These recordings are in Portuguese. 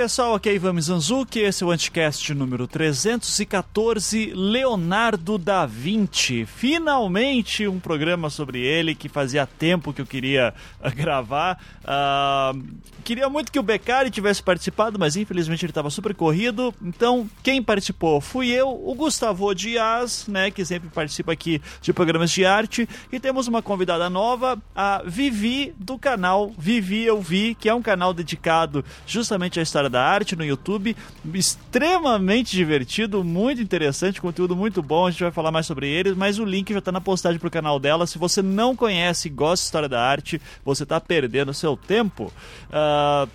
pessoal, aqui é Ivan Mizanzuki, esse é o Anticast número 314, Leonardo da Vinci. Finalmente um programa sobre ele que fazia tempo que eu queria uh, gravar. Uh, queria muito que o Beccari tivesse participado, mas infelizmente ele estava super corrido. Então, quem participou fui eu, o Gustavo Dias, né, que sempre participa aqui de programas de arte. E temos uma convidada nova, a Vivi, do canal Vivi Eu Vi, que é um canal dedicado justamente à História da Arte no YouTube. Extremamente divertido, muito interessante, conteúdo muito bom. A gente vai falar mais sobre eles, mas o link já está na postagem pro canal dela. Se você não conhece e gosta de História da Arte, você está perdendo seu tempo. Uh,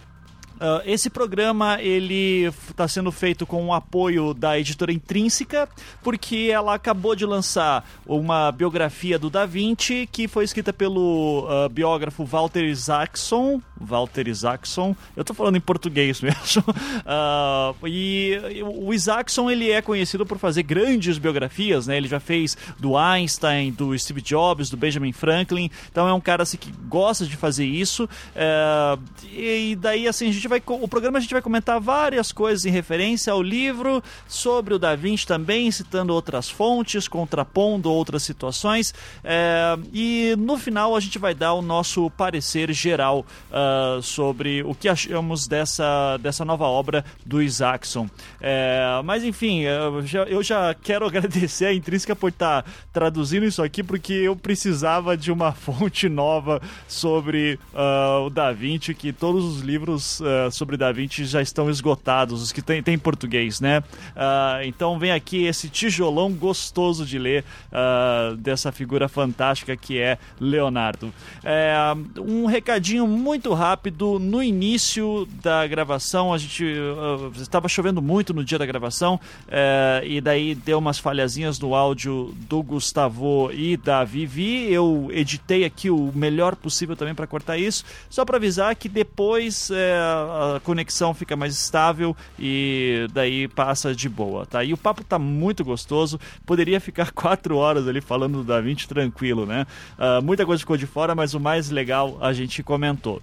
Uh, esse programa ele está sendo feito com o apoio da editora Intrínseca, porque ela acabou de lançar uma biografia do Da Vinci que foi escrita pelo uh, biógrafo Walter Isaacson. Walter Isaacson, eu estou falando em português mesmo. Uh, e o Isaacson ele é conhecido por fazer grandes biografias, né? Ele já fez do Einstein, do Steve Jobs, do Benjamin Franklin. Então é um cara assim, que gosta de fazer isso. Eh, e daí assim a gente vai, o programa a gente vai comentar várias coisas em referência ao livro, sobre o Da Vinci também, citando outras fontes, contrapondo outras situações. É, e no final a gente vai dar o nosso parecer geral uh, sobre o que achamos dessa, dessa nova obra do Isaacson. É, mas enfim, eu já, eu já quero agradecer a Intrínseca por estar tá traduzindo isso aqui, porque eu precisava de uma fonte nova sobre uh, o Da Vinci, que todos os livros uh, sobre Da Vinci já estão esgotados, os que tem, tem em português, né? Uh, então vem aqui esse tijolão gostoso de ler dessa figura fantástica que é Leonardo. É, um recadinho muito rápido no início da gravação, a gente uh, estava chovendo muito no dia da gravação e daí deu umas falhazinhas no áudio do Gustavo e da Vivi. Eu editei aqui o melhor possível também para cortar isso, só para avisar que depois é, a conexão fica mais estável e daí passa de boa, tá? E o papo tá muito gostoso, poderia ficar quatro horas ali falando do Da Vinci tranquilo, né? Uh, muita coisa ficou de fora, mas o mais legal a gente comentou.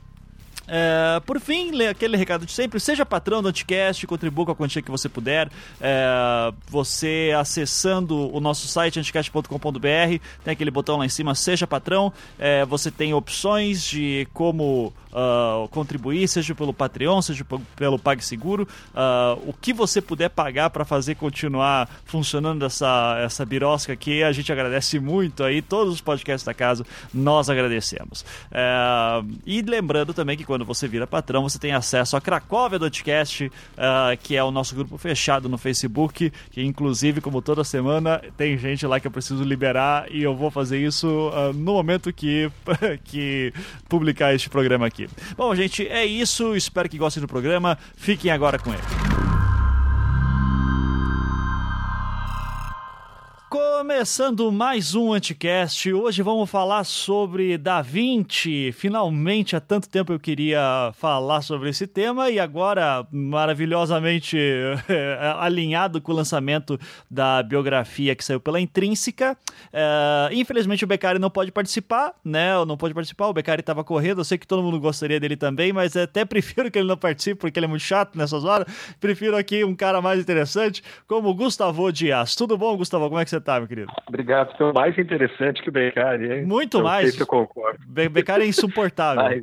É, por fim, aquele recado de sempre: seja patrão do Anticast, contribua com a quantia que você puder. É, você acessando o nosso site anticast.com.br, tem aquele botão lá em cima, seja patrão. É, você tem opções de como uh, contribuir, seja pelo Patreon, seja pelo PagSeguro. Uh, o que você puder pagar para fazer continuar funcionando essa, essa birosca aqui, a gente agradece muito aí. Todos os podcasts da casa, nós agradecemos. É, e lembrando também que quando você vira patrão, você tem acesso a Cracóvia do Podcast, uh, que é o nosso grupo fechado no Facebook, que inclusive, como toda semana, tem gente lá que eu preciso liberar e eu vou fazer isso uh, no momento que, que publicar este programa aqui. Bom, gente, é isso. Espero que gostem do programa. Fiquem agora com ele. Começando mais um Anticast, hoje vamos falar sobre Da Vinci. Finalmente, há tanto tempo eu queria falar sobre esse tema e agora, maravilhosamente alinhado com o lançamento da biografia que saiu pela Intrínseca. É, infelizmente o Beccari não pode participar, né? Não pode participar, o Beccari estava correndo, eu sei que todo mundo gostaria dele também, mas até prefiro que ele não participe porque ele é muito chato nessas horas. Prefiro aqui um cara mais interessante, como Gustavo Dias. Tudo bom, Gustavo? Como é que você tá, meu querido? Obrigado. Sou mais interessante que o Beccari, hein? Muito eu mais. Sei se eu concordo. Be Beccari é insuportável. Mas,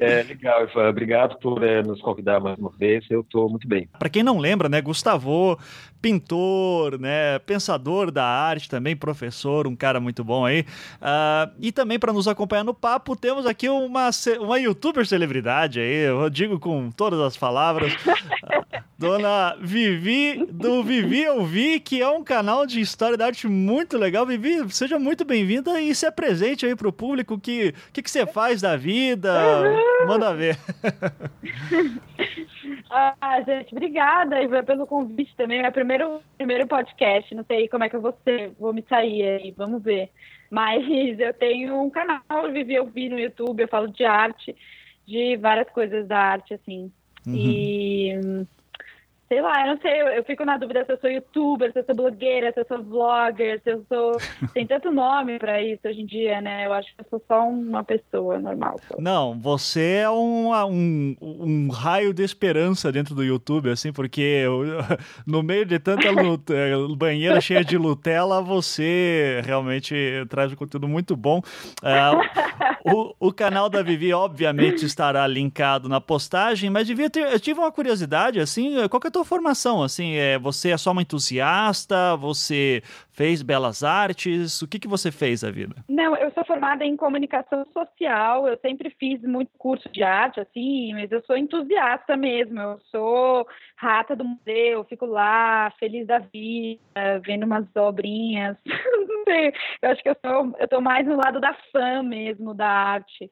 é, é legal, Ivan. Obrigado por é, nos convidar mais uma vez. Eu estou muito bem. Para quem não lembra, né, Gustavo, pintor, né, pensador da arte também, professor, um cara muito bom aí. Uh, e também para nos acompanhar no papo, temos aqui uma, uma youtuber celebridade aí, eu digo com todas as palavras. Dona Vivi, do Vivi Eu Vi, que é um canal de história da arte muito legal. Vivi, seja muito bem-vinda e se apresente aí para o público. O que, que, que você faz da vida? Uhum. Manda ver. ah, gente, obrigada Ivan, pelo convite também. É meu primeiro, primeiro podcast. Não sei como é que eu vou ser, vou me sair aí, vamos ver. Mas eu tenho um canal, Vivi Eu Vi no YouTube, eu falo de arte, de várias coisas da arte, assim. Uhum. E sei lá, eu não sei, eu, eu, fico na dúvida se eu sou youtuber, se eu sou blogueira, se eu sou vlogger, se eu sou. Tem tanto nome para isso hoje em dia, né? Eu acho que eu sou só uma pessoa normal. Só. Não, você é um, um, um raio de esperança dentro do YouTube, assim, porque no meio de tanta luta, banheira cheia de Nutella, você realmente traz um conteúdo muito bom. Uh, o, o canal da Vivi, obviamente, estará linkado na postagem, mas devia ter. Eu tive uma curiosidade, assim, qual que é tua formação? Assim, é, você é só uma entusiasta? Você fez belas artes? O que, que você fez a vida? Não, eu sou formada em comunicação social. Eu sempre fiz muito curso de arte, assim, mas eu sou entusiasta mesmo. Eu sou rata do museu, fico lá, feliz da vida, vendo umas obrinhas. Eu acho que eu sou, eu tô mais no lado da fã mesmo da arte.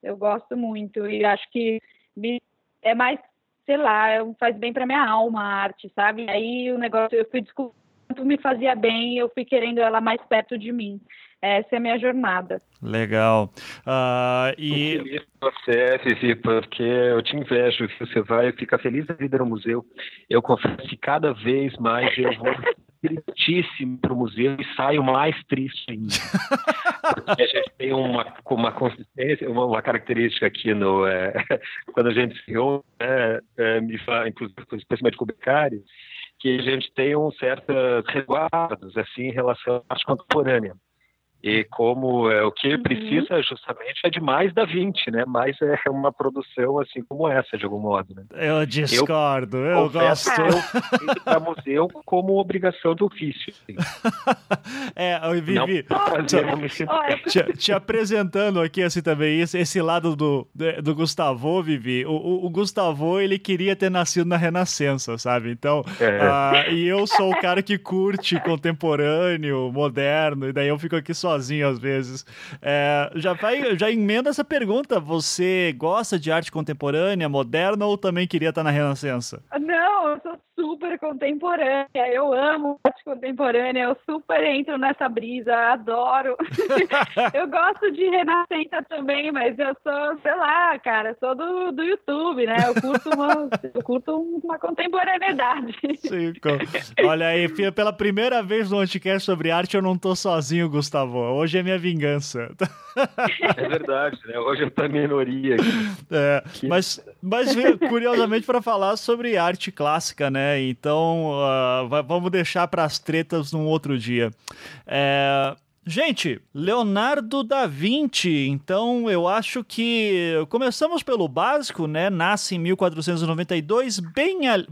Eu gosto muito e acho que me, é mais sei lá, faz bem para minha alma a arte, sabe? Aí o negócio, eu fui descobrindo me fazia bem, eu fui querendo ela mais perto de mim. Essa é a minha jornada. Legal. Uh, e feliz você, Vivi, porque eu te invejo. Você vai e fica feliz da vida no museu. Eu confesso que cada vez mais eu vou tristíssimo para o museu e saio mais triste ainda. Porque a gente tem uma, uma consistência, uma, uma característica aqui no. É, quando a gente se reúne, né, é, me fala, inclusive, especialmente com o Becari, que a gente tem um certo resguardos assim, em relação à arte contemporânea. E como é, o que uhum. precisa justamente é de mais da 20, né? Mais é uma produção assim como essa, de algum modo. Né? Eu discordo, eu, eu gosto. Eu para museu como obrigação do ofício. Assim. é, eu Vivi, te, te, te, apresentando aqui assim também, esse, esse lado do, do Gustavo, Vivi. O, o, o, Gustavo, ele queria ter nascido na Renascença, sabe? Então, é. uh, e eu sou o cara que curte contemporâneo, moderno, e daí eu fico aqui só sozinho às vezes. É, já, vai, já emenda essa pergunta: você gosta de arte contemporânea, moderna ou também queria estar na Renascença? Não, eu sou super contemporânea, eu amo arte contemporânea, eu super entro nessa brisa, adoro. eu gosto de Renascença também, mas eu sou, sei lá, cara, sou do, do YouTube, né? Eu curto uma, eu curto uma contemporaneidade. Sim, olha aí, pela primeira vez no Anticast sobre arte, eu não tô sozinho, Gustavo. Hoje é minha vingança. É verdade, né? Hoje eu tô minoria aqui. É, mas, mas curiosamente para falar sobre arte clássica, né? Né? Então, uh, vamos deixar para as tretas num outro dia. É, Gente, Leonardo da Vinci. Então, eu acho que começamos pelo básico, né? Nasce em 1492, bem ali,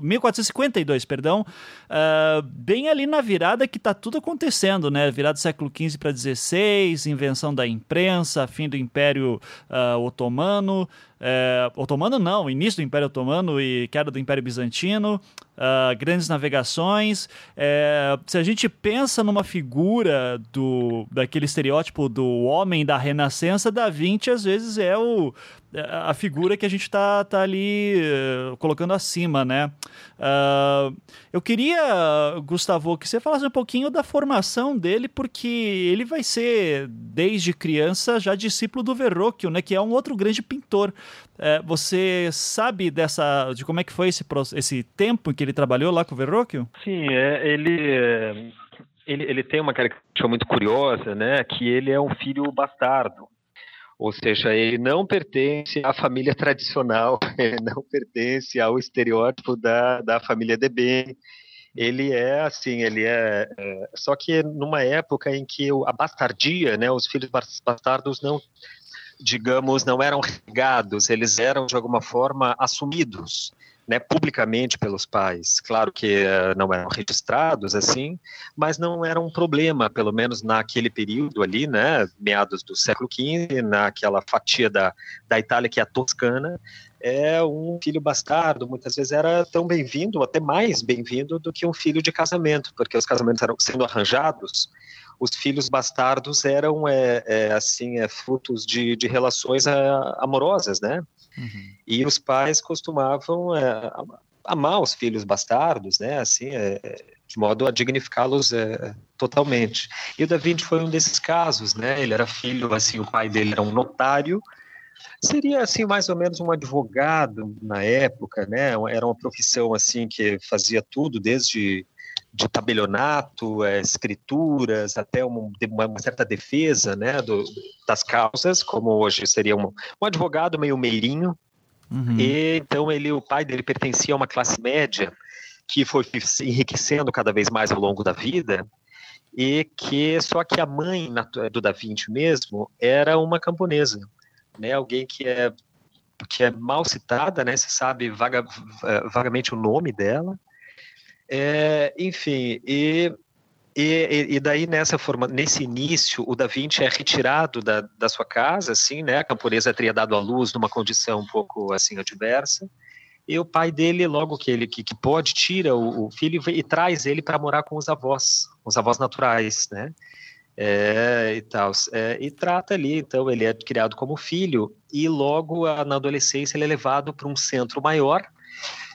1452, perdão, uh, bem ali na virada que tá tudo acontecendo, né? Virada do século XV para XVI, invenção da imprensa, fim do Império uh, Otomano, é, otomano não, início do Império Otomano e queda do Império Bizantino, uh, grandes navegações. É, se a gente pensa numa figura do daquele estereótipo do homem da Renascença, Da Vinci às vezes é o a figura que a gente está tá ali uh, colocando acima, né? Uh, eu queria, Gustavo, que você falasse um pouquinho da formação dele, porque ele vai ser, desde criança, já discípulo do Verrocchio, né? Que é um outro grande pintor. Uh, você sabe dessa, de como é que foi esse, esse tempo em que ele trabalhou lá com o Verrocchio? Sim, é, ele... É, ele, ele tem uma característica muito curiosa, né? Que ele é um filho bastardo. Ou seja, ele não pertence à família tradicional, não pertence ao estereótipo da, da família bem. Ele é assim, ele é, é, Só que numa época em que a bastardia, né, os filhos bastardos não, digamos, não eram regados, eles eram de alguma forma assumidos né, publicamente pelos pais. Claro que uh, não eram registrados assim, mas não era um problema, pelo menos naquele período ali, né, meados do século XV, naquela fatia da, da Itália que é a Toscana, é um filho bastardo, muitas vezes era tão bem-vindo, até mais bem-vindo do que um filho de casamento, porque os casamentos eram sendo arranjados, os filhos bastardos eram é, é assim é, frutos de, de relações é, amorosas, né? Uhum. E os pais costumavam é, amar os filhos bastardos, né? Assim, é, de modo a dignificá-los é, totalmente. E o Da Vinci foi um desses casos, né? Ele era filho, assim, o pai dele era um notário, Seria assim mais ou menos um advogado na época, né? Era uma profissão assim que fazia tudo desde de tabelionato, é, escrituras, até uma, uma, certa defesa, né, do, das causas, como hoje seria um, um advogado meio meirinho. Uhum. E então ele, o pai dele pertencia a uma classe média que foi se enriquecendo cada vez mais ao longo da vida e que só que a mãe do Da Vinci mesmo era uma camponesa, né? Alguém que é que é mal citada, né? Se sabe vaga, vagamente o nome dela. É, enfim, e, e, e, daí nessa forma, nesse início, o Da Vinci é retirado da, da sua casa, assim, né? A camponesa teria dado à luz numa condição um pouco assim adversa. E o pai dele, logo que ele que, que pode, tira o, o filho e, e traz ele para morar com os avós, os avós naturais, né? É, e tal. É, e trata ali, então, ele é criado como filho e logo na adolescência ele é levado para um centro maior.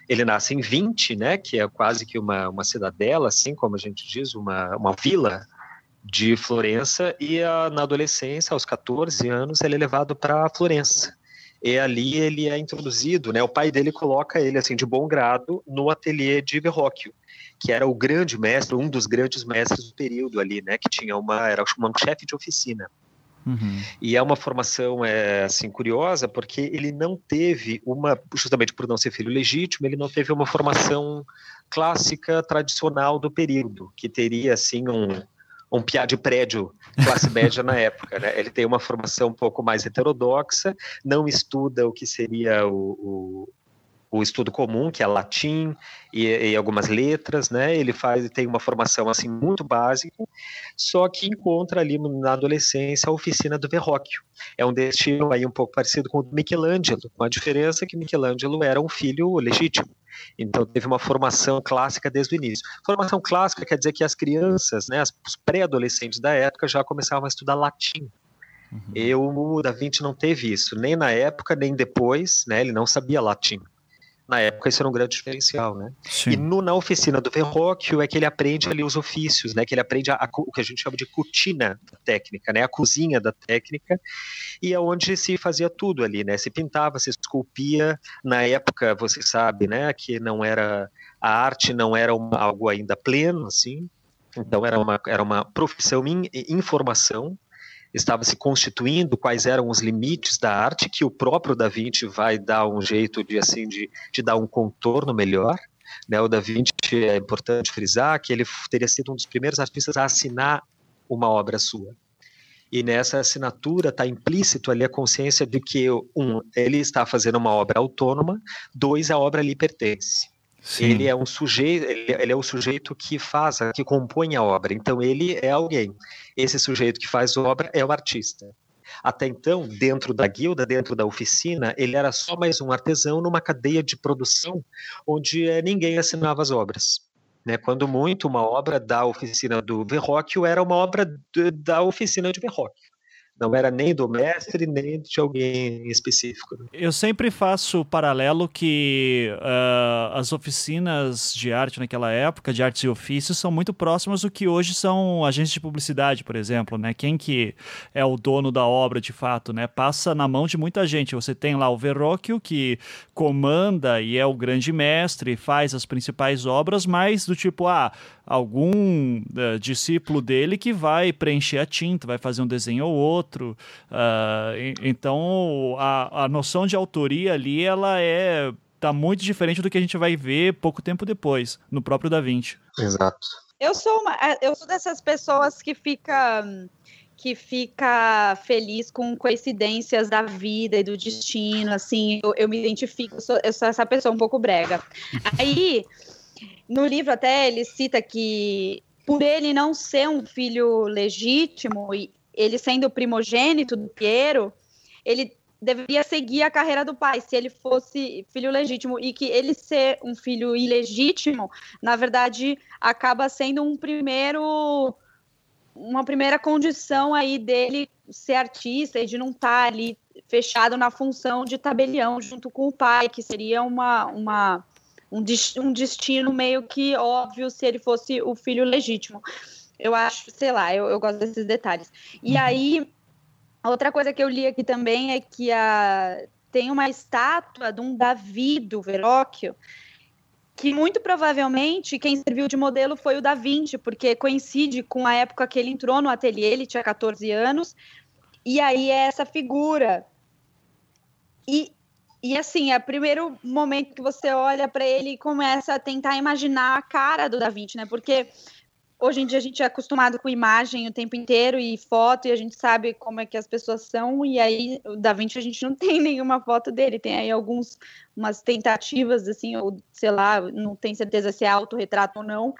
Ele nasce em 20, né, que é quase que uma, uma cidadela, assim como a gente diz, uma, uma vila de Florença, e a, na adolescência, aos 14 anos, ele é levado para Florença e ali ele é introduzido, né? O pai dele coloca ele assim de bom grado no ateliê de Verrocchio, que era o grande mestre, um dos grandes mestres do período ali, né? Que tinha uma era um chefe de oficina. Uhum. E é uma formação é, assim curiosa porque ele não teve uma, justamente por não ser filho legítimo, ele não teve uma formação clássica tradicional do período, que teria assim um um piá de prédio classe média na época. Né? Ele tem uma formação um pouco mais heterodoxa, não estuda o que seria o, o, o estudo comum, que é latim e, e, algumas letras, né? Ele faz, tem uma formação assim muito básica, só que encontra ali na adolescência a oficina do Verrocchio. É um destino aí um pouco parecido com o do Michelangelo, com a diferença que Michelangelo era um filho legítimo. Então teve uma formação clássica desde o início. Formação clássica quer dizer que as crianças, né, os pré-adolescentes da época já começavam a estudar latim. Uhum. Eu, o Da Vinci não teve isso, nem na época, nem depois, né, ele não sabia latim na época isso era um grande diferencial, né? Sim. E no, na oficina do Verrocchio é que ele aprende ali os ofícios, né? Que ele aprende a, a, o que a gente chama de cutina técnica, né? A cozinha da técnica e é onde se fazia tudo ali, né? Se pintava, se esculpia. Na época, você sabe, né? Que não era a arte não era uma, algo ainda pleno, assim. Então era uma, era uma profissão em, em formação estava se constituindo, quais eram os limites da arte, que o próprio Da Vinci vai dar um jeito de assim de, de dar um contorno melhor. Né? O Da Vinci é importante frisar que ele teria sido um dos primeiros artistas a assinar uma obra sua. E nessa assinatura está implícito ali a consciência de que, um, ele está fazendo uma obra autônoma, dois, a obra lhe pertence. Sim. Ele é um sujeito, ele, ele, é o sujeito que faz, que compõe a obra. Então ele é alguém. Esse sujeito que faz a obra é o artista. Até então, dentro da guilda, dentro da oficina, ele era só mais um artesão numa cadeia de produção onde é, ninguém assinava as obras. Né? Quando muito, uma obra da oficina do Verrocchio era uma obra de, da oficina de Verrocchio. Não era nem do mestre, nem de alguém específico. Né? Eu sempre faço o paralelo que uh, as oficinas de arte naquela época, de artes e ofícios, são muito próximas do que hoje são agências de publicidade, por exemplo. Né? Quem que é o dono da obra, de fato, né? passa na mão de muita gente. Você tem lá o Verrocchio, que comanda e é o grande mestre, faz as principais obras, mas do tipo, ah, algum uh, discípulo dele que vai preencher a tinta, vai fazer um desenho ou outro. Uh, então, a, a noção de autoria ali, ela é tá muito diferente do que a gente vai ver pouco tempo depois, no próprio Da Vinci. Exato. Eu sou uma, é, eu sou dessas pessoas que fica que fica feliz com coincidências da vida e do destino, assim, eu, eu me identifico, eu sou, eu sou essa pessoa um pouco brega. Aí no livro até ele cita que por ele não ser um filho legítimo e ele sendo primogênito do Piero, ele deveria seguir a carreira do pai, se ele fosse filho legítimo, e que ele ser um filho ilegítimo, na verdade, acaba sendo um primeiro uma primeira condição aí dele ser artista e de não estar tá ali fechado na função de tabelião junto com o pai, que seria uma, uma um, um destino meio que óbvio se ele fosse o filho legítimo. Eu acho, sei lá, eu, eu gosto desses detalhes. E uhum. aí, Outra coisa que eu li aqui também é que a, tem uma estátua de um Davi do Verrocchio que muito provavelmente quem serviu de modelo foi o Da Vinci, porque coincide com a época que ele entrou no ateliê, ele tinha 14 anos, e aí é essa figura. E, e assim, é o primeiro momento que você olha para ele e começa a tentar imaginar a cara do Da Vinci, né? Porque hoje em dia a gente é acostumado com imagem o tempo inteiro e foto, e a gente sabe como é que as pessoas são, e aí o Da Vinci a gente não tem nenhuma foto dele, tem aí alguns umas tentativas assim, ou sei lá, não tem certeza se é autorretrato ou não.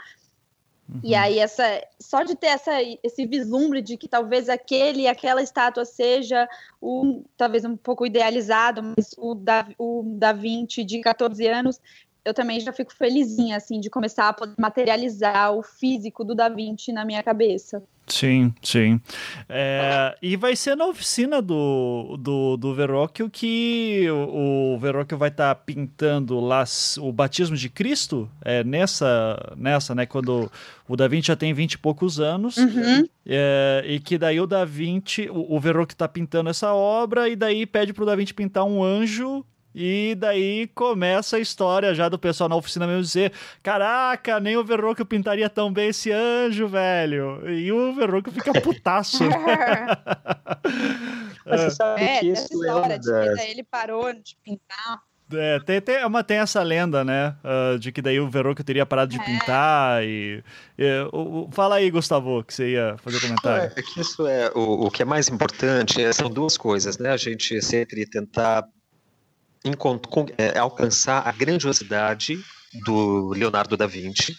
Uhum. E aí essa só de ter essa, esse vislumbre de que talvez aquele aquela estátua seja um talvez um pouco idealizado, mas o da, o da Vinci de 14 anos eu também já fico felizinha, assim, de começar a poder materializar o físico do Da Vinci na minha cabeça. Sim, sim. É, e vai ser na oficina do, do, do Verrocchio que o, o Verrocchio vai estar tá pintando lá o batismo de Cristo, é nessa, nessa, né, quando o Da Vinci já tem vinte e poucos anos, uhum. é, e que daí o Da Vinci, o, o Verrocchio está pintando essa obra, e daí pede para o Da Vinci pintar um anjo e daí começa a história já do pessoal na oficina mesmo dizer: Caraca, nem o Verroco pintaria tão bem esse anjo, velho. E o Verroco fica putaço. Mas você sabe é, que isso história, é uma das... ele parou de pintar. É, tem, tem, uma, tem essa lenda, né? Uh, de que daí o Verroco teria parado de é. pintar e... e uh, fala aí, Gustavo, que você ia fazer comentário. É, é que isso é... O, o que é mais importante é, são duas coisas, né? A gente sempre tentar é, alcançar a grandiosidade do Leonardo da Vinci,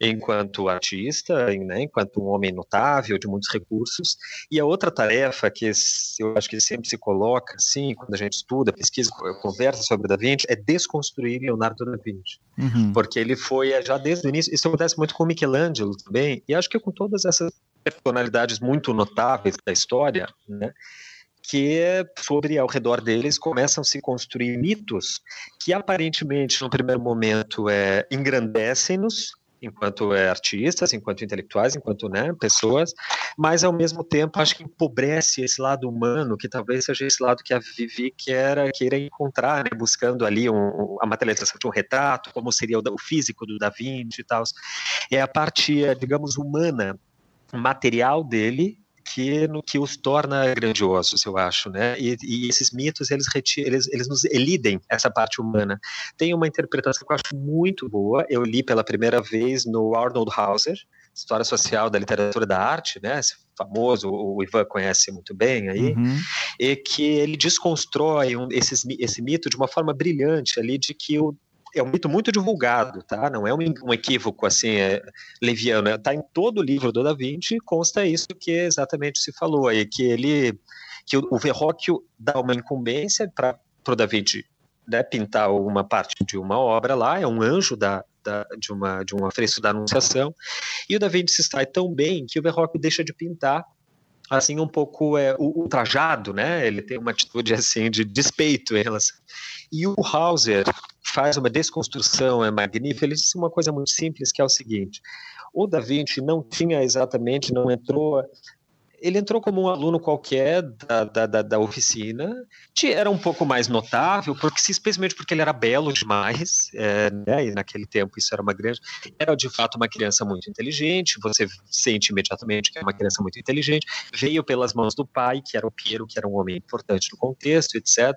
enquanto artista, né, enquanto um homem notável, de muitos recursos. E a outra tarefa que eu acho que sempre se coloca, assim, quando a gente estuda, pesquisa, conversa sobre Da Vinci, é desconstruir Leonardo da Vinci. Uhum. Porque ele foi, já desde o início, isso acontece muito com Michelangelo também, e acho que com todas essas personalidades muito notáveis da história, né, que sobre ao redor deles começam a se construir mitos que aparentemente no primeiro momento é, engrandecem-nos enquanto é, artistas, enquanto intelectuais, enquanto né, pessoas, mas ao mesmo tempo acho que empobrece esse lado humano, que talvez seja esse lado que a Vivi queira, queira encontrar, né, buscando ali um, a materialização de um retrato, como seria o, o físico do Da Vinci e tal. É a parte, é, digamos, humana, material dele, que no que os torna grandiosos, eu acho, né? E, e esses mitos eles, retiram, eles eles nos elidem essa parte humana. Tem uma interpretação que eu acho muito boa. Eu li pela primeira vez no Arnold Hauser, História Social da Literatura da Arte, né? Esse famoso, o Ivan conhece muito bem aí, uhum. e que ele desconstrói um, esses, esse mito de uma forma brilhante ali de que o é um mito muito divulgado, tá? Não é um, um equívoco assim é, leviano. Está em todo o livro do Da Vinci consta isso que exatamente se falou aí, que ele que o, o Verrocchio dá uma incumbência para o Da Vinci né, pintar uma parte de uma obra lá, é um anjo da, da, de, uma, de um afresco da Anunciação, e o Da Vinci se sai tão bem que o Verrocchio deixa de pintar assim um pouco é, ultrajado, né? Ele tem uma atitude assim de despeito em relação. E o Hauser faz uma desconstrução é magnífica. Ele disse uma coisa muito simples que é o seguinte: o Da Vinci não tinha exatamente, não entrou ele entrou como um aluno qualquer da, da, da, da oficina, era um pouco mais notável, porque especialmente porque ele era belo demais, é, né, e naquele tempo isso era uma grande, era de fato uma criança muito inteligente, você sente imediatamente que é uma criança muito inteligente, veio pelas mãos do pai, que era o Piero, que era um homem importante no contexto, etc.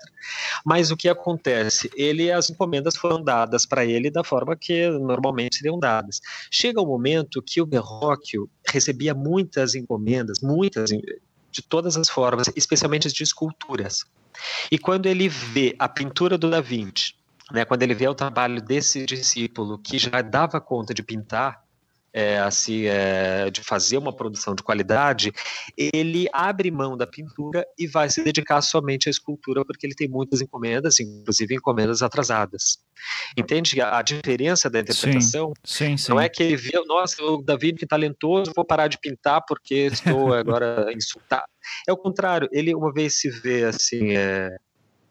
Mas o que acontece? Ele, as encomendas foram dadas para ele da forma que normalmente seriam dadas. Chega o um momento que o Verrocchio recebia muitas encomendas, muitas de todas as formas, especialmente de esculturas. E quando ele vê a pintura do Da Vinci, né, quando ele vê o trabalho desse discípulo que já dava conta de pintar, é, assim, é, de fazer uma produção de qualidade, ele abre mão da pintura e vai se dedicar somente à escultura, porque ele tem muitas encomendas, inclusive encomendas atrasadas. Entende a, diferença da interpretação? Sim, sim, sim. Não é que ele vê, nossa, o Davi que talentoso, vou parar de pintar porque estou agora insultado. É o contrário, ele uma vez se vê assim, é,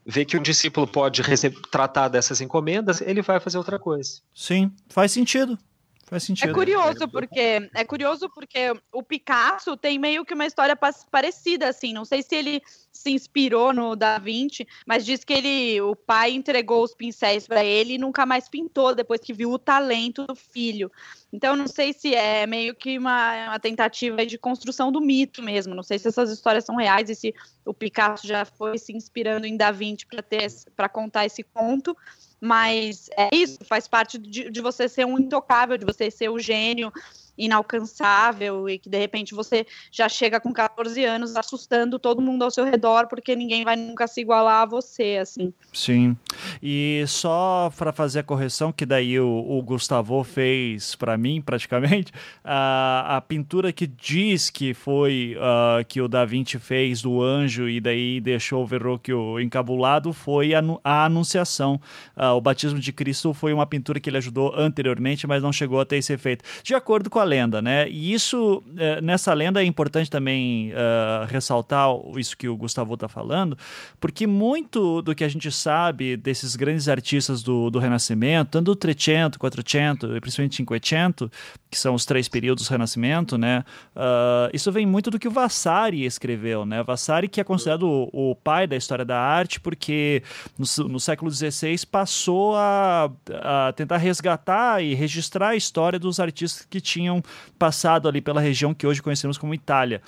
vê que um discípulo pode tratar dessas encomendas, ele vai fazer outra coisa. Sim, faz sentido. Faz sentido. É curioso porque é curioso porque o Picasso tem meio que uma história parecida assim. Não sei se ele se inspirou no Da Vinci, mas diz que ele, o pai entregou os pincéis para ele e nunca mais pintou depois que viu o talento do filho. Então não sei se é meio que uma, uma tentativa de construção do mito mesmo. Não sei se essas histórias são reais e se o Picasso já foi se inspirando em Da Vinci para ter para contar esse conto mas é isso, faz parte de, de, você ser um intocável, de você ser o gênio inalcançável e que de repente você já chega com 14 anos assustando todo mundo ao seu redor porque ninguém vai nunca se igualar a você, assim. Sim. E só para fazer a correção que daí o, o Gustavo fez para mim, praticamente, a, a pintura que diz que foi uh, que o Da Vinci fez do anjo e daí deixou o Verrocchio encabulado foi a, a Anunciação. Uh, o batismo de Cristo foi uma pintura que ele ajudou anteriormente, mas não chegou a ter esse efeito. De acordo com a lenda, né? E isso, é, nessa lenda é importante também uh, ressaltar isso que o Gustavo está falando, porque muito do que a gente sabe desses grandes artistas do, do Renascimento, tanto do Trecento, Quattrocento e principalmente Cinquecento, que são os três períodos do Renascimento, né? Uh, isso vem muito do que o Vasari escreveu, né? Vasari que é considerado o, o pai da história da arte, porque no, no século XVI passou a, a tentar resgatar e registrar a história dos artistas que tinham passado ali pela região que hoje conhecemos como Itália.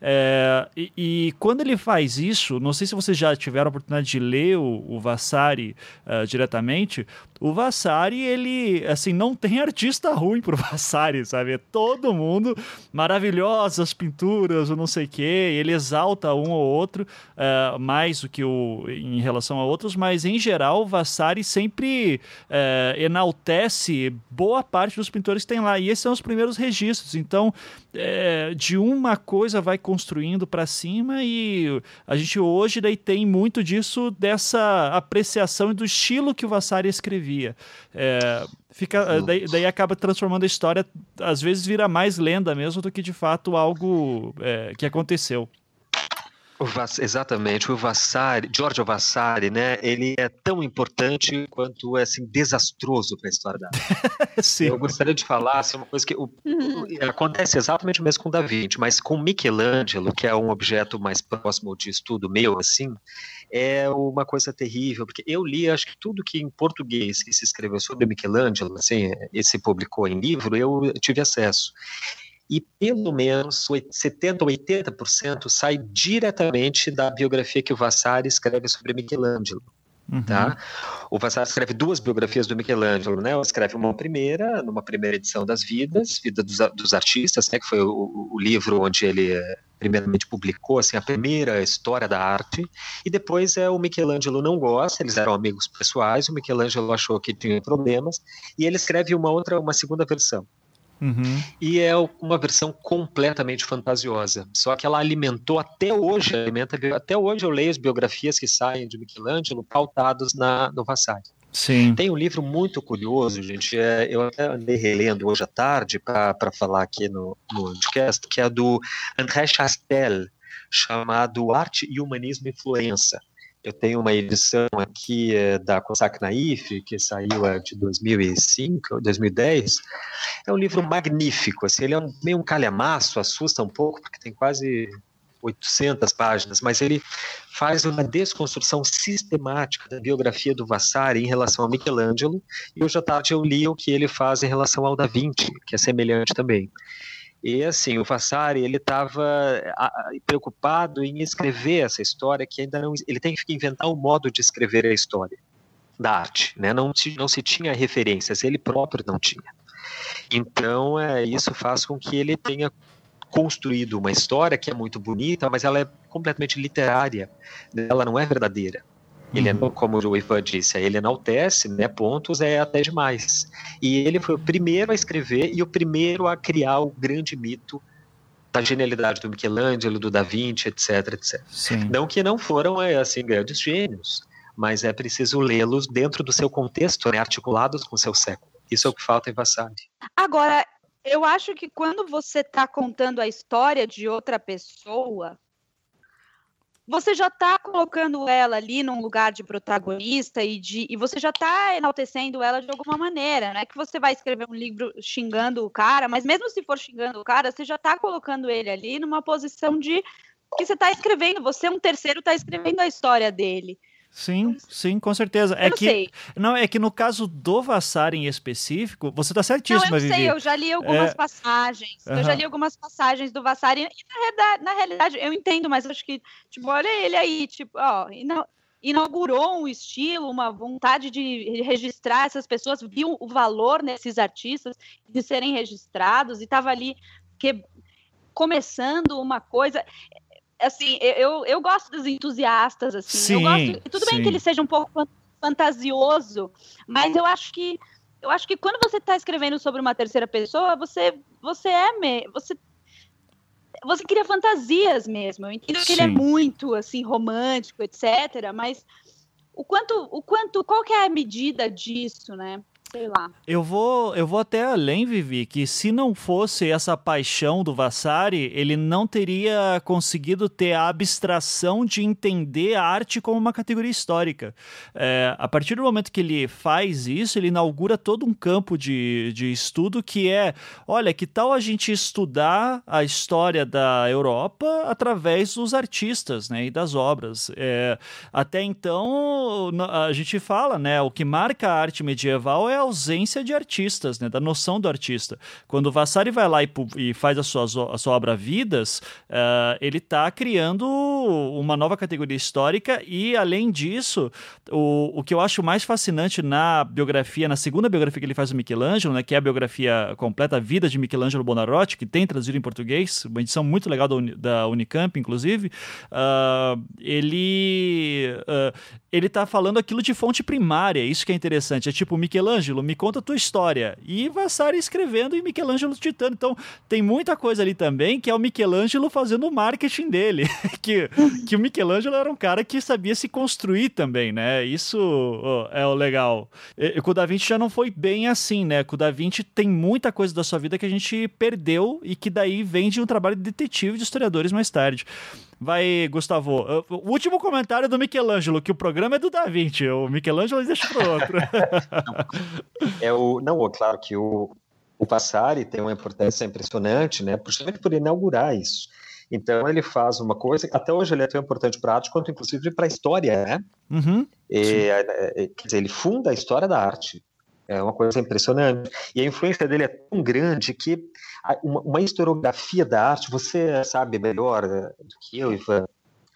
É, e, e, quando ele faz isso, não sei se vocês já tiveram a oportunidade de ler o, o Vasari uh, diretamente, o Vasari, ele, assim, não tem artista ruim pro Vasari, sabe? É todo mundo, maravilhosas pinturas, ou não sei o quê, ele exalta um ou outro, uh, mais do que o, em relação a outros, mas em geral o Vasari sempre uh, enaltece boa parte dos pintores que tem lá, e esses são os primeiros registros, então, é, de uma coisa vai construindo para cima e a gente hoje daí tem muito disso, dessa apreciação e do estilo que o Vasari escrevia via. É, fica, daí, daí, acaba transformando a história, às vezes vira mais lenda mesmo do que de fato algo é, que aconteceu. O Vass, exatamente, o Vassari, Giorgio Vassari, né? Ele é tão importante quanto é assim desastroso para a história da arte. Eu gostaria de falar assim, uma coisa que o, uhum. acontece exatamente o mesmo com Da Vinci, mas com Michelangelo, que é um objeto mais próximo de estudo meu, assim, é uma coisa terrível, porque eu li, acho que tudo que em português que se escreveu sobre Michelangelo, assim, esse publicou em livro, eu tive acesso e pelo menos 70 ou 80% sai diretamente da biografia que o Vasari escreve sobre Michelangelo. Uhum. Tá? O Vasari escreve duas biografias do Michelangelo, né? Ele escreve uma primeira, numa primeira edição das Vidas, Vida dos, dos Artistas, né? Que foi o, o, livro onde ele eh, primeiramente publicou assim a primeira história da arte e depois é o Michelangelo não gosta, eles eram amigos pessoais, o Michelangelo achou que tinha problemas e ele escreve uma outra, uma segunda versão. Uhum. E é uma versão completamente fantasiosa. Só que ela alimentou até hoje, alimenta, até hoje eu leio as biografias que saem de Michelangelo pautados na, no Vasari. Sim. Tem um livro muito curioso, gente. É, eu até andei relendo hoje à tarde para falar aqui no, no podcast, que é do André Chastel, chamado Arte e Humanismo em Florença. Eu tenho uma edição aqui é, da Cossack Naif, que saiu é, de 2005, 2010. É um livro magnífico, assim, ele é um, meio um calhamaço, assusta um pouco, porque tem quase 800 páginas, mas ele faz uma desconstrução sistemática da biografia do Vasari em relação a Michelangelo, e hoje à tarde eu li o que ele faz em relação ao Da Vinci, que é semelhante também. E assim, o Fassari, ele estava preocupado em escrever essa história que ainda não ele tem que inventar um modo de escrever a história da arte, né? Não, não se tinha referências, ele próprio não tinha. Então, é, isso faz com que ele tenha construído uma história que é muito bonita, mas ela é completamente literária, ela não é verdadeira. Ele, uhum. como o Ivan disse, ele enaltece, né, pontos é até demais. E ele foi o primeiro a escrever e o primeiro a criar o grande mito da genialidade do Michelangelo, do Da Vinci, etc, etc. Sim. Não que não foram, é, assim, grandes gênios, mas é preciso lê-los dentro do seu contexto, né, articulados com o seu século. Isso é o que falta em Vasari. Agora, eu acho que quando você está contando a história de outra pessoa, você já está colocando ela ali num lugar de protagonista e, de, e você já está enaltecendo ela de alguma maneira. Não é que você vai escrever um livro xingando o cara, mas mesmo se for xingando o cara, você já está colocando ele ali numa posição de que você está escrevendo, você, um terceiro, está escrevendo a história dele. Sim, sim, com certeza. É não que sei. não é que no caso do Vassar em específico, você está certíssima, Não, eu Vivi. sei, eu já li algumas É. passagens. Eu Aham. já li algumas passagens do Vassari. E na realidade, na realidade, eu entendo, mas acho que, tipo, olha ele aí, tipo, ó, ina- inaugurou um estilo, uma vontade de registrar essas pessoas, viu o valor nesses artistas de serem registrados e estava ali que, começando uma coisa. Assim, eu, eu, gosto dos entusiastas, assim. Sim, eu gosto, tudo bem sim. que ele seja um pouco fan- fantasioso, mas eu acho que eu acho que quando você está escrevendo sobre uma terceira pessoa, você você é me, você você cria fantasias mesmo. Eu entendo que ele é Sim. muito assim romântico, etc. Mas o quanto o quanto qual que é a medida disso, né? Sei lá. Eu vou, eu vou até além, Vivi, que se não fosse essa paixão do Vassari, ele não teria conseguido ter a abstração de entender a arte como uma categoria histórica. É, a partir do momento que ele faz isso, ele inaugura todo um campo de, de estudo que é, olha, que tal a gente estudar a história da Europa através dos artistas, né, e das obras. É, até então, a gente fala, né, o que marca a arte medieval é a ausência de artistas, né, da noção do artista. Quando o Vasari vai lá e, e faz a sua, a sua obra Vidas, eh, ele está criando uma nova categoria histórica e, além disso, o, o que eu acho mais fascinante na biografia, na segunda biografia que ele faz do Michelangelo, né, que é a biografia completa, a vida de Michelangelo Bonarotti, que tem traduzido em português, uma edição muito legal da, Uni- da Unicamp, inclusive, ah, ele ah, ele tá falando aquilo de fonte primária, isso que é interessante. É tipo, Michelangelo, me conta a tua história. E Vassari escrevendo e Michelangelo ditando. Então, tem muita coisa ali também que é o Michelangelo fazendo o marketing dele. que, que o Michelangelo era um cara que sabia se construir também, né? Isso ó, é o legal. E, e com o Da Vinci já não foi bem assim, né? Com o Da Vinci tem muita coisa da sua vida que a gente perdeu e que daí vem de um trabalho de detetive de historiadores mais tarde. Vai, Gustavo. O último comentário do Michelangelo, que o programa é do Da Vinci. O Michelangelo deixa pro outro. É o, não, é claro que o, o Passari tem uma importância impressionante, né? Justamente por inaugurar isso. Então ele faz uma coisa, até hoje ele é tão importante para a arte quanto inclusive para a história, né? Uhum. E, é, é, quer dizer, ele funda a história da arte. É uma coisa impressionante. E a influência dele é tão grande que uma, uma historiografia da arte, você sabe melhor eh, do que eu, Ivan,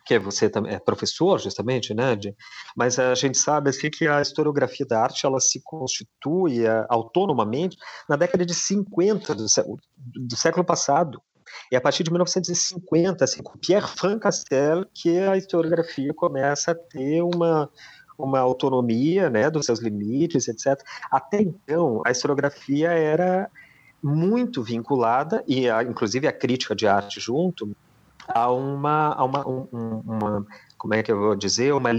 que você também é professor, justamente, né? de- mas a gente sabe assim, que a historiografia da arte ela se constitui eh, autonomamente na década de 50 do, do século passado. E a partir de 1950, assim, com Pierre Franck Castel, que a historiografia começa a ter uma, uma autonomia né, dos seus limites, etc. Até então, a historiografia era muito vinculada, e a, inclusive a crítica de arte junto, a uma, a uma, um- um- uma como é que eu vou dizer, uma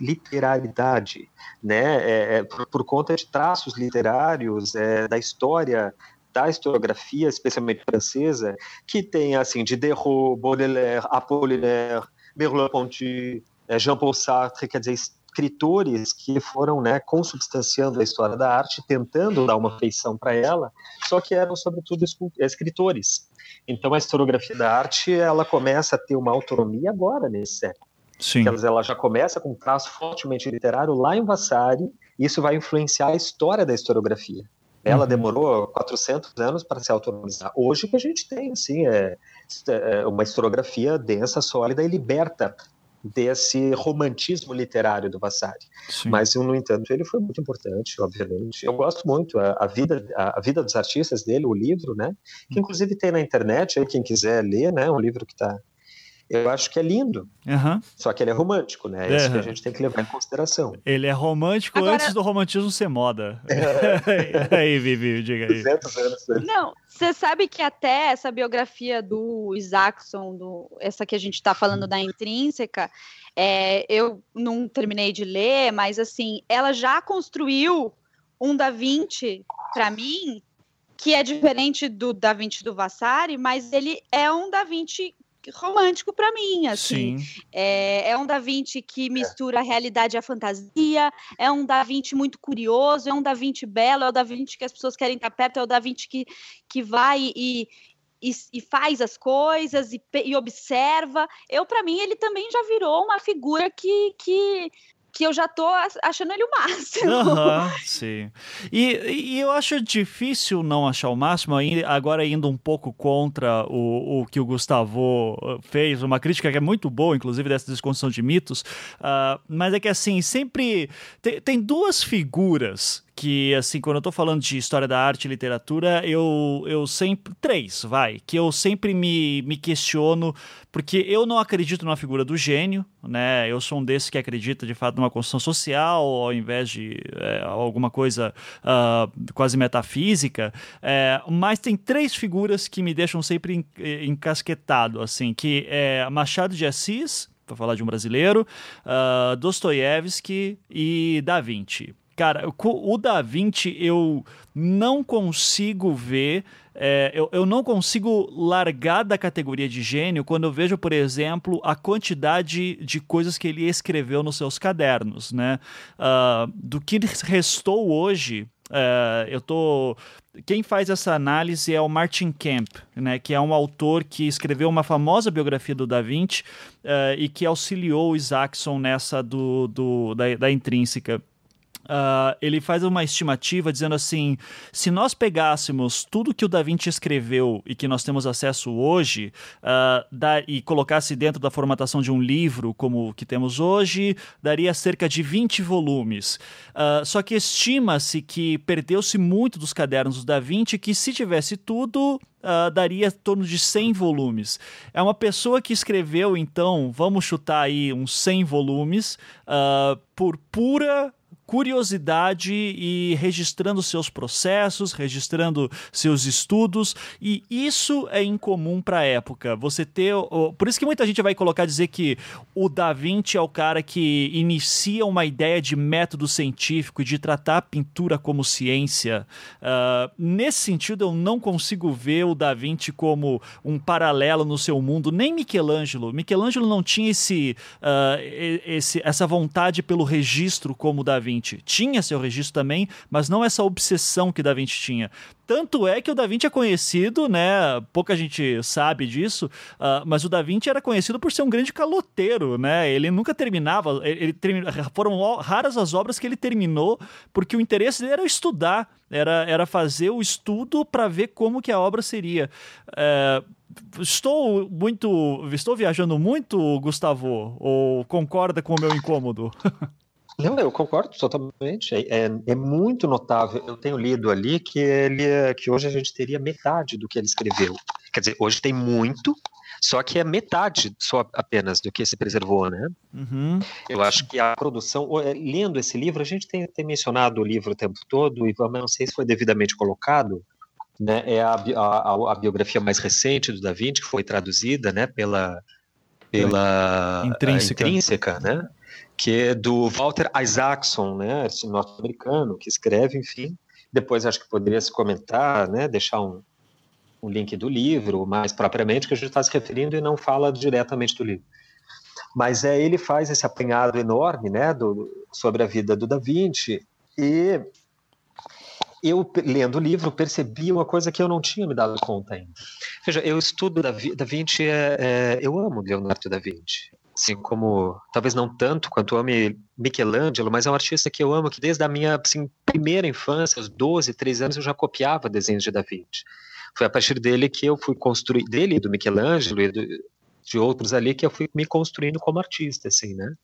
literalidade, né, é, é, por, por conta de traços literários é, da história da historiografia, especialmente francesa, que tem assim de Derrot, Baudelaire, Apollinaire, Merleau-Ponty, eh, Jean-Paul Sartre, quer dizer, escritores que foram né, consubstanciando a história da arte, tentando dar uma feição para ela, só que eram sobretudo escritores. Então a historiografia da arte ela começa a ter uma autonomia agora nesse século. Sim. Ela, ela já começa com um traço fortemente literário lá em Vasari, e isso vai influenciar a história da historiografia. Ela Uhum. demorou 400 anos para se autonomizar. Hoje que a gente tem, assim, é, é uma historiografia densa, sólida e liberta desse romantismo literário do Vasari. Sim. Mas, no entanto, ele foi muito importante, obviamente. Eu gosto muito a, a vida a, a vida dos artistas dele, o livro, né? Que inclusive tem na internet, aí quem quiser ler, né? Um livro que está eu acho que é lindo, Aham. só que ele é romântico, né? É isso que É. a gente tem que levar em consideração. Ele é romântico Agora- antes do romantismo ser moda. aí, Vivi, diga aí. 200 anos. né? Não, você sabe que até essa biografia do Isaacson, do, essa que a gente está falando da intrínseca, é, eu não terminei de ler, mas assim, ela já construiu um Da Vinci para mim que é diferente do Da Vinci do Vasari, mas ele é um Da Vinci romântico para mim, assim. É, é, um Da Vinci que mistura a realidade e a fantasia, é um Da Vinci muito curioso, é um Da Vinci belo, é o Da Vinci que as pessoas querem estar perto, é o Da Vinci que, que vai e, e, e faz as coisas e, e observa. Eu, para mim, ele também já virou uma figura que, que que eu já tô achando ele o máximo. Uhum, sim. E, e, eu acho difícil não achar o máximo, agora indo um pouco contra o, o que o Gustavo uh, fez, uma crítica que é muito boa, inclusive, dessa desconstrução de mitos, uh, mas é que assim, sempre tem, tem duas figuras que, assim, quando eu tô falando de história da arte e literatura, eu, eu sempre. Três, vai. Que eu sempre me, me questiono, porque eu não acredito na figura do gênio, né? Eu sou um desses que acredita, de fato, numa construção social, ao invés de é, alguma coisa uh, quase metafísica. É, mas tem três figuras que me deixam sempre encasquetado, assim, que é Machado de Assis, para falar de um brasileiro, uh, Dostoiévski e Da Vinci. Cara, o Da Vinci eu não consigo ver. É, eu, eu não consigo largar da categoria de gênio quando eu vejo, por exemplo, a quantidade de coisas que ele escreveu nos seus cadernos, né? Uh, do que restou hoje, uh, eu tô quem faz essa análise é o Martin Kemp, né, que é um autor que escreveu uma famosa biografia do Da Vinci uh, e que auxiliou o Isaacson nessa do, do da, da intrínseca. Uh, ele faz uma estimativa dizendo assim: se nós pegássemos tudo que o Da Vinci escreveu e que nós temos acesso hoje uh, da, e colocasse dentro da formatação de um livro como o que temos hoje, daria cerca de 20 volumes. Uh, só que estima-se que perdeu-se muito dos cadernos do Da Vinci, que se tivesse tudo, Uh, daria em torno de 100 volumes. É uma pessoa que escreveu, então, vamos chutar aí uns 100 volumes, uh, por pura curiosidade e registrando seus processos, registrando seus estudos, e isso é incomum para a época. Você ter, por isso que muita gente vai colocar dizer que o Da Vinci é o cara que inicia uma ideia de método científico de tratar a pintura como ciência. Uh, nesse sentido, eu não consigo ver o Da Vinci como um paralelo no seu mundo, nem Michelangelo. Michelangelo não tinha esse, uh, esse essa vontade pelo registro como o Da Vinci. Vinci. Tinha seu registro também, mas não essa obsessão que Da Vinci tinha. Tanto é que o Da Vinci é conhecido, né? Pouca gente sabe disso, uh, mas o Da Vinci era conhecido por ser um grande caloteiro, né? Ele nunca terminava, ele, ele foram raras as obras que ele terminou, porque o interesse dele era estudar, era, era fazer o estudo para ver como que a obra seria. Uh, estou muito. Estou viajando muito, Gustavo? Ou concorda com o meu incômodo? Não, eu concordo totalmente. É, é, é, muito notável. Eu tenho lido ali que ele que hoje a gente teria metade do que ele escreveu. Quer dizer, hoje tem muito, só que é metade só apenas do que se preservou, né? Uhum. Eu acho que a produção, é, lendo esse livro, a gente tem, tem mencionado o livro o tempo todo e não sei se foi devidamente colocado. Né, é a, a, a biografia mais recente do Da Vinci que foi traduzida, né, pela pela intrínseca, intrínseca né? Que é do Walter Isaacson, né, esse norte-americano, que escreve, enfim. Depois acho que poderia se comentar, né, deixar um, um link do livro, mais propriamente, que a gente está se referindo e não fala diretamente do livro. Mas é, ele faz esse apanhado enorme né, do, sobre a vida do Da Vinci e eu, lendo o livro, percebi uma coisa que eu não tinha me dado conta ainda. Veja, eu estudo Da, da Vinci, é, é, eu amo Leonardo da Vinci assim como talvez não tanto quanto ame Michelangelo, mas é um artista que eu amo, que desde a minha assim, primeira infância, aos 12, 13 anos, eu já copiava desenhos de Da Vinci. Foi a partir dele que eu fui construir, dele, do Michelangelo e do, de outros ali, que eu fui me construindo como artista, assim, né?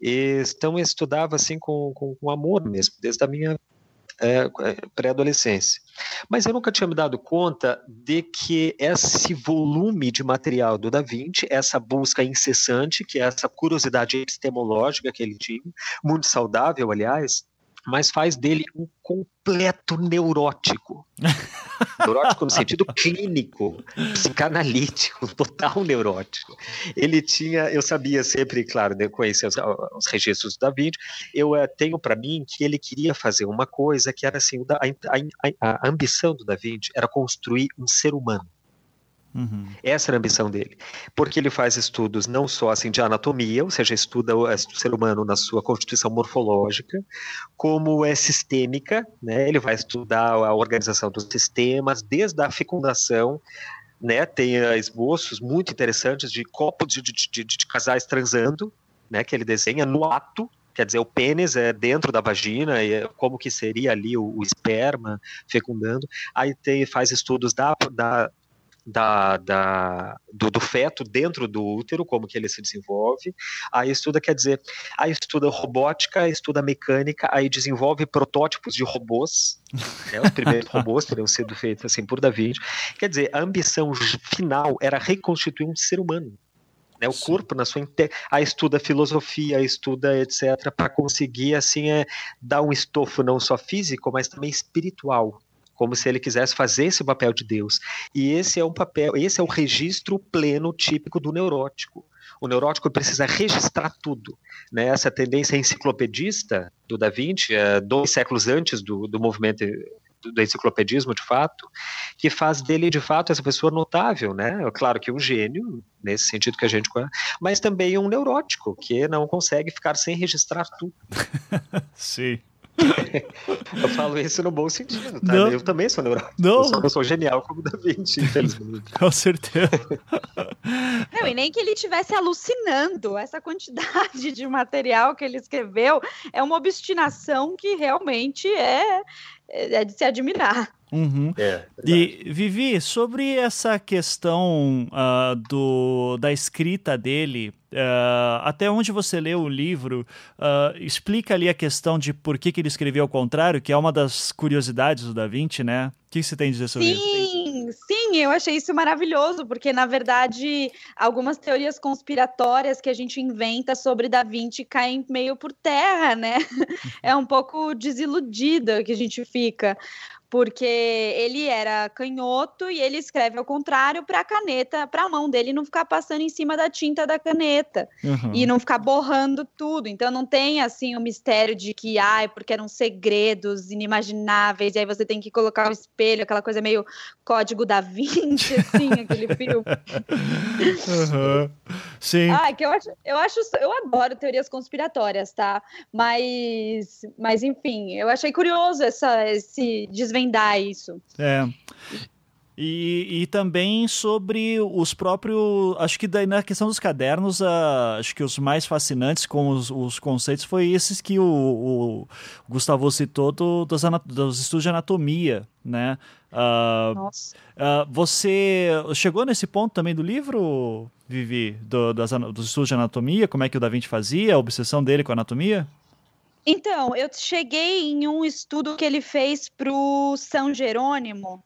E, então eu estudava assim com, com, com amor mesmo, desde a minha é, é, pré-adolescência. Mas eu nunca tinha me dado conta de que esse volume de material do Da Vinci, essa busca incessante, que é essa curiosidade epistemológica que ele tinha, muito saudável, aliás, mas faz dele um completo neurótico. neurótico no sentido clínico, psicanalítico, total neurótico. Ele tinha, eu sabia sempre, claro, né, conhecer os, os registros da Vinci, eu uh, tenho para mim que ele queria fazer uma coisa que era assim, a, a, a, a ambição do Da Vinci era construir um ser humano. Uhum. Essa era a ambição dele. Porque ele faz estudos não só assim de anatomia, ou seja, estuda o, ser humano na sua constituição morfológica, como é sistêmica, né? Ele vai estudar a organização dos sistemas, desde a fecundação, né? Tem uh, esboços muito interessantes de copos de, de, de, de casais transando, né? Que ele desenha no ato quer dizer, o pênis é dentro da vagina, e é como que seria ali o, o esperma fecundando. Aí tem, faz estudos da, da, da, da do, do, feto dentro do útero, como que ele se desenvolve. Aí estuda, quer dizer, aí estuda robótica, estuda mecânica, aí desenvolve protótipos de robôs. Né, os primeiros robôs teriam sido feitos assim por Da Vinci. Quer dizer, a ambição final era reconstituir um ser humano né, o Sim. corpo na sua inte... aí estuda filosofia, estuda etc para conseguir assim é, dar um estofo não só físico, mas também espiritual, como se ele quisesse fazer esse papel de Deus. E esse é um papel, esse é o registro pleno típico do neurótico. O neurótico precisa registrar tudo. Né? Essa tendência enciclopedista do Da Vinci, é, dois séculos antes do, do movimento do enciclopedismo, de fato, que faz dele, de fato, essa pessoa notável, né? Claro que um gênio, nesse sentido que a gente conhece, mas também um neurótico, que não consegue ficar sem registrar tudo. Sim. eu falo isso no bom sentido, tá? Não. Eu também sou neurótico. Não. Eu só não sou genial como Da Vinci, infelizmente. Com certeza. Não, e nem que ele estivesse alucinando. Essa quantidade de material que ele escreveu é uma obstinação que realmente é, é de se admirar. Uhum. É, e Vivi, sobre essa questão uh, do, da escrita dele, uh, até onde você leu o livro, uh, explica ali a questão de por que, que ele escreveu ao contrário, que é uma das curiosidades do Da Vinci, né? O que você tem a dizer sobre sim, isso? Sim, sim, eu achei isso maravilhoso, porque na verdade algumas teorias conspiratórias que a gente inventa sobre Da Vinci caem meio por terra, né? É um pouco desiludida que a gente fica porque ele era canhoto e ele escreve ao contrário para a caneta, para a mão dele não ficar passando em cima da tinta da caneta uhum. e não ficar borrando tudo. Então não tem assim o mistério de que ai, porque eram segredos inimagináveis e aí você tem que colocar o espelho, aquela coisa meio código da Vinci assim, aquele filme. Uhum. Sim. Ah, que eu acho, eu acho, eu adoro teorias conspiratórias, tá? Mas, mas enfim, eu achei curioso essa, esse desvendar isso. É. E, e também sobre os próprios. Acho que daí na questão dos cadernos, uh, acho que os mais fascinantes com os, os conceitos foi esses que o, o Gustavo citou do, dos, dos, estudos de anatomia, né? Uh, Nossa. Uh, você chegou nesse ponto também do livro, Vivi, do, das, dos estudos de anatomia? Como é que o Da Vinci fazia, a obsessão dele com a anatomia? Então, eu cheguei em um estudo que ele fez para o São Jerônimo,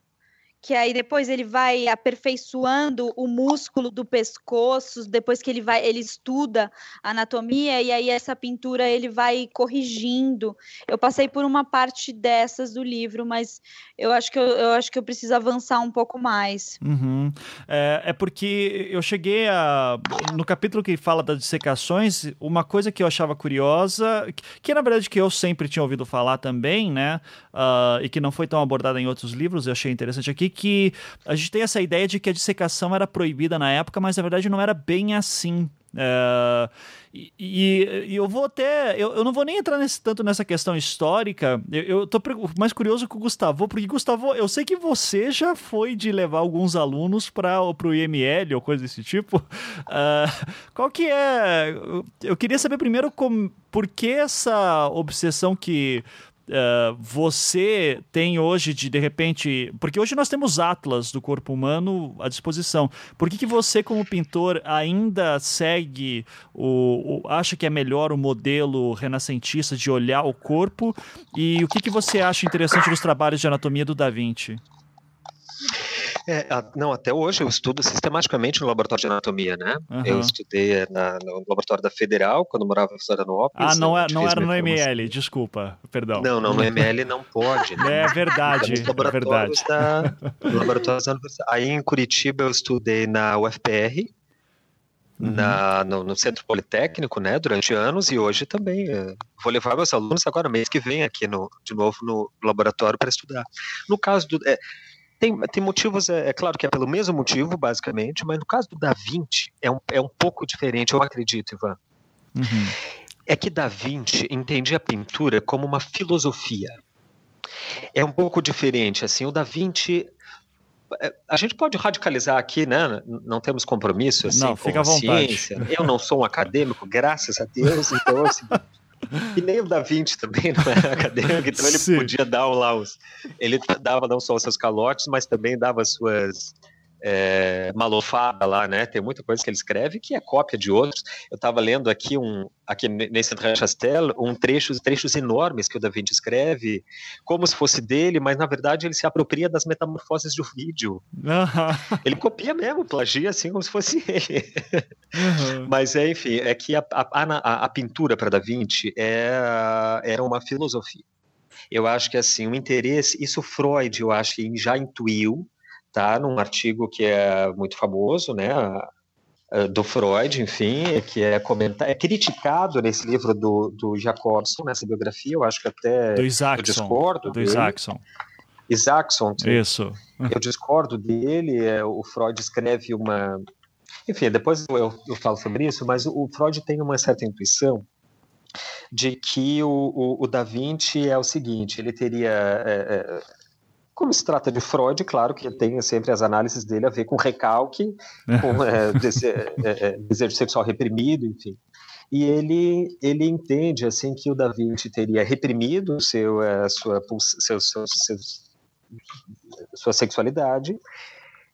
que aí depois ele vai aperfeiçoando o músculo do pescoço, depois que ele vai, ele estuda anatomia e aí essa pintura ele vai corrigindo. Eu passei por uma parte dessas do livro, mas eu acho que eu, eu acho que eu preciso avançar um pouco mais. Uhum. É, é, porque eu cheguei a no capítulo que fala das dissecações, uma coisa que eu achava curiosa, que, que na verdade que eu sempre tinha ouvido falar também, né, uh, e que não foi tão abordada em outros livros, eu achei interessante aqui que a gente tem essa ideia de que a dissecação era proibida na época, mas na verdade não era bem assim. É, e, e, eu vou até. Eu, eu não vou nem entrar nesse, tanto nessa questão histórica. Eu, eu tô mais curioso com o Gustavo, porque, Gustavo, eu sei que você já foi de levar alguns alunos para o IML ou coisa desse tipo. Uh, qual que é. Eu queria saber primeiro como, por que essa obsessão que Uh, você tem hoje de de repente. Porque hoje nós temos atlas do corpo humano à disposição. Por que, que você, como pintor, ainda segue o, o, acha que é melhor o modelo renascentista de olhar o corpo? E o que, que você acha interessante dos trabalhos de anatomia do Da Vinci? É, não, até hoje eu estudo sistematicamente no laboratório de anatomia, né? Uhum. Eu estudei é, na, no laboratório da Federal, quando morava em Florianópolis. Ah, não, é, não era no ML, desculpa, perdão. Não, não, no ML não pode. Né? É verdade, é verdade. Da, laboratório da Aí em Curitiba eu estudei na UFPR, Uhum. Na, no, no, Centro Politécnico, né, durante anos, e hoje também. É, vou levar meus alunos agora, mês que vem, aqui no, de novo no laboratório para estudar. No caso do. É, Tem, tem motivos, é, é, claro que é pelo mesmo motivo, basicamente, mas no caso do Da Vinci é um, é um pouco diferente, eu acredito, Ivan. Uhum. É que Da Vinci entendia a pintura como uma filosofia. É um pouco diferente, assim, o Da Vinci é, a gente pode radicalizar aqui, né? Não temos compromisso assim, não, com a, a ciência. Eu não sou um acadêmico, graças a Deus, então assim, e nem o Da Vinci também não era acadêmico, então ele Sim. podia dar lá os. Ele dava não só os seus calotes, mas também dava as suas é, malofada lá, né? Tem muita coisa que ele escreve que é cópia de outros. Eu estava lendo aqui um aqui nesse Chastel um trechos trechos enormes que o Da Vinci escreve, como se fosse dele, mas na verdade ele se apropria das metamorfoses do vídeo. Uhum. Ele copia mesmo, plagia assim como se fosse ele. Uhum. mas é, enfim, é que a, a, a, a pintura para Da Vinci é, era uma filosofia. Eu acho que assim, o interesse, isso Freud, eu acho que já intuiu, tá num artigo que é muito famoso, né, do Freud, enfim, que é comentado, é criticado nesse livro do, do Jacobson, nessa biografia, eu acho que até do Isaacson, eu discordo do. Isaacson. Isaacson. Isso. Eu discordo dele, é, o Freud escreve uma... Enfim, depois eu, eu falo sobre isso, mas o, Freud tem uma certa intuição de que o, o, o Da Vinci é o seguinte, ele teria... É, é, como se trata de Freud, claro que tem sempre as análises dele a ver com recalque, com é, desse, é, é, desejo sexual reprimido, enfim. E ele, ele entende assim que o Da Vinci teria reprimido seu, a é, sua, seu, seu, seu, sua sexualidade,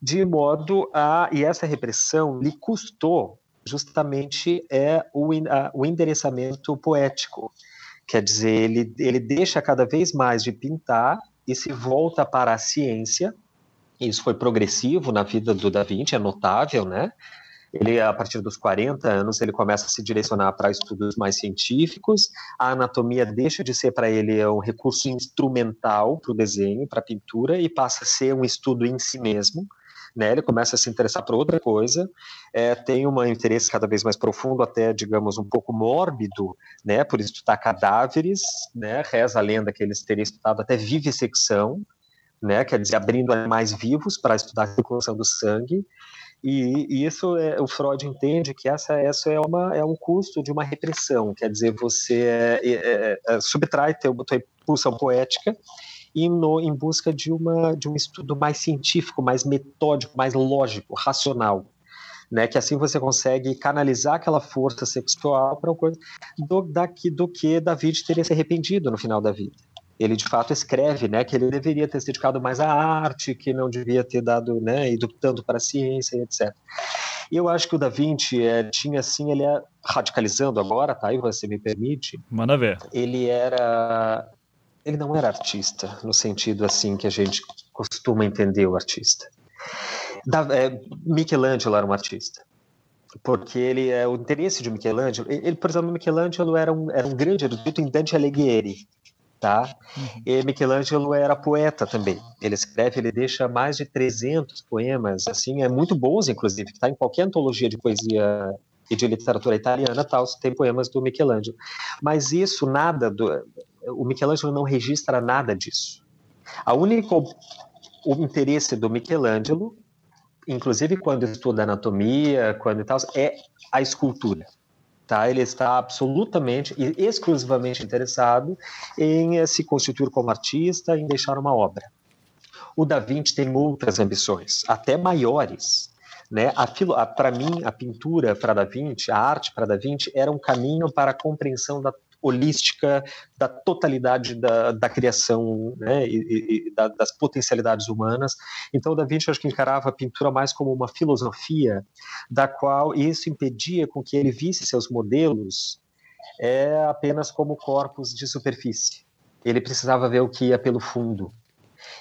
de modo a. E essa repressão lhe custou justamente é o, a, o endereçamento poético. Quer dizer, ele, ele deixa cada vez mais de pintar e se volta para a ciência. Isso foi progressivo na vida do Da Vinci, é notável, né? Ele, a partir dos 40 anos, ele começa a se direcionar para estudos mais científicos. A anatomia deixa de ser para ele um recurso instrumental para o desenho, para a pintura, e passa a ser um estudo em si mesmo né? Ele começa a se interessar por outra coisa, é, tem um interesse cada vez mais profundo, até digamos um pouco mórbido, né? Por estudar cadáveres, né? Reza a lenda que eles teriam estudado até vivissecção, né? Quer dizer, abrindo animais vivos para estudar a circulação do sangue. E, e, isso é, o Freud entende que essa, essa é, uma, é um custo de uma repressão, quer dizer, você é, é, é subtrai tua, tua impulsão poética e no, em busca de, uma, de um estudo mais científico, mais metódico, mais lógico, racional. Né, que assim você consegue canalizar aquela força sexual para uma coisa do, daqui, do que David teria se arrependido no final da vida. Ele de fato escreve, né, que ele deveria ter se dedicado mais à arte, que não devia ter dado, né, ido tanto para a ciência, etc. Eu acho que o Da Vinci é, tinha assim, ele é radicalizando agora, tá? E você me permite? Manda ver. Ele era ele não era artista no sentido assim que a gente costuma entender o artista. Da, é, Michelangelo era um artista porque ele é o interesse de Michelangelo. Ele, por exemplo, Michelangelo era um, era um grande erudito em Dante Alighieri, tá? Uhum. E Michelangelo era poeta também. Ele escreve, ele deixa mais de 300 poemas, assim, é muito bons, inclusive, que está em qualquer antologia de poesia e de literatura italiana, tal, tem poemas do Michelangelo. Mas isso nada do o Michelangelo não registra nada disso. A única o interesse do Michelangelo, inclusive quando estuda anatomia, quando e tal, é a escultura. Tá? Ele está absolutamente e exclusivamente interessado em eh, se constituir como artista, em deixar uma obra. O Da Vinci tem outras ambições, até maiores. Né? Para mim, a pintura para Da Vinci, a arte para Da Vinci, era um caminho para a compreensão da holística da totalidade da, da criação né, e, e da, das potencialidades humanas. Então, Da Vinci acho que encarava a pintura mais como uma filosofia, da qual isso impedia com que ele visse seus modelos é, apenas como corpos de superfície. Ele precisava ver o que ia pelo fundo.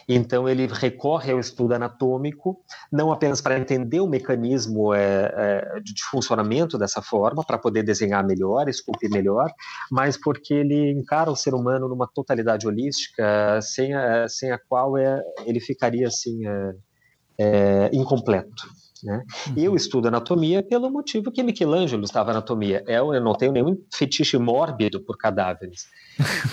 Então ele recorre ao estudo anatômico, não apenas para entender o mecanismo é, é, de funcionamento dessa forma, para poder desenhar melhor, esculpir melhor, mas porque ele encara o ser humano numa totalidade holística, sem a, sem a qual é, ele ficaria assim é, é incompleto. Né? Uhum. Eu estudo anatomia pelo motivo que Michelangelo estava anatomia. Eu, eu não tenho nenhum fetiche mórbido por cadáveres,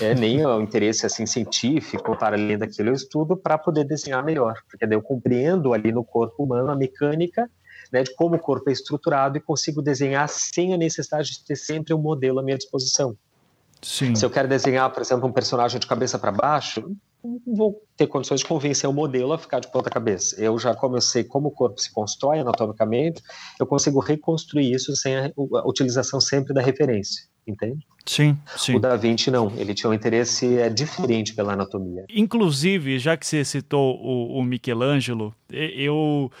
é, nem o interesse assim científico para além daquilo. Eu estudo para poder desenhar melhor, porque daí eu compreendo ali no corpo humano a mecânica né, de como o corpo é estruturado e consigo desenhar sem a necessidade de ter sempre um modelo à minha disposição. Sim. Se eu quero desenhar, por exemplo, um personagem de cabeça para baixo, vou ter condições de convencer o modelo a ficar de ponta cabeça. Eu já, sei como o corpo se constrói anatomicamente, eu consigo reconstruir isso sem a, a utilização sempre da referência, entende? Sim, sim. O Da Vinci não, ele tinha um interesse é, diferente pela anatomia. Inclusive, já que você citou o, o Michelangelo, eu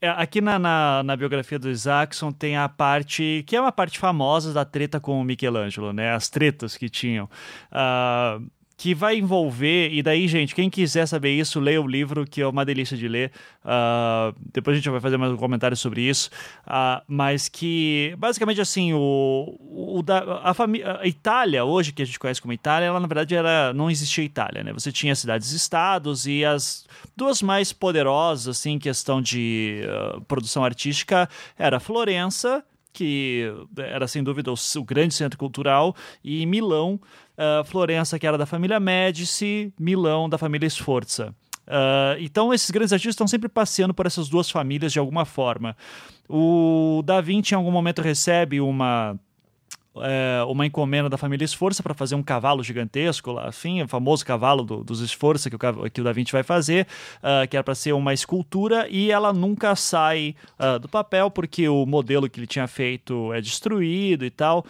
é, aqui na, na, na, biografia do Isaacson tem a parte que é uma parte famosa da treta com o Michelangelo, né? As tretas que tinham. Uh, que vai envolver, e daí, gente, quem quiser saber isso, leia o livro, que é uma delícia de ler. Uh, depois a gente vai fazer mais um comentário sobre isso. Uh, mas que, basicamente, assim, o, o da, a, a Itália, hoje que a gente conhece como Itália, ela na verdade era, não existia Itália, né? Você tinha cidades-estados e as duas mais poderosas, assim, em questão de uh, produção artística, era Florença, que era sem dúvida o grande centro cultural, e Milão, uh, Florença, que era da família Médici, Milão, da família Sforza. Uh, então, esses grandes artistas estão sempre passeando por essas duas famílias de alguma forma. O Da Vinci, em algum momento, recebe uma é, uma encomenda da família Esforça para fazer um cavalo gigantesco, lá, assim, o famoso cavalo do, dos Esforça que o, que o Da Vinci vai fazer, uh, que era para ser uma escultura, e ela nunca sai uh, do papel porque o modelo que ele tinha feito é destruído e tal.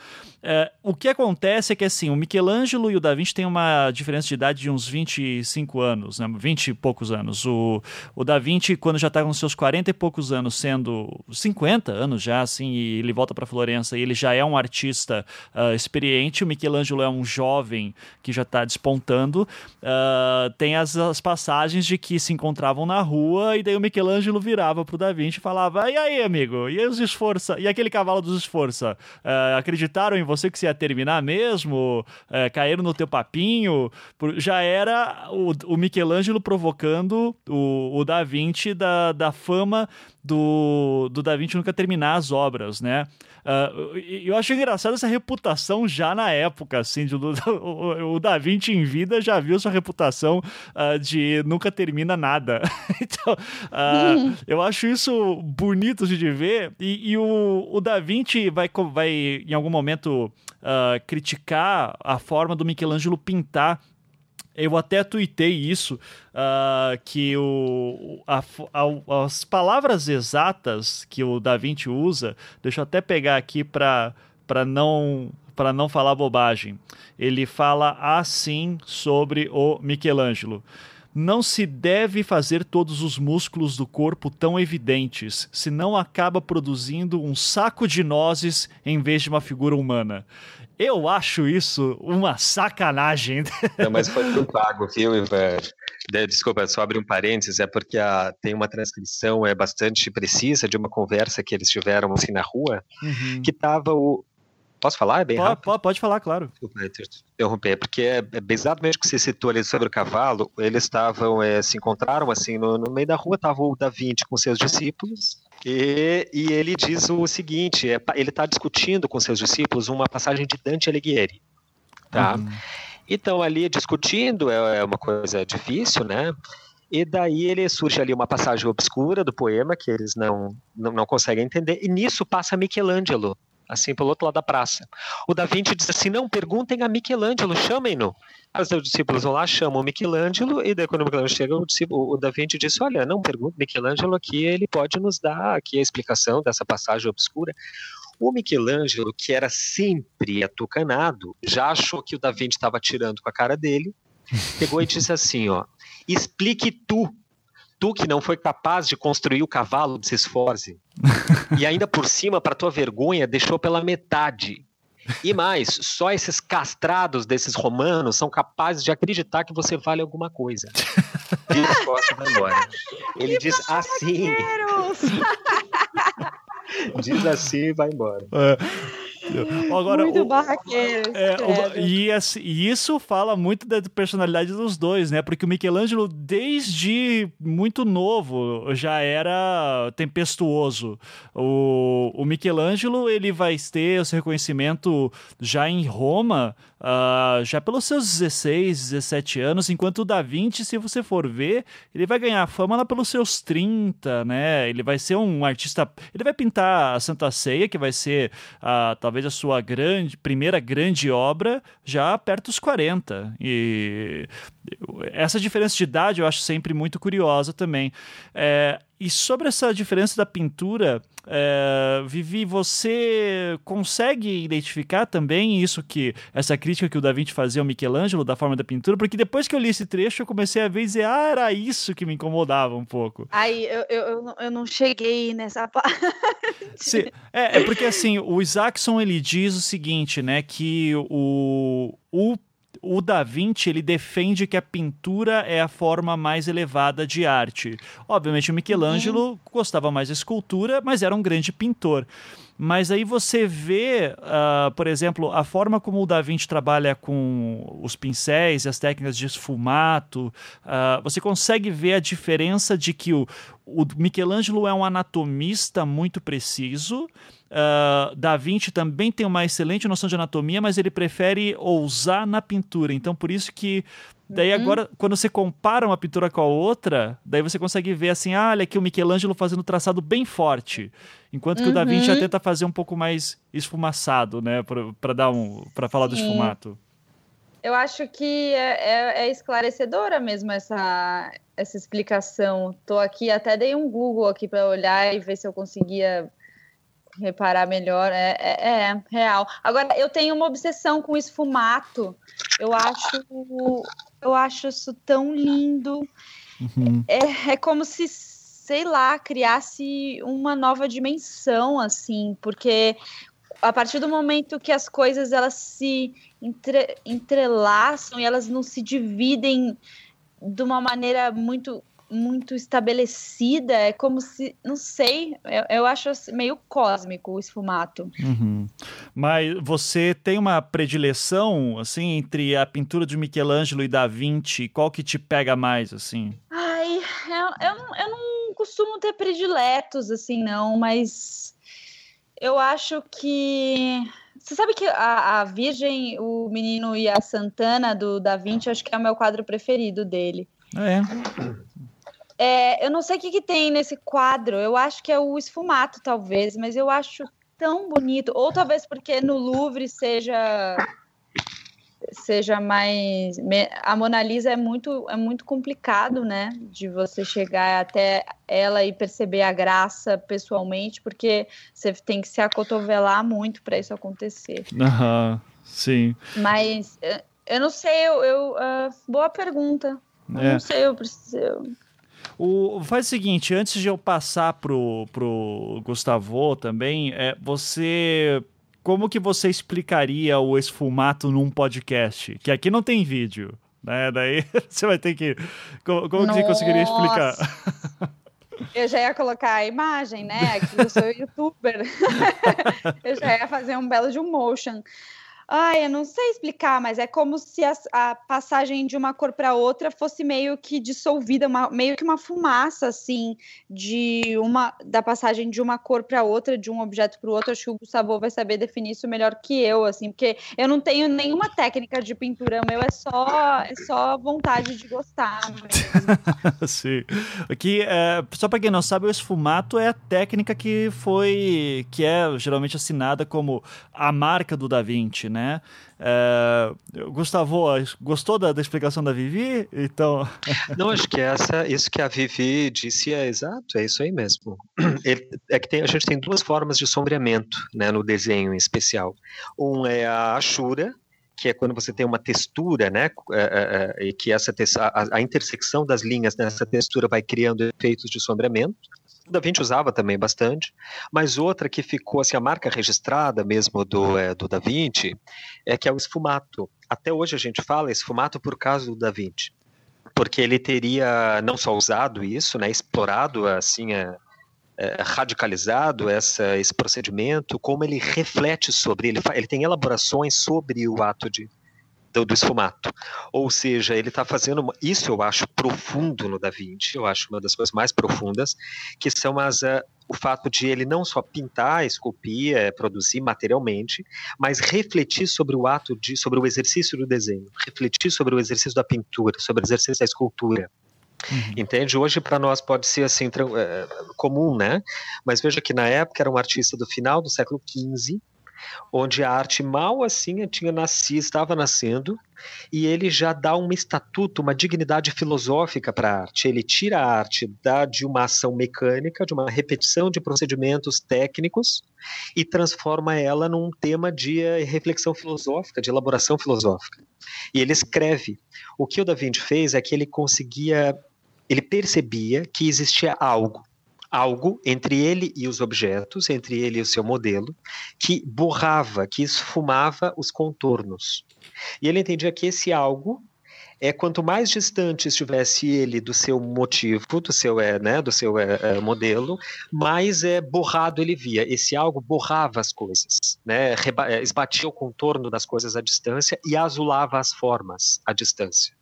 Uh, o que acontece é que assim, o Michelangelo e o Da Vinci têm uma diferença de idade de uns 25 anos, né, 20 e poucos anos. O, o Da Vinci, quando já está com seus 40 e poucos anos, sendo 50 anos já, assim, e ele volta para Florença e ele já é um artista uh, experiente. O Michelangelo é um jovem que já está despontando. Uh, tem as, as, passagens de que se encontravam na rua e daí o Michelangelo virava pro Da Vinci e falava: E aí, amigo? E os esforça? E aquele cavalo dos esforça? Uh, acreditaram em você que você ia terminar mesmo? caíram no teu papinho? Já era o, o Michelangelo provocando o, o Da Vinci da, da fama do, do Da Vinci nunca terminar as obras, né? Uh, eu acho engraçado essa reputação já na época, assim, do, o, o Da Vinci em vida já viu sua reputação uh, de nunca termina nada. então, uh, eu acho isso bonito de ver e, e o, o Da Vinci vai, vai em algum momento criticar a forma do Michelangelo pintar eu até tuitei isso, uh, que o, a, a, as palavras exatas que o Da Vinci usa, deixa eu até pegar aqui para não para não falar bobagem. Ele fala assim sobre o Michelangelo. Não se deve fazer todos os músculos do corpo tão evidentes, senão acaba produzindo um saco de nozes em vez de uma figura humana. Eu acho isso uma sacanagem. Não, mas foi tudo pago, viu, Ivan? Desculpa, só abrir um parênteses, é porque a, tem uma transcrição é bastante precisa de uma conversa que eles tiveram assim na rua, uhum. que tava o, Posso falar? É bem pode, rápido? Pode, falar, claro. Desculpa interromper, porque é, é exatamente o que você citou ali sobre o cavalo. Eles estavam, é, se encontraram assim no, no meio da rua, estava o Da Vinci com seus discípulos, e, e ele diz o seguinte: é, ele está discutindo com seus discípulos uma passagem de Dante Alighieri. Tá? Uhum. Então, ali discutindo é, é uma coisa difícil, né? E daí ele surge ali uma passagem obscura do poema que eles não, não, não conseguem entender, e nisso passa Michelangelo assim pelo outro lado da praça. O Da Vinci diz assim: não, perguntem a Michelangelo, chamem-no. Os discípulos vão lá, chamam o Michelangelo, e daí quando o Michelangelo chega, o, discípulo, o Da Vinci diz: olha, não, pergunte Michelangelo aqui, ele pode nos dar aqui a explicação dessa passagem obscura. O Michelangelo, que era sempre atucanado, já achou que o Da Vinci estava tirando com a cara dele, pegou e disse assim: ó, explique tu Tu que não foi capaz de construir o cavalo, se esforce. e ainda por cima, para tua vergonha, deixou pela metade. E mais, só esses castrados desses romanos são capazes de acreditar que você vale alguma coisa. Diz Costa vai embora. Ele diz assim. diz assim e vai embora. É. Agora, muito o, barraqueiro. É, o, e, assim, e, isso fala muito da personalidade dos dois, né? Porque o Michelangelo, desde muito novo, já era tempestuoso. O, o Michelangelo, ele vai ter esse reconhecimento já em Roma, uh, já pelos seus 16, 17 anos, enquanto o Da Vinci, se você for ver, ele vai ganhar fama lá pelos seus 30, né? Ele vai ser um artista. Ele vai pintar a Santa Ceia, que vai ser uh, talvez a sua grande, primeira grande obra, já perto dos 40. E essa diferença de idade eu acho sempre muito curiosa também. É, e sobre essa diferença da pintura, é, Vivi, você consegue identificar também isso que essa crítica que o Da Vinci fazia ao Michelangelo da forma da pintura? Porque depois que eu li esse trecho, eu comecei a ver e dizer, ah, era isso que me incomodava um pouco. Aí eu, eu, eu não cheguei nessa parte. Sim, é, é porque assim, o Isaacson ele diz o seguinte, né, que o, o o Da Vinci ele defende que a pintura é a forma mais elevada de arte. Obviamente o Michelangelo uhum. gostava mais da escultura, mas era um grande pintor. Mas aí você vê, uh, por exemplo, a forma como o Da Vinci trabalha com os pincéis e as técnicas de esfumato, uh, você consegue ver a diferença de que o, o Michelangelo é um anatomista muito preciso, Uh, da Vinci também tem uma excelente noção de anatomia, mas ele prefere ousar na pintura. Então, por isso que daí uhum. agora, quando você compara uma pintura com a outra, daí você consegue ver assim, ah, olha aqui o Michelangelo fazendo traçado bem forte, enquanto que uhum. o Da Vinci já uhum. tenta fazer um pouco mais esfumaçado, né, para dar um, para falar Sim. do esfumato. Eu acho que é, é, é, esclarecedora mesmo essa, essa explicação. Tô aqui, até dei um Google aqui para olhar e ver se eu conseguia reparar melhor. É, é, é, real. Agora, eu tenho uma obsessão com esfumato. Eu acho, eu acho isso tão lindo. Uhum. É, é como se, sei lá, criasse uma nova dimensão, assim, porque a partir do momento que as coisas elas se entre, entrelaçam e elas não se dividem de uma maneira muito muito estabelecida, é como se, não sei, eu, eu acho assim, meio cósmico o esfumato. Uhum. Mas você tem uma predileção, assim, entre a pintura de Michelangelo e Da Vinci, qual que te pega mais, assim? Ai, eu, eu, eu não costumo ter prediletos, assim, não, mas eu acho que... Você sabe que a, a Virgem, o Menino e a Santana do Da Vinci, acho que é o meu quadro preferido dele. É. É, eu não sei o que, que, tem nesse quadro. Eu acho que é o esfumato, talvez, mas eu acho tão bonito. Ou talvez porque no Louvre seja seja mais a Mona Lisa é muito é muito complicado, né, de você chegar até ela e perceber a graça pessoalmente, porque você tem que se acotovelar muito para isso acontecer. Aham, sim. Mas eu não sei, eu, eu uh, boa pergunta. Eu é. não sei, eu preciso o, faz o seguinte, antes de eu passar pro, pro Gustavo também, é, você como que você explicaria o esfumato num podcast? Que aqui não tem vídeo, né? Daí você vai ter que. Como, como que você conseguiria explicar? Eu já ia colocar a imagem, né? Eu sou youtuber. eu já ia fazer um belo de um motion. Ai, eu não sei explicar, mas é como se a, a passagem de uma cor para outra fosse meio que dissolvida, uma, meio que uma fumaça, assim, de uma da passagem de uma cor para outra, de um objeto para o outro. Acho que o Gustavo vai saber definir isso melhor que eu, assim, porque eu não tenho nenhuma técnica de pintura, meu é só, é só vontade de gostar. Sim. Aqui, é, só para quem não sabe, o esfumato é a técnica que foi, que é geralmente assinada como a marca do Da Vinci, né? Né? É, Gustavo, gostou da, da, explicação da Vivi? Então. Não, acho que essa, isso que a Vivi disse é exato, é isso aí mesmo. É que tem, a gente tem duas formas de sombreamento né, no desenho em especial. Um é a Ashura, que é quando você tem uma textura, né, é, é, é, e que essa a, a, intersecção das linhas nessa textura vai criando efeitos de sombreamento. O Da Vinci usava também bastante, mas outra que ficou assim, a marca registrada mesmo do, é, do Da Vinci é que é o esfumato. Até hoje a gente fala esfumato por causa do Da Vinci, porque ele teria não só usado isso, né, explorado assim a, é, radicalizado essa, esse procedimento, como ele reflete sobre, ele, ele tem elaborações sobre o ato de, do, do esfumato. Ou seja, ele está fazendo. Isso eu acho profundo no Da Vinci, eu acho uma das coisas mais profundas, que são as. Uh, o fato de ele não só pintar, esculpir, é, produzir materialmente, mas refletir sobre o ato de, sobre o exercício do desenho, refletir sobre o exercício da pintura, sobre o exercício da escultura. Uhum. Entende? Hoje para nós pode ser assim é, comum, né? Mas veja que na época era um artista do final do século XV, onde a arte mal assim tinha nascido, estava nascendo, e ele já dá um estatuto, uma dignidade filosófica para a arte. Ele tira a arte da, de uma ação mecânica, de uma repetição de procedimentos técnicos, e transforma ela num tema de eh, reflexão filosófica, de elaboração filosófica. E ele escreve. O que o Da Vinci fez é que ele conseguia, ele percebia que existia algo algo entre ele e os objetos, entre ele e o seu modelo, que borrava, que esfumava os contornos. E ele entendia que esse algo é quanto mais distante estivesse ele do seu motivo, do seu, é, né, do seu é, é, modelo, mais é, borrado ele via. Esse algo borrava as coisas, né, esbatia o contorno das coisas à distância e azulava as formas à distância.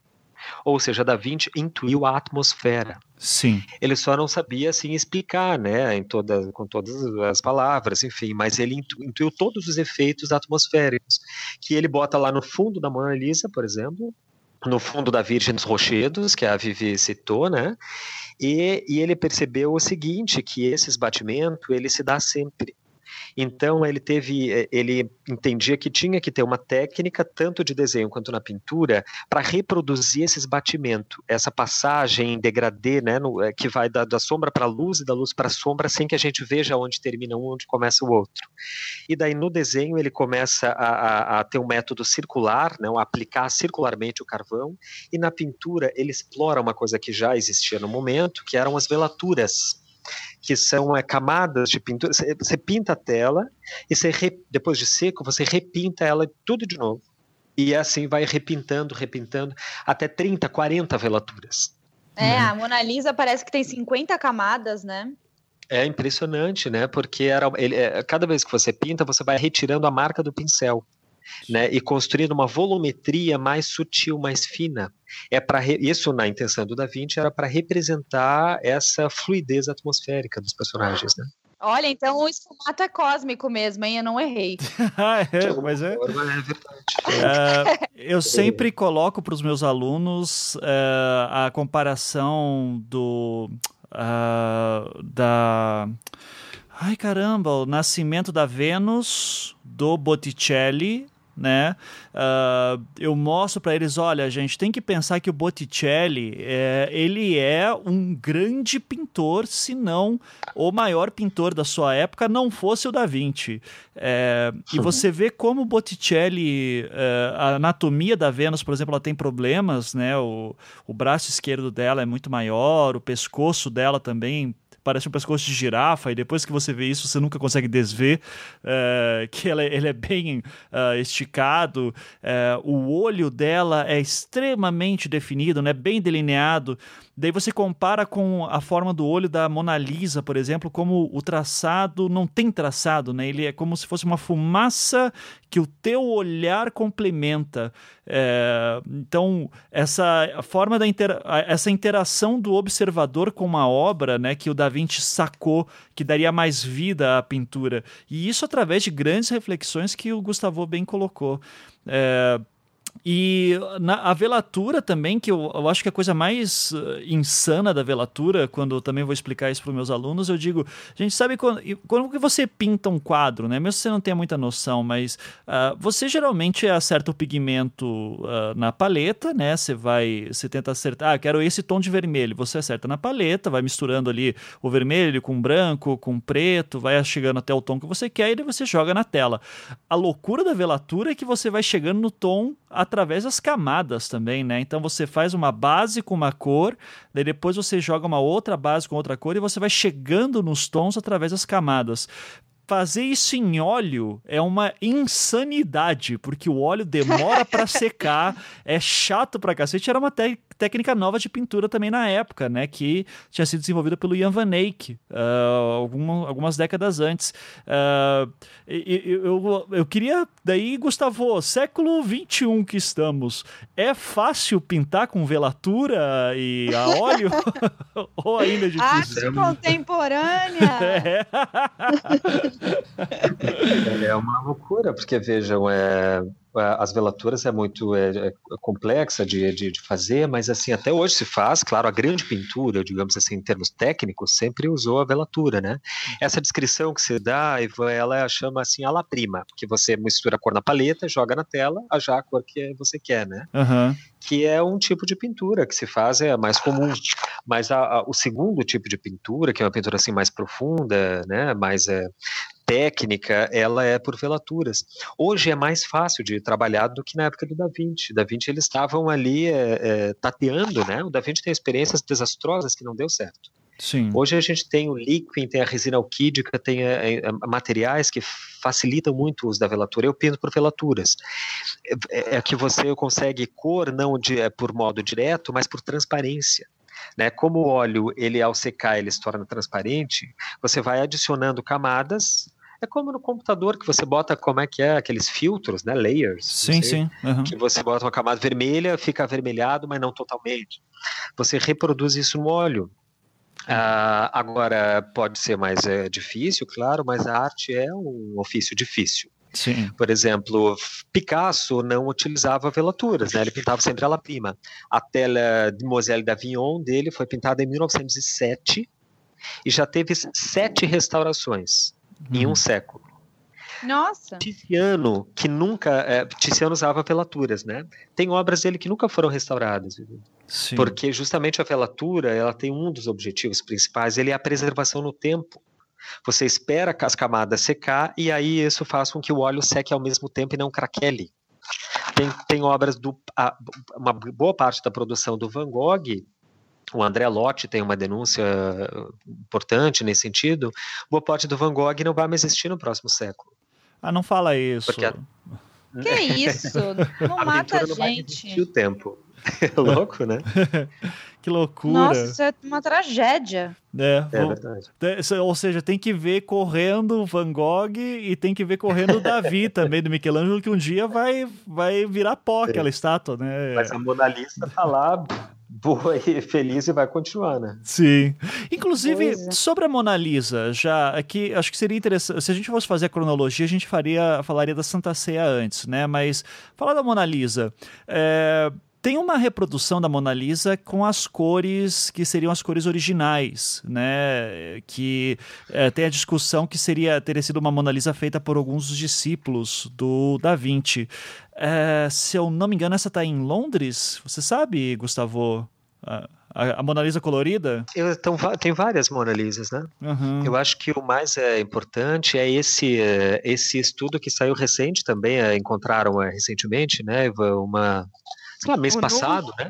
Ou seja, Da Vinci intuiu a atmosfera. Sim. Ele só não sabia assim explicar, né, em toda, com todas as palavras, enfim, mas ele intu, intuiu todos os efeitos atmosféricos que ele bota lá no fundo da Mona Lisa, por exemplo, no fundo da Virgem dos Rochedos, que a Vivi citou, né? E, e ele percebeu o seguinte, que esse esbatimento ele se dá sempre. Então ele teve, eh, ele entendia que tinha que ter uma técnica tanto de desenho quanto na pintura para reproduzir esse esbatimento, essa passagem em degradê, né, no, eh, que vai da, da sombra para a luz e da luz para a sombra, sem que a gente veja onde termina um, onde começa o outro. E daí no desenho ele começa a, a, a ter um método circular, né, aplicar circularmente o carvão, e na pintura ele explora uma coisa que já existia no momento, que eram as velaturas que são é, camadas de pintura. Você, pinta a tela e você depois de seco você repinta ela tudo de novo. E assim vai repintando, repintando, até 30, 40 velaturas. É, né? a Mona Lisa parece que tem 50 camadas, né? É impressionante, né? Porque era, ele, é, cada vez que você pinta, você vai retirando a marca do pincel né, e construindo uma volumetria mais sutil, mais fina. É para isso na intenção do Da Vinci era para representar essa fluidez atmosférica dos personagens, né? Olha, então o esfumato é cósmico mesmo, hein? Eu não errei. ah, é, mas é. é uh, eu sempre coloco para os meus alunos uh, a comparação do uh, da Ai caramba, o Nascimento da Vênus do Botticelli né? Uh, eu mostro para eles, olha, gente, tem que pensar que o Botticelli, é, ele é um grande pintor, se não o maior pintor da sua época, não fosse o Da Vinci. É, e você vê como o Botticelli, é, a anatomia da Vênus, por exemplo, ela tem problemas, né? O, o braço esquerdo dela é muito maior, o pescoço dela também parece um pescoço de girafa, e depois que você vê isso, você nunca consegue desver, uh, que ela, ele é bem uh, esticado, uh, o olho dela é extremamente definido, né, bem delineado, Daí você compara com a forma do olho da Mona Lisa, por exemplo, como o traçado não tem traçado, né? Ele é como se fosse uma fumaça que o teu olhar complementa. É, então, essa forma da intera essa interação do observador com uma obra, né, que o Da Vinci sacou que daria mais vida à pintura. E isso através de grandes reflexões que o Gustavo bem colocou. É, e na, a velatura também, que eu, eu acho que a coisa mais uh, insana da velatura, quando eu também vou explicar isso para os meus alunos, eu digo, gente sabe quando, quando que você pinta um quadro, né? Mesmo se você não tenha muita noção, mas uh, você geralmente acerta o pigmento uh, na paleta, né? Você vai, você tenta acertar, ah, quero esse tom de vermelho, você acerta na paleta, vai misturando ali o vermelho com branco, com preto, vai chegando até o tom que você quer e daí você joga na tela. A loucura da velatura é que você vai chegando no tom através das camadas também, né? Então você faz uma base com uma cor, daí depois você joga uma outra base com outra cor e você vai chegando nos tons através das camadas fazer isso em óleo é uma insanidade, porque o óleo demora para secar, é chato pra cacete. Era uma técnica nova de pintura também na época, né? Que tinha sido desenvolvida pelo Jan Van Eyck uh, alguma, algumas décadas antes. Uh, eu, eu, eu queria, daí, Gustavo, século XXI que estamos, é fácil pintar com velatura e a óleo? Ou ainda é difícil? Arte contemporânea! É. é uma loucura, porque vejam, é, as velaturas é muito é, é complexa de, de, de, fazer, mas assim, até hoje se faz, claro, a grande pintura, digamos assim, em termos técnicos, sempre usou a velatura, né? Essa descrição que se dá, ela chama assim a la prima, que você mistura a cor na paleta, joga na tela, a já a cor que você quer, né? Uhum. Que é um tipo de pintura que se faz, é mais comum. Mas a, a, o segundo tipo de pintura, que é uma pintura assim mais profunda, né, mais é, técnica, ela é por velaturas. Hoje é mais fácil de trabalhar do que na época do Da Vinci. Da Vinci eles estavam ali é, é, tateando, né? O Da Vinci tem experiências desastrosas que não deu certo. Sim. Hoje a gente tem o liquid, tem a resina alquídica, tem é, é, materiais que facilitam muito o uso da velatura. Eu pinto por velaturas. É, é que você consegue cor não de, é, por modo direto, mas por transparência. Né? Como o óleo, ele ao secar, ele se torna transparente, você vai adicionando camadas é como no computador que você bota, como é que é, aqueles filtros, né, layers. Sim, sim. Uhum. Que você bota uma camada vermelha, fica avermelhado, mas não totalmente. Você reproduz isso no óleo. Uh, agora, pode ser mais é, difícil, claro, mas a arte é um ofício difícil. Sim. Por exemplo, Picasso não utilizava velaturas, né? ele pintava sempre ela prima. A tela de Moselle d'Avignon dele foi pintada em 1907 e já teve sete restaurações em um uhum. século. Nossa. Tiziano, que nunca. É, Tiziano usava velaturas, né? Tem obras dele que nunca foram restauradas. Sim. Porque justamente a velatura, ela tem um dos objetivos principais, ele é a preservação no tempo. Você espera as camadas secar e aí isso faz com que o óleo seque ao mesmo tempo e não craquele. Tem, tem obras do. A, uma boa parte da produção do Van Gogh o André Lotti tem uma denúncia importante nesse sentido, boa parte do Van Gogh não vai mais existir no próximo século. Ah, não fala isso. Porque a... Que isso? Não a mata a gente. o tempo. É louco, né? que loucura. Nossa, isso é uma tragédia. É, é verdade. Ou seja, tem que ver correndo Van Gogh e tem que ver correndo Davi também, do Michelangelo, que um dia vai, vai virar pó aquela estátua, né? Mas a Mona Lisa tá lá boa e feliz e vai continuar, né? Sim. Inclusive, é. sobre a Mona Lisa, já aqui acho que seria interessante. Se a gente fosse fazer a cronologia, a gente faria, falaria da Santa Ceia antes, né? Mas falar da Mona Lisa. É, tem uma reprodução da Mona Lisa com as cores que seriam as cores originais, né? Que é, tem a discussão que seria teria sido uma Mona Lisa feita por alguns dos discípulos do Da Vinci. É, se eu não me engano, essa está em Londres. Você sabe, Gustavo? A, a, Mona Lisa colorida? Eu, então, tem várias Mona Lisas, né? Uhum. Eu acho que o mais é, importante é esse, é, esse estudo que saiu recente também, é, encontraram é, recentemente, né? Uma sei lá, mês o passado, nu?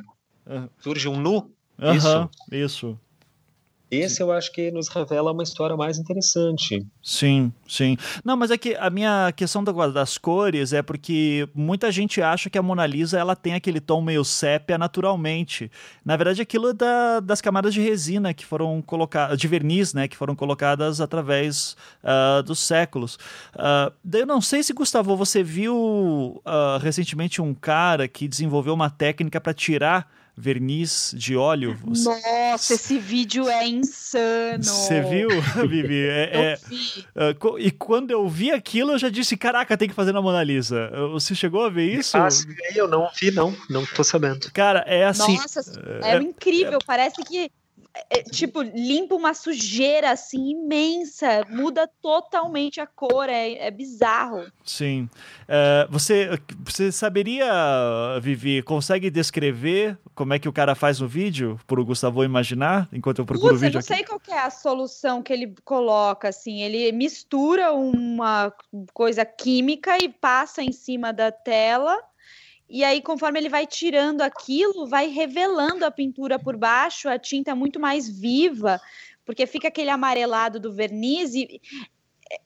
né? Surge um nu. Uhum, isso. Isso. Esse eu acho que nos revela uma história mais interessante. Sim, sim. Não, mas é que a minha questão das cores é porque muita gente acha que a Mona Lisa ela tem aquele tom meio sépia naturalmente. Na verdade, aquilo é da, das camadas de resina que foram colocadas, de verniz, né, que foram colocadas através uh, dos séculos. Uh, eu não sei se, Gustavo, você viu uh, recentemente um cara que desenvolveu uma técnica para tirar verniz de óleo. Você... Nossa, esse vídeo é insano. Você viu, Vivi? É, eu é, vi. Uh, e quando eu vi aquilo, eu já disse: caraca, tem que fazer na Mona Lisa. Você chegou a ver isso? Ah, eu não vi, não. Não tô sabendo. Cara, é assim. Nossa, é, é incrível. É, Parece que é, tipo, limpa uma sujeira assim imensa, muda totalmente a cor, é, é bizarro. Sim. Uh, você, você saberia, Vivi, consegue descrever como é que o cara faz no vídeo, para o Gustavo imaginar, enquanto eu procuro Putz, o vídeo? Eu não aqui? sei qual é a solução que ele coloca, assim, ele mistura uma coisa química e passa em cima da tela e aí, conforme ele vai tirando aquilo, vai revelando a pintura por baixo, a tinta é muito mais viva, porque fica aquele amarelado do verniz e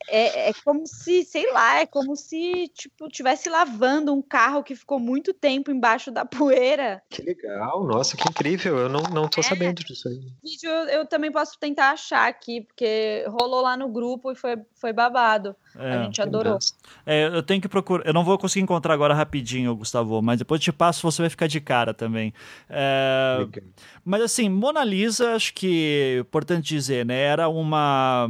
é, é, como se, sei lá, é como se, tipo, tivesse lavando um carro que ficou muito tempo embaixo da poeira. Que legal, nossa, que incrível, eu não, não tô é. sabendo disso aí. Vídeo eu, eu, também posso tentar achar aqui, porque rolou lá no grupo e foi, foi babado. É, a gente adorou. É, eu tenho que procurar, eu não vou conseguir encontrar agora rapidinho, Gustavo, mas depois eu te passo, você vai ficar de cara também. É, mas assim, Mona Lisa, acho que é importante dizer, né, era uma...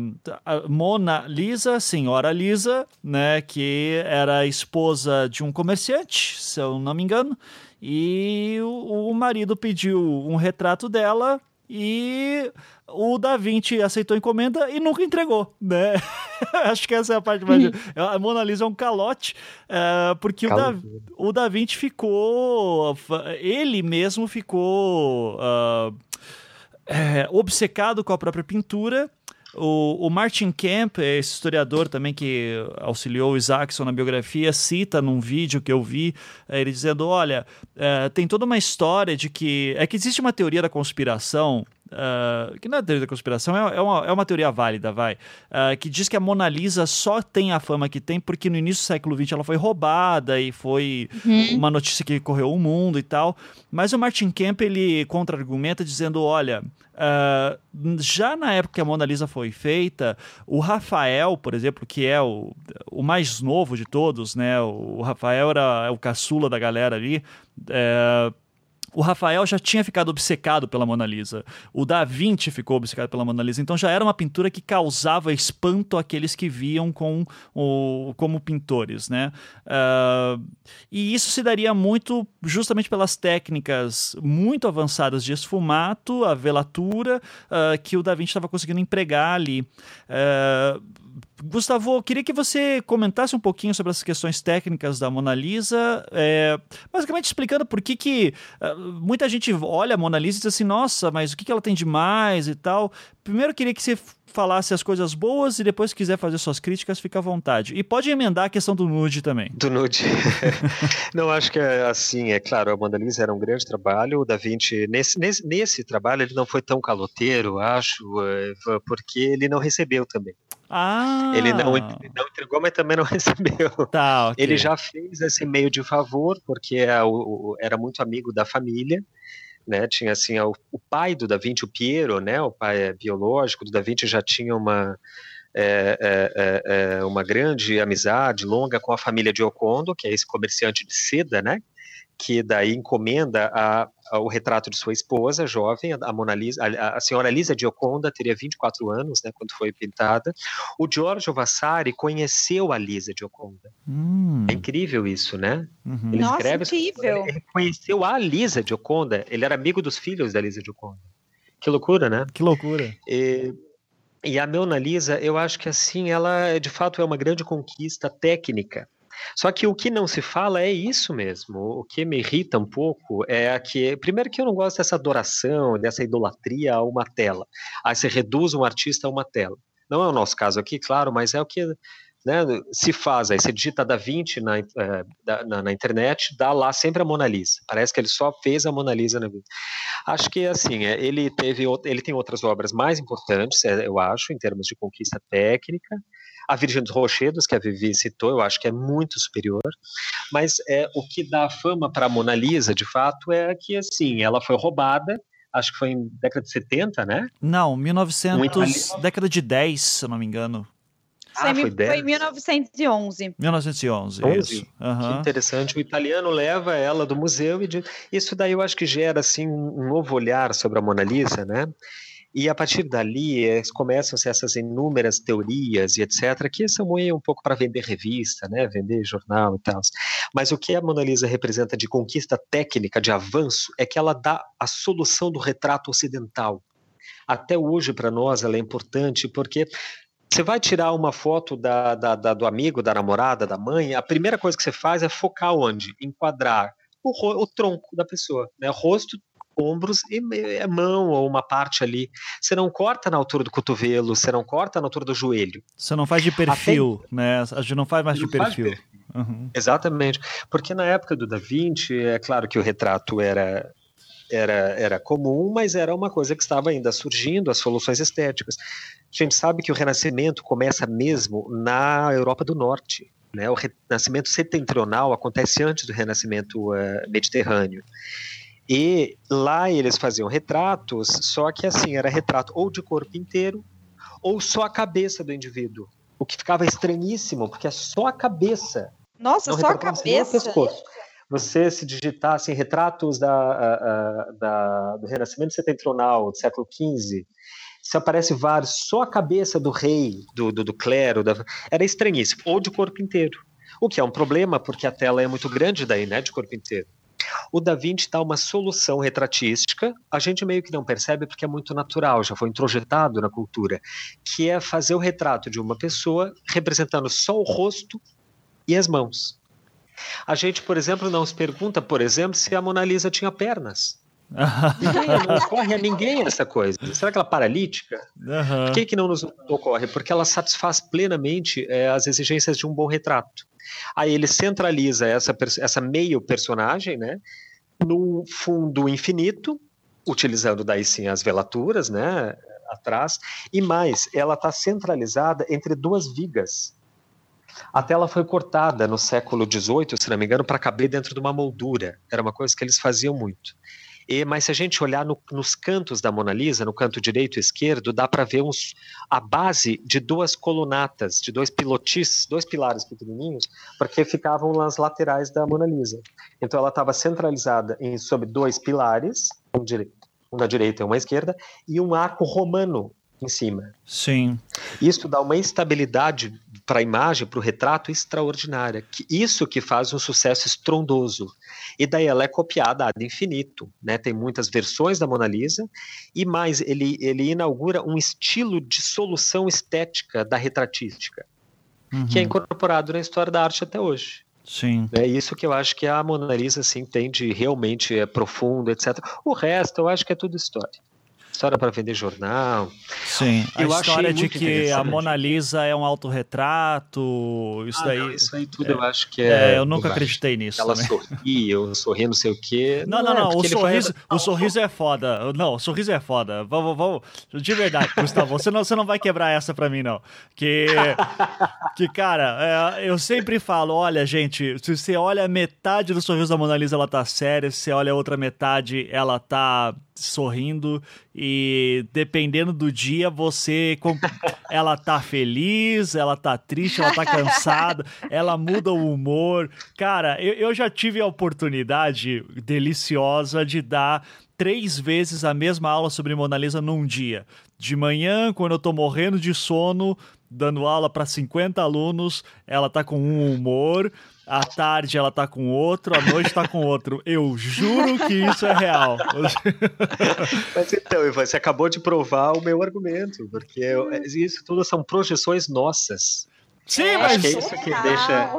Mona Lisa, senhora Lisa, né, que era esposa de um comerciante, se eu não me engano, e o, o marido pediu um retrato dela e o Da Vinci aceitou a encomenda e nunca entregou, né? Acho que essa é a parte mais. a Mona Lisa é um calote, uh, porque o da, o da Vinci ficou. Ele mesmo ficou uh, é, obcecado com a própria pintura o, o, Martin Kemp, esse historiador também que auxiliou o Isaacson na biografia, cita num vídeo que eu vi, eh, ele dizendo: olha, é, tem toda uma história de que. É que existe uma teoria da conspiração Uh, que não é teoria da conspiração, é, é, uma, é uma teoria válida, vai, uh, que diz que a Mona Lisa só tem a fama que tem porque no início do século XX ela foi roubada e foi uhum. uma notícia que correu o mundo e tal. Mas o Martin Kemp ele contra-argumenta dizendo: olha, uh, já na época que a Mona Lisa foi feita, o Rafael, por exemplo, que é o, o mais novo de todos, né? O Rafael era é o caçula da galera ali. Uh, o Rafael já tinha ficado obcecado pela Mona Lisa. O Da Vinci ficou obcecado pela Mona Lisa. Então já era uma pintura que causava espanto àqueles que viam com o, como pintores, né? Uh, e isso se daria muito justamente pelas técnicas muito avançadas de esfumato, a velatura, uh, que o Da Vinci estava conseguindo empregar ali. Uh, Gustavo, queria que você comentasse um pouquinho sobre as questões técnicas da Mona Lisa, é, basicamente explicando por que, que uh, muita gente olha a Mona Lisa e diz assim, nossa, mas o que, que ela tem de mais e tal. Primeiro, queria que você falasse as coisas boas e depois, se quiser fazer suas críticas, fica à vontade. E pode emendar a questão do nude também. Do nude. não, acho que é assim, é claro, a Mona Lisa era um grande trabalho, o Da Vinci, nesse, nesse, nesse trabalho, ele não foi tão caloteiro, acho, é, porque ele não recebeu também. Ah. Ele não, não entregou, mas também não recebeu. Tá, okay. Ele já fez esse meio de favor, porque é era muito amigo da família. Né, tinha assim o, o, pai do Da Vinci, o Piero, né, o pai biológico do Da Vinci já tinha uma é, é, é, é uma grande amizade longa com a família de Ocondo, que é esse comerciante de seda, né, que daí encomenda a, a, o retrato de sua esposa, jovem, a Mona Lisa, a, a senhora Lisa Gioconda teria 24 anos, né, quando foi pintada. O Giorgio Vasari conheceu a Lisa Gioconda. Hum. É incrível isso, né? Uhum. Ele Nossa, escreve, incrível. Ele conheceu a Lisa Gioconda, ele era amigo dos filhos da Lisa Gioconda. Que loucura, né? Que loucura. E, e a Mona Lisa, eu acho que assim, ela de fato é uma grande conquista técnica só que o que não se fala é isso mesmo. O que me irrita um pouco é que, primeiro, que eu não gosto dessa adoração, dessa idolatria a uma tela. Aí você reduz um artista a uma tela. Não é o nosso caso aqui, claro, mas é o que né, se faz. Aí você digita Da Vinci na, é, na, na, internet, dá lá sempre a Mona Lisa. Parece que ele só fez a Mona Lisa na vida. Acho que assim, é, ele teve, ele tem outras obras mais importantes, é, eu acho, em termos de conquista técnica. A Virgem dos Rochedos, que a Vivi citou, eu acho que é muito superior. Mas é, o que dá fama para a Mona Lisa, de fato, é que assim, ela foi roubada, acho que foi em década de 70, né? Não, 1900, um itali... década de 10, se eu não me engano. Ah, foi, foi 1911. 1911, 11? isso. Uhum. Que interessante. O italiano leva ela do museu e de... isso daí eu acho que gera assim um novo olhar sobre a Mona Lisa, né? E a partir dali é, começam-se essas inúmeras teorias e etc., que são um pouco para vender revista, né, vender jornal e tal. Mas o que a Mona Lisa representa de conquista técnica, de avanço, é que ela dá a solução do retrato ocidental. Até hoje, para nós, ela é importante porque você vai tirar uma foto da, da, da, do amigo, da namorada, da mãe, a primeira coisa que você faz é focar onde? Enquadrar o, o tronco da pessoa, né? rosto, ombros e é mão ou uma parte ali. Você não corta na altura do cotovelo, você não corta na altura do joelho. Você não faz de perfil, Até... né? A gente não faz mais de perfil. perfil. Uhum. Exatamente. Porque na época do Da Vinci, é claro que o retrato era era, era comum, mas era uma coisa que estava ainda surgindo, as soluções estéticas. A gente sabe que o Renascimento começa mesmo na Europa do Norte. Né? O Renascimento setentrional acontece antes do Renascimento uh, Mediterrâneo. E lá eles faziam retratos, só que assim, era retrato ou de corpo inteiro, ou só a cabeça do indivíduo. O que ficava estranhíssimo, porque é só a cabeça. Nossa, só a cabeça. pescoço. Você se digitar assim, retratos da, a, a, da, do Renascimento Setentrional, do século XV, se aparece vários, só a cabeça do rei, do, do, do clero, da, era estranhíssimo, ou de corpo inteiro. O que é um problema, porque a tela é muito grande daí, né, de corpo inteiro. O Da Vinci dá uma solução retratística, a gente meio que não percebe porque é muito natural, já foi introjetado na cultura, que é fazer o retrato de uma pessoa representando só o rosto e as mãos. A gente, por exemplo, não se pergunta, por exemplo, se a Mona Lisa tinha pernas. ninguém, não ocorre a ninguém essa coisa. Será que ela é paralítica? Uhum. Por que, que não nos ocorre? Porque ela satisfaz plenamente é, as exigências de um bom retrato. Aí ele centraliza essa, essa meio personagem, né, num fundo infinito, utilizando daí sim as velaturas, né, atrás, e mais, ela está centralizada entre duas vigas. A tela foi cortada no século XVIII, se não me engano, para caber dentro de uma moldura. Era uma coisa que eles faziam muito. E, mas se a gente olhar no, nos cantos da Mona Lisa, no canto direito e esquerdo, dá para ver uns, a base de duas colunatas, de dois pilotis, dois pilares pequenininhos, porque ficavam nas laterais da Mona Lisa. Então ela estava centralizada em, sobre dois pilares, um, direito, um da direita e uma esquerda, e um arco romano em cima. Sim. Isso dá uma instabilidade para a imagem, para o retrato extraordinária. Que isso que faz um sucesso estrondoso. E daí ela é copiada ad infinito, né? Tem muitas versões da Mona Lisa e mais ele ele inaugura um estilo de solução estética da retratística, uhum. que é incorporado na história da arte até hoje. Sim. É isso que eu acho que a Mona Lisa assim, tem de realmente é profundo, etc. O resto eu acho que é tudo história história para vender jornal. Sim, a eu história de que a Mona Lisa é um autorretrato, isso ah, daí. Não, isso aí tudo é, eu acho que é. é eu nunca acreditei nisso. Ela sorri, eu sorri, não sei o quê. Não, não, não, não o, sorriso, o sorriso é foda. Não, o sorriso é foda. Vamos, vamos. De verdade, Gustavo, você não, você não vai quebrar essa para mim, não. Que, que cara, é, eu sempre falo: olha, gente, se você olha metade do sorriso da Mona Lisa, ela tá séria, se você olha a outra metade, ela tá sorrindo e dependendo do dia você ela tá feliz, ela tá triste, ela tá cansada, ela muda o humor. Cara, eu, eu já tive a oportunidade deliciosa de dar três vezes a mesma aula sobre Mona Lisa num dia. De manhã, quando eu tô morrendo de sono, dando aula para 50 alunos, ela tá com um humor à tarde ela tá com outro, à noite tá com outro. Eu juro que isso é real. Mas então, você acabou de provar o meu argumento, porque eu, isso tudo são projeções nossas. Sim, é, mas é isso que deixa,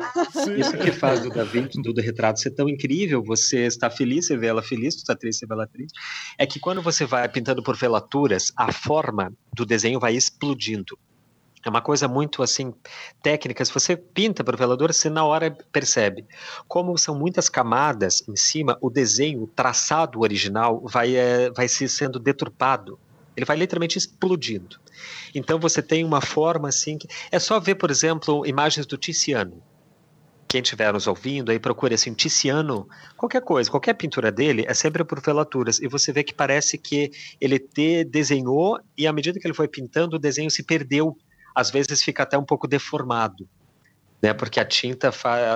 Sim. isso que faz do Da Vinci, do, do retrato ser tão incrível. Você está feliz, você vê ela feliz, tu está triste, você vê ela triste. É que quando você vai pintando por velaturas, a forma do desenho vai explodindo. É uma coisa muito assim técnica. Se você pinta para o velador, você na hora percebe. Como são muitas camadas em cima, o desenho, o traçado original vai, é, vai se sendo deturpado. Ele vai literalmente explodindo. Então você tem uma forma assim que é só ver, por exemplo, imagens do Tiziano. Quem estiver nos ouvindo aí procure assim Tiziano, qualquer coisa, qualquer pintura dele é sempre por velaturas e você vê que parece que ele te desenhou e à medida que ele foi pintando o desenho se perdeu às vezes fica até um pouco deformado, né? Porque a tinta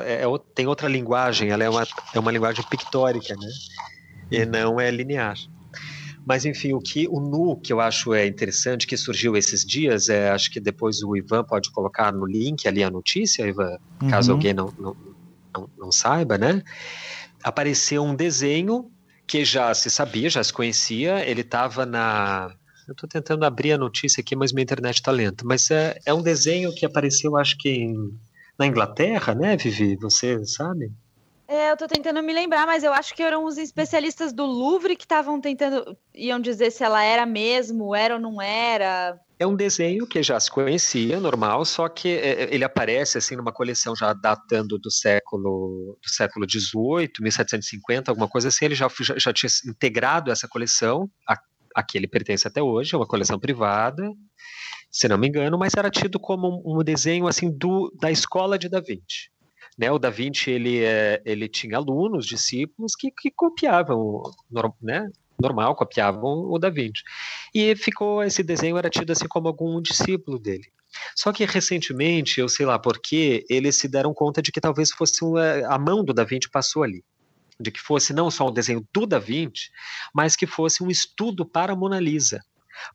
é, é, tem outra linguagem, ela é uma, é uma linguagem pictórica, né? E não é linear. Mas enfim, o que o nu que eu acho é interessante que surgiu esses dias, é, acho que depois o Ivan pode colocar no link ali a notícia, Ivan, caso uhum. alguém não, não, não, não saiba, né? Apareceu um desenho que já se sabia, já se conhecia, ele estava na eu estou tentando abrir a notícia aqui, mas minha internet está lenta. Mas é, é um desenho que apareceu, acho que em, na Inglaterra, né, Vivi? Você sabe? É, eu estou tentando me lembrar, mas eu acho que eram os especialistas do Louvre que estavam tentando, iam dizer se ela era mesmo, era ou não era. É um desenho que já se conhecia, normal, só que é, é, ele aparece assim numa coleção já datando do século do século XVIII, 1750, alguma coisa assim. Ele já, já, já tinha integrado essa coleção, a, que ele pertence até hoje, é uma coleção privada, se não me engano, mas era tido como um, desenho assim do, da escola de Da Vinci. Né, o Da Vinci ele, é, ele tinha alunos, discípulos que, que copiavam, né, normal, copiavam o Da Vinci. E ficou esse desenho era tido assim como algum discípulo dele. Só que recentemente, eu sei lá porquê, eles se deram conta de que talvez fosse uma, a mão do Da Vinci passou ali. De que fosse não só um desenho do Da Vinci, mas que fosse um estudo para a Mona Lisa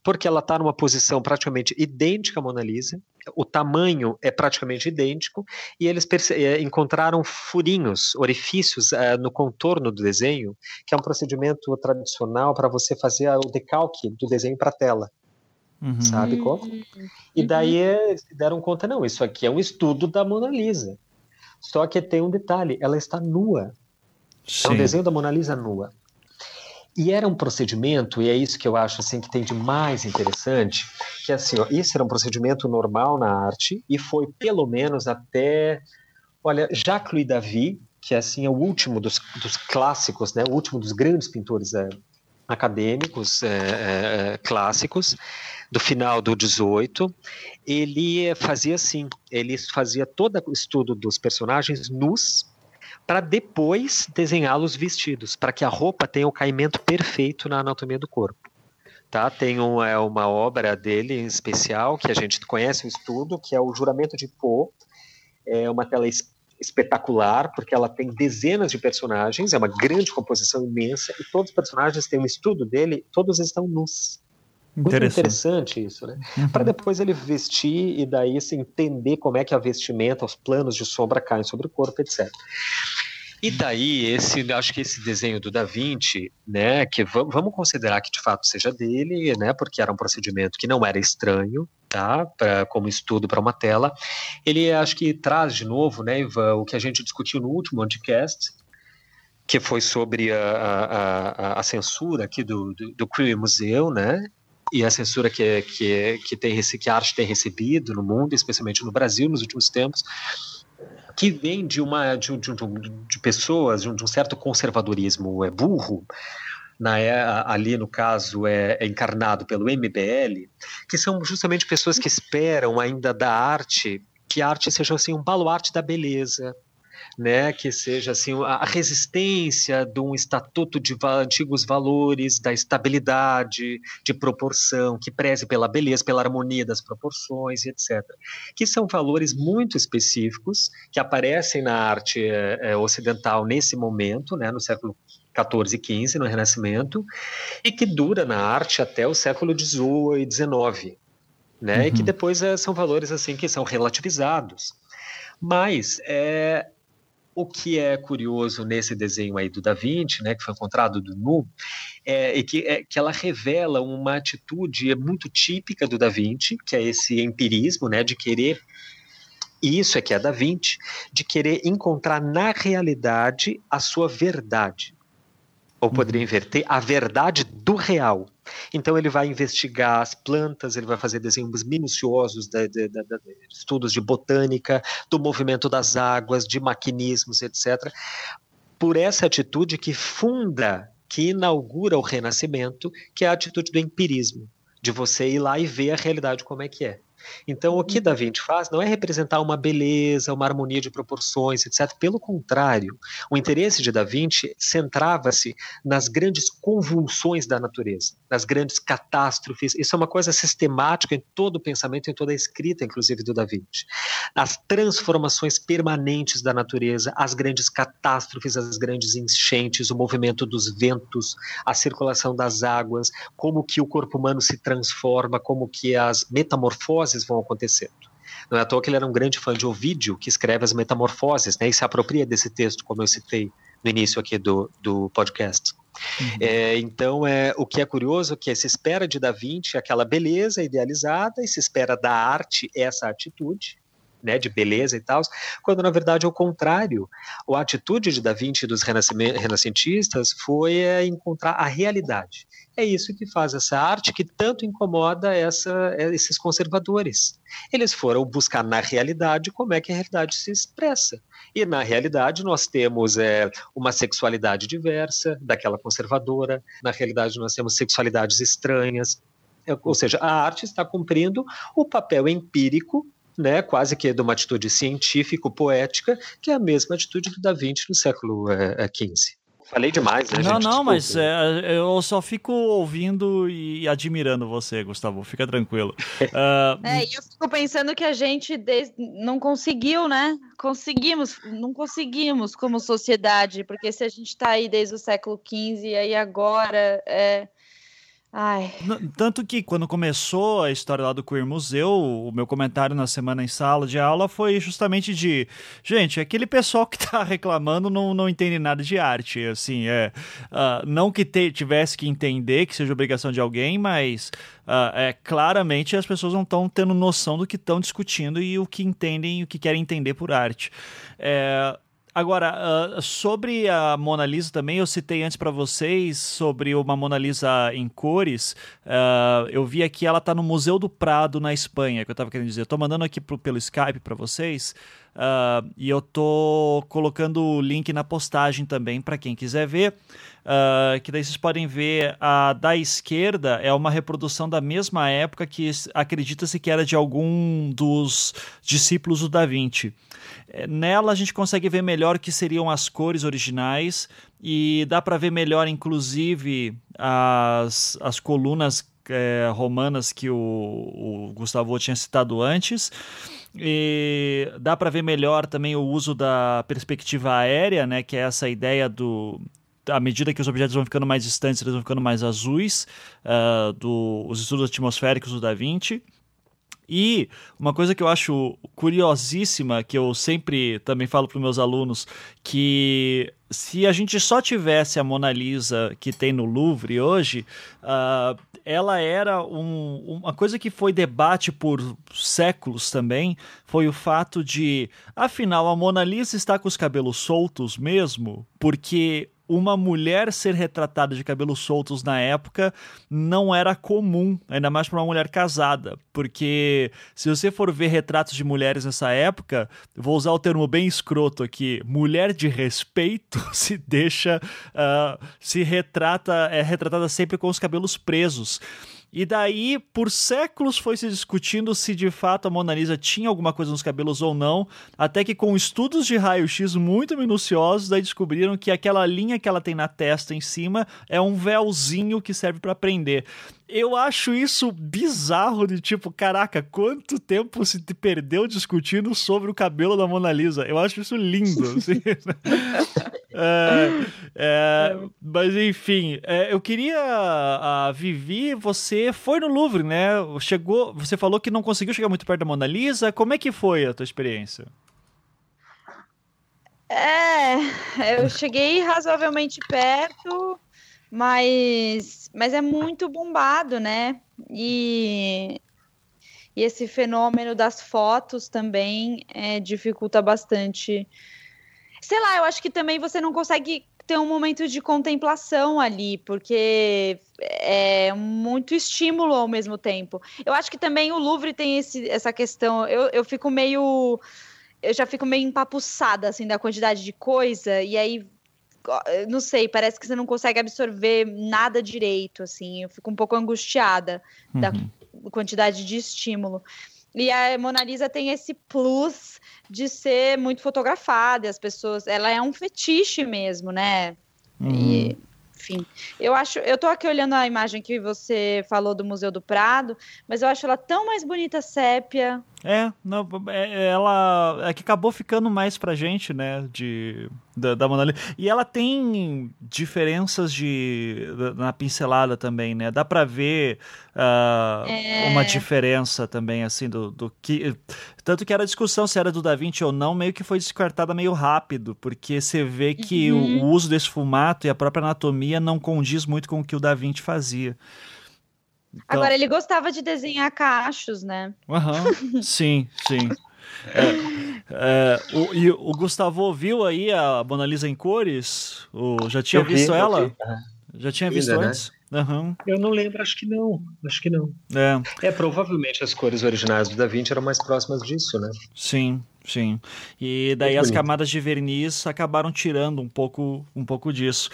porque ela está numa posição praticamente idêntica à Mona Lisa, o tamanho é praticamente idêntico, e eles eh, encontraram furinhos, orifícios uh, no contorno do desenho, que é um procedimento tradicional para você fazer o decalque do desenho para a tela. Uhum. Sabe como? E daí uhum. se deram conta, não, isso aqui é um estudo da Mona Lisa. Só que tem um detalhe, ela está nua. Sim. É um desenho da Mona Lisa nua. E era um procedimento, e é isso que eu acho assim que tem de mais interessante, que assim, ó, isso era um procedimento normal na arte e foi pelo menos até, olha, Jacques Louis David, que assim é o último dos, dos clássicos, né, o último dos grandes pintores é, acadêmicos é, é, clássicos do final do 18, ele fazia assim, ele fazia todo o estudo dos personagens nus para depois desenhá-los vestidos, para que a roupa tenha o caimento perfeito na anatomia do corpo. Tá? Tem um, é uma obra dele em especial, que a gente conhece o estudo, que é o Juramento de Poe. É uma tela espetacular, porque ela tem dezenas de personagens, é uma grande composição imensa, e todos os personagens têm um estudo dele, todos estão nus. Muito interessante, interessante isso, né? Uhum. Para depois ele vestir e daí se entender como é que a vestimenta, os planos de sombra caem sobre o corpo, etc. E daí, esse, acho que esse desenho do Da Vinci, né, que vamos considerar que de fato seja dele, né, porque era um procedimento que não era estranho, tá, pra, como estudo para uma tela, ele acho que traz de novo, né, Ivan, o que a gente discutiu no último podcast, que foi sobre a, a, a, a censura aqui do, do, do Crime Museu, né, e a censura que, que, que, tem, que a arte tem recebido no mundo, especialmente no Brasil, nos últimos tempos, que vem de uma de, de, de pessoas de um, de um, certo conservadorismo é burro na, é, ali no caso é, é, encarnado pelo MBL que são justamente pessoas que esperam ainda da arte que a arte seja assim um baluarte da beleza né, que seja assim a resistência de um estatuto de antigos valores da estabilidade, de proporção, que preze pela beleza, pela harmonia das proporções, etc. Que são valores muito específicos que aparecem na arte é, ocidental nesse momento, né, no século 14 e 15, no Renascimento, e que dura na arte até o século 18 e 19, né, uhum. e que uhum. depois é, são valores assim que são relativizados. Mas é, o que é curioso nesse desenho aí do Da Vinci, né, que foi encontrado do Nu, é, é, que, é que ela revela uma atitude muito típica do Da Vinci, que é esse empirismo, né, de querer isso é que é Da Vinci, de querer encontrar na realidade a sua verdade. Ou poderia inverter a verdade do real. Então ele vai investigar as plantas, ele vai fazer desenhos minuciosos de, de, de, de, estudos de botânica, do movimento das águas, de maquinismos, etc. Por essa atitude que funda, que inaugura o Renascimento, que é a atitude do empirismo, de você ir lá e ver a realidade como é que é. Então, o que Da Vinci faz não é representar uma beleza, uma harmonia de proporções, etc. Pelo contrário, o interesse de Da Vinci centrava-se nas grandes convulsões da natureza, nas grandes catástrofes. Isso é uma coisa sistemática em todo o pensamento, em toda a escrita, inclusive do Da Vinci. As transformações permanentes da natureza, as grandes catástrofes, as grandes enchentes, o movimento dos ventos, a circulação das águas, como que o corpo humano se transforma, como que as metamorfoses metamorfoses vão acontecendo. Não é à toa que ele era um grande fã de Ovídio, que escreve as metamorfoses, né, e se apropria desse texto, como eu citei no início aqui do, do podcast. Uhum. É, então, é, o que é curioso é que se espera de Da Vinci aquela beleza idealizada e se espera da arte essa atitude, né, de beleza e tal, quando na verdade é o contrário. A atitude de Da Vinci e dos renascentistas foi é, encontrar a realidade. É isso que faz essa arte que tanto incomoda essa, é, esses conservadores. Eles foram buscar na realidade como é que a realidade se expressa. E na realidade nós temos é, uma sexualidade diversa, daquela conservadora, na realidade nós temos sexualidades estranhas, é, ou seja, a arte está cumprindo o papel empírico né, quase que de uma atitude científico-poética, que é a mesma atitude do Da Vinci no século XV. É, Falei demais, né, Não, gente? não, mas é, eu só fico ouvindo e admirando você, Gustavo. Fica tranquilo. Uh... É, e eu fico pensando que a gente não conseguiu, né? Conseguimos, não conseguimos como sociedade, porque se a gente está aí desde o século XV e aí agora é Ai. Tanto que quando começou a história lá do Queer Museu, o meu comentário na semana em sala de aula foi justamente de: gente, aquele pessoal que tá reclamando não, não entende nada de arte. Assim, é. Uh, não que te, tivesse que entender que seja obrigação de alguém, mas uh, é, claramente as pessoas não estão tendo noção do que estão discutindo e o que entendem o que querem entender por arte. É, Agora, uh, sobre a Mona Lisa também, eu citei antes para vocês sobre uma Mona Lisa em cores. Uh, eu vi aqui, ela está no Museu do Prado, na Espanha, que eu estava querendo dizer. Estou mandando aqui pro, pelo Skype para vocês. Uh, e eu tô colocando o link na postagem também para quem quiser ver. Uh, que daí vocês podem ver a da esquerda é uma reprodução da mesma época que acredita-se que era de algum dos discípulos do Da Vinci. É, nela a gente consegue ver melhor que seriam as cores originais e dá para ver melhor, inclusive, as, as colunas é, romanas que o, o Gustavo tinha citado antes. E dá para ver melhor também o uso da perspectiva aérea, né, que é essa ideia do à medida que os objetos vão ficando mais distantes, eles vão ficando mais azuis, uh, do, os estudos atmosféricos do Da Vinci. E uma coisa que eu acho curiosíssima, que eu sempre também falo para meus alunos, que se a gente só tivesse a Mona Lisa que tem no Louvre hoje, uh, ela era um, uma coisa que foi debate por séculos também, foi o fato de, afinal, a Mona Lisa está com os cabelos soltos mesmo, porque uma mulher ser retratada de cabelos soltos na época não era comum, ainda mais para uma mulher casada, porque se você for ver retratos de mulheres nessa época, vou usar o termo bem escroto aqui, mulher de respeito se deixa, uh, se retrata, é retratada sempre com os cabelos presos. E daí, por séculos, foi se discutindo se de fato a Mona Lisa tinha alguma coisa nos cabelos ou não, até que com estudos de raio-x muito minuciosos, daí descobriram que aquela linha que ela tem na testa em cima é um véuzinho que serve para prender eu acho isso bizarro de tipo, caraca, quanto tempo se perdeu discutindo sobre o cabelo da Mona Lisa. Eu acho isso lindo. Assim. é, é, mas enfim, é, eu queria, a Vivi, você foi no Louvre, né? Chegou, você falou que não conseguiu chegar muito perto da Mona Lisa. Como é que foi a tua experiência? É, eu cheguei razoavelmente perto mas, mas é muito bombado, né? E, e esse fenômeno das fotos também é, dificulta bastante. Sei lá, eu acho que também você não consegue ter um momento de contemplação ali, porque é muito estímulo ao mesmo tempo. Eu acho que também o Louvre tem esse, essa questão. Eu, eu fico meio. Eu já fico meio empapuçada, assim, da quantidade de coisa, e aí não sei, parece que você não consegue absorver nada direito, assim. Eu fico um pouco angustiada uhum. da quantidade de estímulo. E a Mona Lisa tem esse plus de ser muito fotografada, as pessoas, ela é um fetiche mesmo, né? Uhum. E enfim. Eu acho, eu tô aqui olhando a imagem que você falou do Museu do Prado, mas eu acho ela tão mais bonita sépia. É, não, é, ela é que acabou ficando mais pra gente, né, de da, da Mona Lisa. E ela tem diferenças de na pincelada também, né? Dá para ver uh, é... uma diferença também assim do, do que tanto que era discussão se era do Da Vinci ou não, meio que foi descartada meio rápido, porque você vê que uhum. o, o uso desse fumato e a própria anatomia não condiz muito com o que o Da Vinci fazia. Então... Agora, ele gostava de desenhar cachos, né? Uhum. sim, sim. É, é, o, e o Gustavo viu aí a Mona Lisa em cores? O, já tinha Eu vi, visto eu ela? vi. Já tinha Ainda, visto né? antes? Aham. Eu não lembro, acho que não. Acho que não. É, É, provavelmente as cores originais do Da Vinci eram mais próximas disso, né? sim, sim. E daí Muito as bonito. camadas de verniz acabaram tirando um pouco, um pouco disso.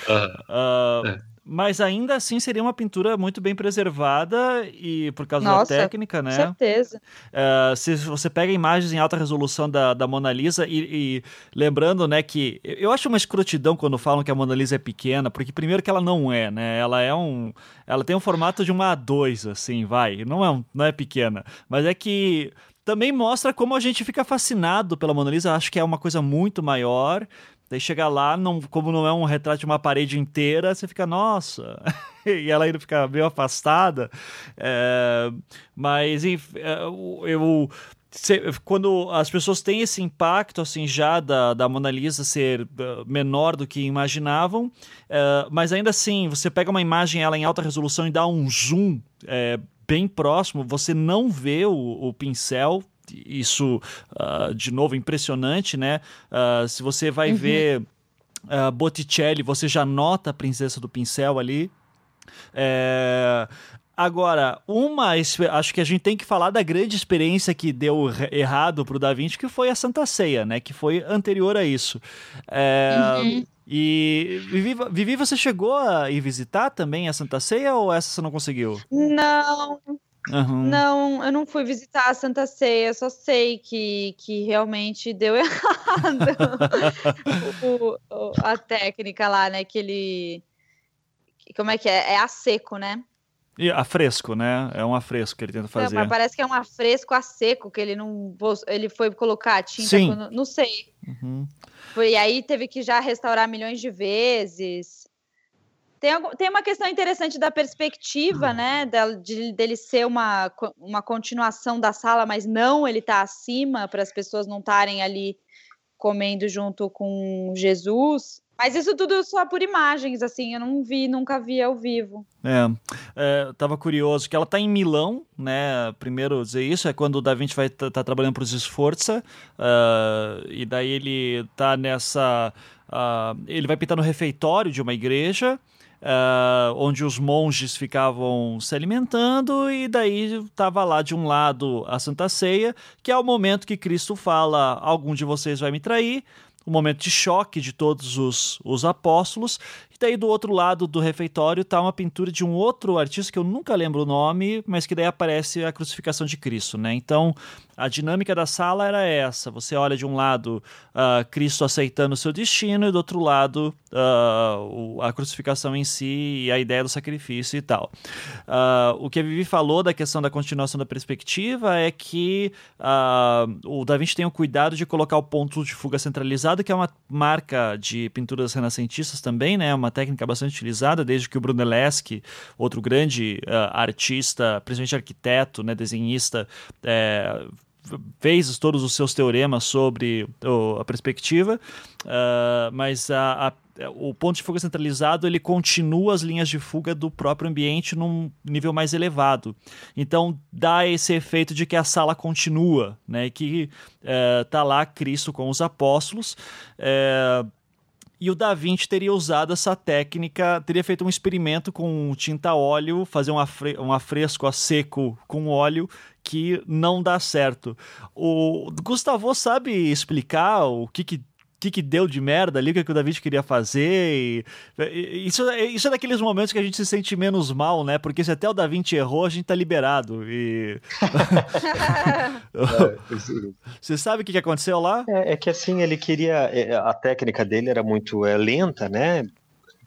Ah, É. Mas ainda assim seria uma pintura muito bem preservada e por causa Nossa, da técnica, Com né? certeza. Ah, se você pega imagens em alta resolução da, da Mona Lisa e, e lembrando, né, que eu eu acho uma escrotidão quando falam que a Mona Lisa é pequena, porque primeiro que ela não é, né? Ela é um, ela tem um formato de uma A2, assim, vai, não é, um- não é pequena, mas é que também mostra como a gente fica fascinado pela Mona Lisa. Acho que é uma coisa muito maior. Daí chega lá, não, como não é um retrato de uma parede inteira, você fica, nossa. e ela ainda fica meio afastada. É, mas, enfim, é, eu. quando as pessoas têm esse impacto assim já da, da Mona Lisa ser eh, menor do que imaginavam, eh, mas ainda assim você pega uma imagem ela em alta resolução e dá um zoom eh, bem próximo, você não vê o, o pincel. Isso, ah, de novo, impressionante, né? Ah, se você vai ver ah, Botticelli, você já nota a presença do pincel ali. É, Agora, uma, acho que a gente tem que falar da grande experiência que deu errado pro Da Vinci, que foi a Santa Ceia, né? Que foi anterior a isso. É, Uhum. E Vivi, Vivi, você chegou a ir visitar também a Santa Ceia ou essa você não conseguiu? Não, Aham. não, eu não fui visitar a Santa Ceia, só sei que, que realmente deu errado o- o- a técnica lá, né? Que ele. Como é que é? É a seco, né? E a fresco, né? É um afresco que ele tenta Não, fazer. mas parece que é um afresco a seco que ele não. Ele foi colocar a tinta Sim. quando- Não sei. Uhum. Foi, e aí teve que já restaurar milhões de vezes. Tem, tem uma questão interessante da perspectiva, né? del- De, dele ser uma, uma continuação da sala, mas não ele tá acima para as pessoas não estarem ali comendo junto com Jesus. Mas isso tudo só por imagens, assim, eu não vi, nunca vi ao vivo. É, é, tava curioso que ela tá em Milão, né? Primeiro dizer isso é quando o Da Vinci vai estar trabalhando para os Sforza ah, e daí ele tá nessa, ah, ele vai pintar no refeitório de uma igreja. Ah, onde os monges ficavam se alimentando, e daí estava lá de um lado a Santa Ceia, que é o momento que Cristo fala: Algum de vocês vai me trair, o momento de choque de todos os, os apóstolos. E daí do outro lado do refeitório está uma pintura de um outro artista que eu nunca lembro o nome, mas que daí aparece a crucificação de Cristo, né? Então a dinâmica da sala era essa: você olha de um lado ah, Cristo aceitando o seu destino e do outro lado o- a crucificação em si e a ideia do sacrifício e tal. Ah, o que a Vivi falou da questão da continuação da perspectiva é que o Da Vinci tem o cuidado de colocar o ponto de fuga centralizado, que é uma marca de pinturas renascentistas também, né? Uma técnica bastante utilizada desde que o Brunelleschi, outro grande artista, principalmente arquiteto, né, desenhista, eh, fez todos os seus teoremas sobre a perspectiva, ah, mas a- a- o ponto de fuga centralizado ele continua as linhas de fuga do próprio ambiente num nível mais elevado. Então dá esse efeito de que a sala continua, né? Que está lá Cristo com os apóstolos. eh, e o Da Vinci teria usado essa técnica, teria feito um experimento com tinta óleo, fazer um, afre um afresco a seco com óleo que não dá certo. O Gustavo sabe explicar o que que que, que deu de merda ali, o que, que o Da Vinci queria fazer. E, isso, é- isso é daqueles momentos que a gente se sente menos mal, né? Porque se até o Da Vinci errou, a gente tá liberado. E você sabe o que, que aconteceu lá? É, é que assim, ele queria. é, A técnica dele era muito é, lenta, né?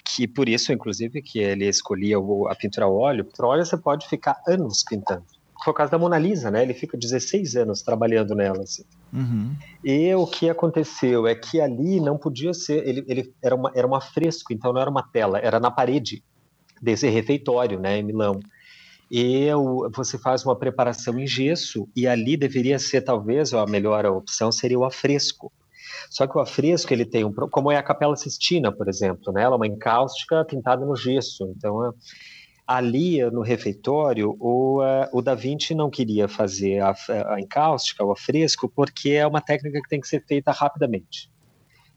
Que por isso, inclusive, que ele escolhia a pintura a óleo. Pintura a óleo você pode ficar anos pintando. Foi o caso da Mona Lisa, né? Ele fica 16 anos trabalhando nela. Assim. Uhum. E o que aconteceu é que ali não podia ser. Ele, ele era, uma, era um afresco, então não era uma tela, era na parede desse refeitório, né, em Milão. E você faz uma preparação em gesso, e ali deveria ser, talvez, a melhor opção seria o afresco. Só que o afresco, ele tem um. Como é a Capela Sistina, por exemplo, né? Ela é uma encáustica pintada no gesso. Então, é- ali no refeitório, o, uh, o Da Vinci não queria fazer a, a encáustica, o afresco, porque é uma técnica que tem que ser feita rapidamente.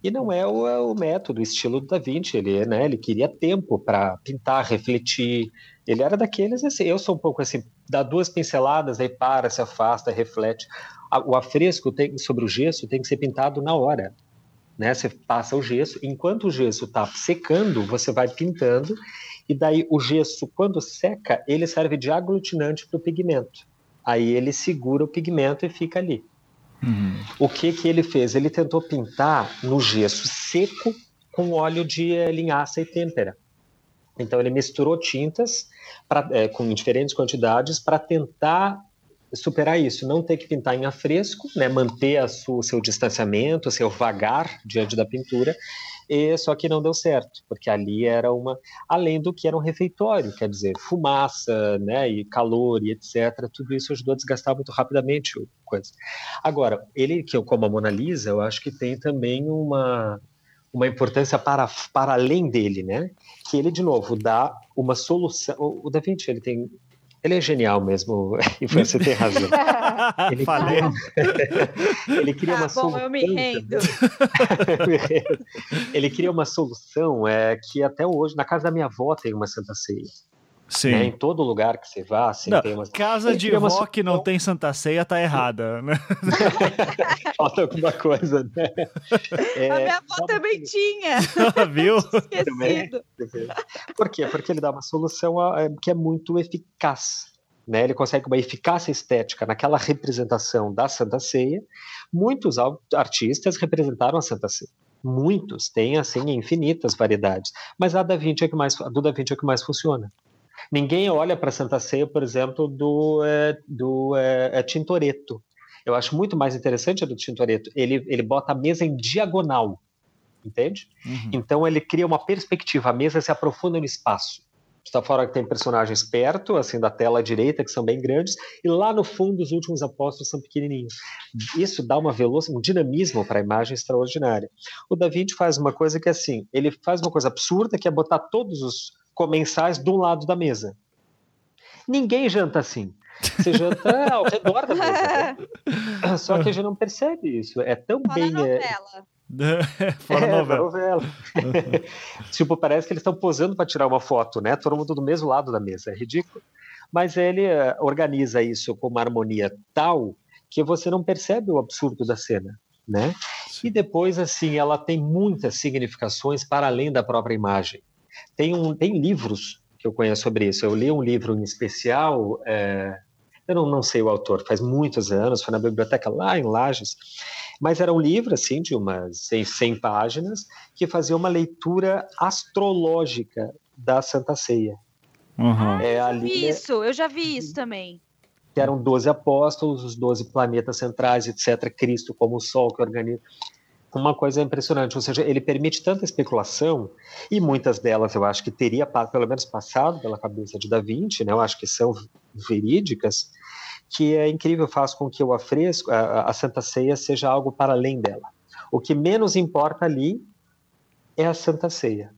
E não é o, é o método, o estilo do Da Vinci. Ele, né, ele queria tempo para pintar, refletir. Ele era daqueles assim. Eu sou um pouco assim, dá duas pinceladas, aí para, se afasta, reflete. O afresco tem, sobre o gesso tem que ser pintado na hora. Né? Você passa o gesso, enquanto o gesso está secando, você vai pintando, e daí o gesso, quando seca, ele serve de aglutinante para o pigmento. Aí ele segura o pigmento e fica ali. Uhum. O que que ele fez? Ele tentou pintar no gesso seco com óleo de eh, linhaça e têmpera. Então ele misturou tintas pra, é, com diferentes quantidades para tentar superar isso, não ter que pintar em afresco, né, manter o seu distanciamento, seu vagar diante da pintura e só que não deu certo, porque ali era uma, além do que era um refeitório, quer dizer, fumaça, né, e calor e etc, tudo isso ajudou a desgastar muito rapidamente o coisa. Agora, ele que eu como a Mona Lisa, eu acho que tem também uma uma importância para, para além dele, né? Que ele de novo dá uma solução. O Da Vinci ele tem ele é genial mesmo, e você tem razão. Ele cria, ele cria uma tá bom, solução. Eu me rendo. ele cria uma solução é, que até hoje, na casa da minha avó tem uma Santa Ceia. Sim. Né? Em todo lugar que você vá, assim, não, tem uma. Casa de vó que não tem Santa Ceia tá errada, né? Falta alguma coisa, né? É, a minha avó também tinha. Viu? Esquecido. Por quê? Porque ele dá uma solução que é muito eficaz. Né, ele consegue uma eficácia estética naquela representação da Santa Ceia. Muitos artistas representaram a Santa Ceia. Muitos, tem assim infinitas variedades. Mas a da Vinci é que mais, a do Da Vinci é que mais funciona. Ninguém olha para Santa Ceia, por exemplo, do, é, do é, é, Tintoretto. Eu acho muito mais interessante a do Tintoretto. Ele, ele bota a mesa em diagonal, entende? Uhum. Então ele cria uma perspectiva, a mesa se aprofunda no espaço. Está fora que tem personagens perto, assim, da tela direita, que são bem grandes, e lá no fundo os últimos apóstolos são pequenininhos. Isso dá uma velocidade, um dinamismo para a imagem extraordinária. O Da Vinci faz uma coisa que, assim, ele faz uma coisa absurda, que é botar todos os comensais de um lado da mesa. Ninguém janta assim. Você janta ao redor da mesa. Né? Só que a gente não percebe isso. É tão Fala bem. Novela. É, fora é, novela. novela. tipo, parece que eles estão posando para tirar uma foto, né? Todo mundo do mesmo lado da mesa. É ridículo. Mas ele uh, organiza isso com uma harmonia tal que você não percebe o absurdo da cena, né? E depois, assim, ela tem muitas significações para além da própria imagem. Tem, um, tem livros que eu conheço sobre isso. Eu li um livro em especial, é, eu não, não sei o autor, faz muitos anos, foi na biblioteca lá em Lages, mas era um livro, assim, de umas 100, 100 páginas, que fazia uma leitura astrológica da Santa Ceia. Uhum. É, eu ali, vi isso, eu já vi isso também. Que eram 12 apóstolos, os 12 planetas centrais, etc. Cristo como o Sol que organiza uma coisa impressionante, ou seja, ele permite tanta especulação, e muitas delas eu acho que teria pelo menos passado pela cabeça de Da Vinci, né, eu acho que são verídicas, que é incrível, faz com que o afresco, a, a Santa Ceia seja algo para além dela. O que menos importa ali é a Santa Ceia.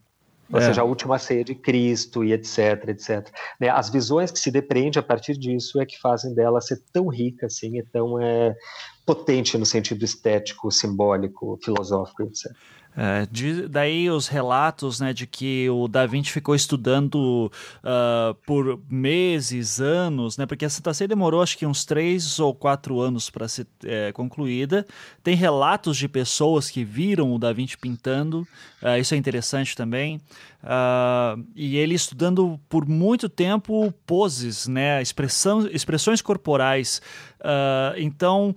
Ou é. seja, a última ceia de Cristo e etc, etc. Né? As visões que se depreende a partir disso é que fazem dela ser tão rica assim, e tão é, potente no sentido estético, simbólico, filosófico, etc. É, de, daí os relatos né, de que o Da Vinci ficou estudando uh, por meses, anos, né, porque a Ceia demorou acho que uns três ou quatro anos para ser é, concluída. Tem relatos de pessoas que viram o Da Vinci pintando, uh, isso é interessante também. Uh, e ele estudando por muito tempo poses, né, expressão, expressões corporais. então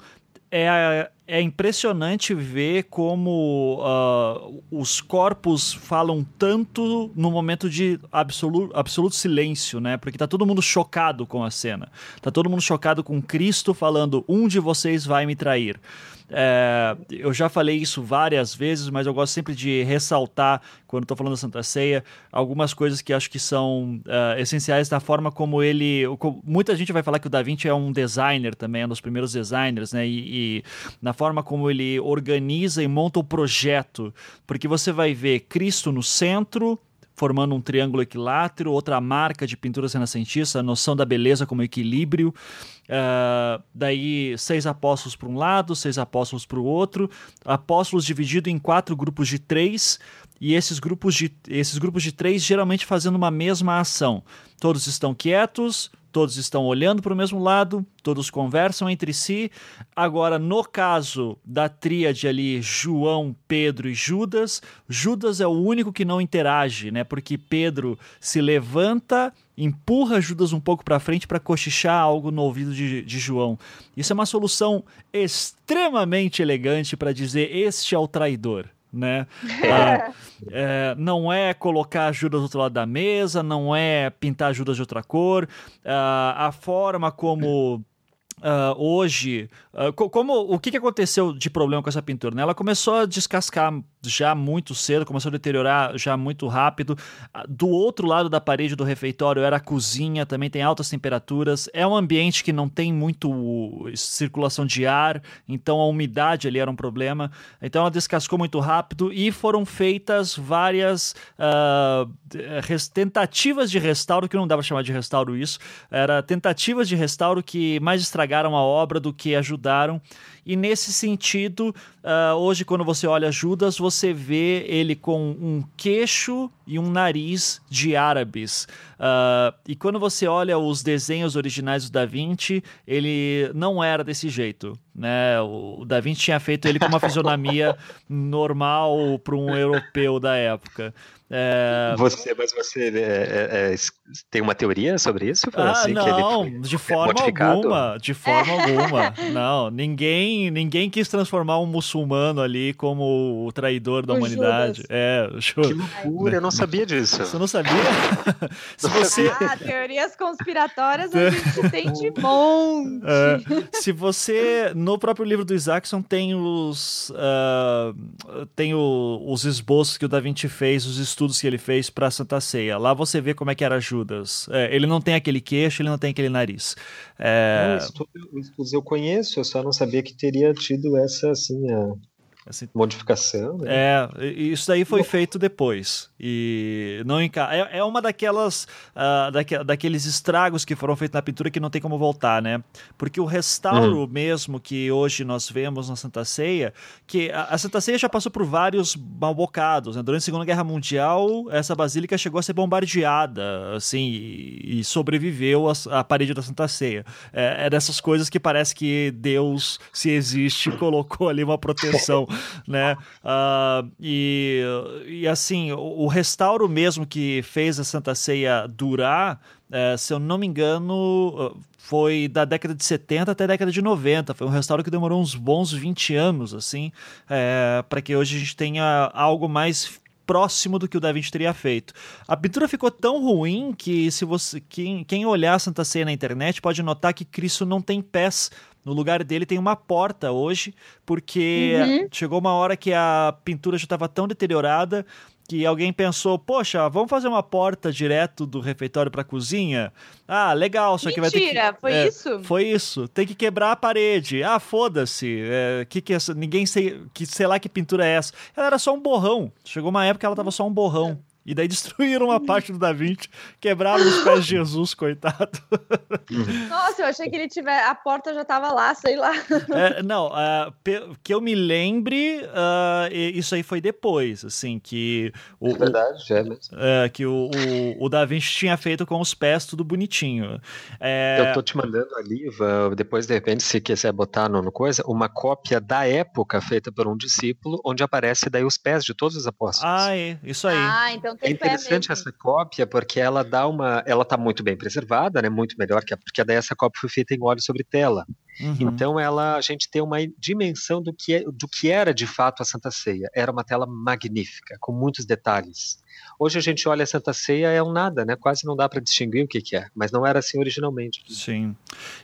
é, é impressionante ver como uh, os corpos falam tanto no momento de absoluto, absoluto silêncio, né? Porque tá todo mundo chocado com a cena. Tá todo mundo chocado com Cristo falando: um de vocês vai me trair. É, eu já falei isso várias vezes, mas eu gosto sempre de ressaltar, quando estou falando da Santa Ceia, algumas coisas que acho que são uh, essenciais da forma como ele. Muita gente vai falar que o Da Vinci é um designer também, é um dos primeiros designers, né? E, e na forma como ele organiza e monta o projeto, porque você vai ver Cristo no centro, formando um triângulo equilátero, outra marca de pintura renascentista, a noção da beleza como equilíbrio. Uh, daí, seis apóstolos para um lado, seis apóstolos para o outro, apóstolos divididos em quatro grupos de três, e esses grupos de, esses grupos de três geralmente fazendo uma mesma ação. Todos estão quietos, todos estão olhando para o mesmo lado, todos conversam entre si. Agora, no caso da tríade ali, João, Pedro e Judas, Judas é o único que não interage, né? Porque Pedro se levanta, empurra Judas um pouco para frente para cochichar algo no ouvido de, de João. Isso é uma solução extremamente elegante para dizer este é o traidor né? Ah, é, não é colocar Judas do outro lado da mesa, não é pintar Judas de outra cor. Ah, a forma como Uh, hoje, uh, como o que, que aconteceu de problema com essa pintura? Né? Ela começou a descascar já muito cedo, começou a deteriorar já muito rápido. Uh, do outro lado da parede do refeitório era a cozinha, também tem altas temperaturas. É um ambiente que não tem muito circulação de ar, então a umidade ali era um problema. Então ela descascou muito rápido e foram feitas várias tentativas de restauro, que não dava chamar de restauro isso, era tentativas de restauro que mais estragaram estragaram a obra do que ajudaram. E nesse sentido, uh, hoje, quando você olha Judas, você vê ele com um queixo e um nariz de árabes. Uh, e quando você olha os desenhos originais do Da Vinci, ele não era desse jeito. Né? O Da Vinci tinha feito ele com uma fisionomia normal para um europeu da época. É... Você, mas você é, é, é tem uma teoria sobre isso? Ah, assim, não, de forma alguma, de forma alguma. Não, ninguém, ninguém quis transformar um muçulmano ali como o traidor da o humanidade. Judas. É, Que loucura, eu não sabia disso. Você não sabia? se você... Ah, teorias conspiratórias a gente tem de monte. É, se você, no próprio livro do Isaacson, tem os, uh, tem o, os esboços que o Da Vinci fez, os estudos que ele fez para Santa Ceia. Lá você vê como é que era Judas. É, ele não tem aquele queixo, ele não tem aquele nariz. É... Não, estudos eu conheço, eu só não sabia que teria tido essa assim. A Assim, Modificação, né? É, isso daí foi feito depois. E não enca... é, é uma daquelas uh, daque, daqueles estragos que foram feitos na pintura que não tem como voltar, né? Porque o restauro uhum. mesmo que hoje nós vemos na Santa Ceia, que a, a Santa Ceia já passou por vários malbocados, né? Durante a Segunda Guerra Mundial, essa basílica chegou a ser bombardeada, assim, e, e sobreviveu à parede da Santa Ceia. É, é dessas coisas que parece que Deus, se existe, colocou ali uma proteção né? Uh, e, e assim, o, o, restauro mesmo que fez a Santa Ceia durar, uh, se eu não me engano, foi da década de 70 até a década de 90. Foi um restauro que demorou uns bons 20 anos, assim, é, para que hoje a gente tenha algo mais próximo do que o Da Vinci teria feito. A pintura ficou tão ruim que se você quem, quem olhar Santa Ceia na internet pode notar que Cristo não tem pés no lugar dele tem uma porta hoje, porque uhum. chegou uma hora que a pintura já estava tão deteriorada que alguém pensou, poxa, vamos fazer uma porta direto do refeitório para a cozinha? Ah, legal, só Mentira, que vai ter que... foi é, isso? Foi isso. Tem que quebrar a parede. Ah, foda-se. É, que que é. Ninguém sei, que sei lá que pintura é essa. Ela era só um borrão. Chegou uma época que ela tava só um borrão. E daí destruíram uma parte do Da Vinci, quebraram os pés de Jesus, coitado. Nossa, eu achei que ele tiver. A porta já tava lá, sei lá. É, não, uh, que eu me lembre, uh, isso aí foi depois, assim, que. O, é verdade, é mesmo. Uh, que o, o, o, Da Vinci tinha feito com os pés tudo bonitinho. É... Eu tô te mandando ali, depois, de repente, se quiser botar no, no coisa, uma cópia da época feita por um discípulo, onde aparece daí os pés de todos os apóstolos. Ah, é, isso aí. Ah, então é interessante essa cópia porque ela dá uma, ela está muito bem preservada, né? Muito melhor que a, porque daí essa cópia foi feita em óleo sobre tela. Uhum. Então ela, a gente tem uma dimensão do que, é, do que era de fato a Santa Ceia. Era uma tela magnífica, com muitos detalhes. Hoje a gente olha a Santa Ceia é um nada, né? Quase não dá para distinguir o que, que é, mas não era assim originalmente. Sim.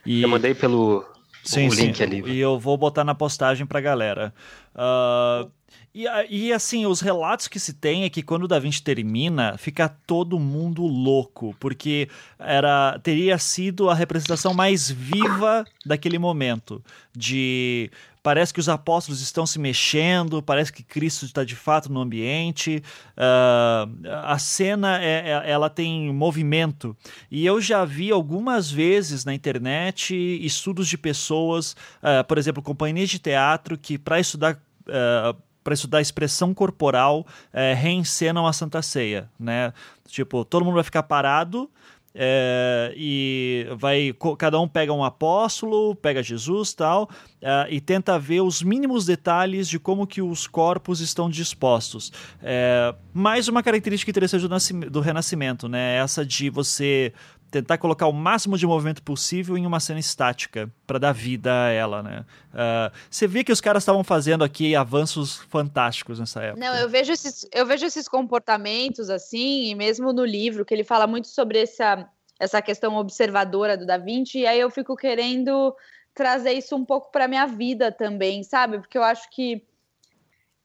E... Eu mandei pelo sim, o link sim. ali. E eu vou botar na postagem para galera. Uh, E, e, assim, os relatos que se tem é que quando o Da Vinci termina, fica todo mundo louco, porque era teria sido a representação mais viva daquele momento. De parece que os apóstolos estão se mexendo, parece que Cristo está de fato no ambiente. Uh, a cena é, é, ela tem movimento. E eu já vi algumas vezes na internet estudos de pessoas, uh, por exemplo, companhias de teatro que para estudar uh, para estudar expressão corporal é, reencenam a Santa Ceia, né? Tipo, todo mundo vai ficar parado é, e vai cada um pega um apóstolo, pega Jesus tal é, e tenta ver os mínimos detalhes de como que os corpos estão dispostos. É, mais uma característica interessante do, do Renascimento, né? Essa de você tentar colocar o máximo de movimento possível em uma cena estática para dar vida a ela, né? Uh, você vê que os caras estavam fazendo aqui avanços fantásticos nessa época. Não, eu vejo esses, eu vejo esses comportamentos assim, e mesmo no livro que ele fala muito sobre essa essa questão observadora do Da Vinci, e aí eu fico querendo trazer isso um pouco para minha vida também, sabe? Porque eu acho que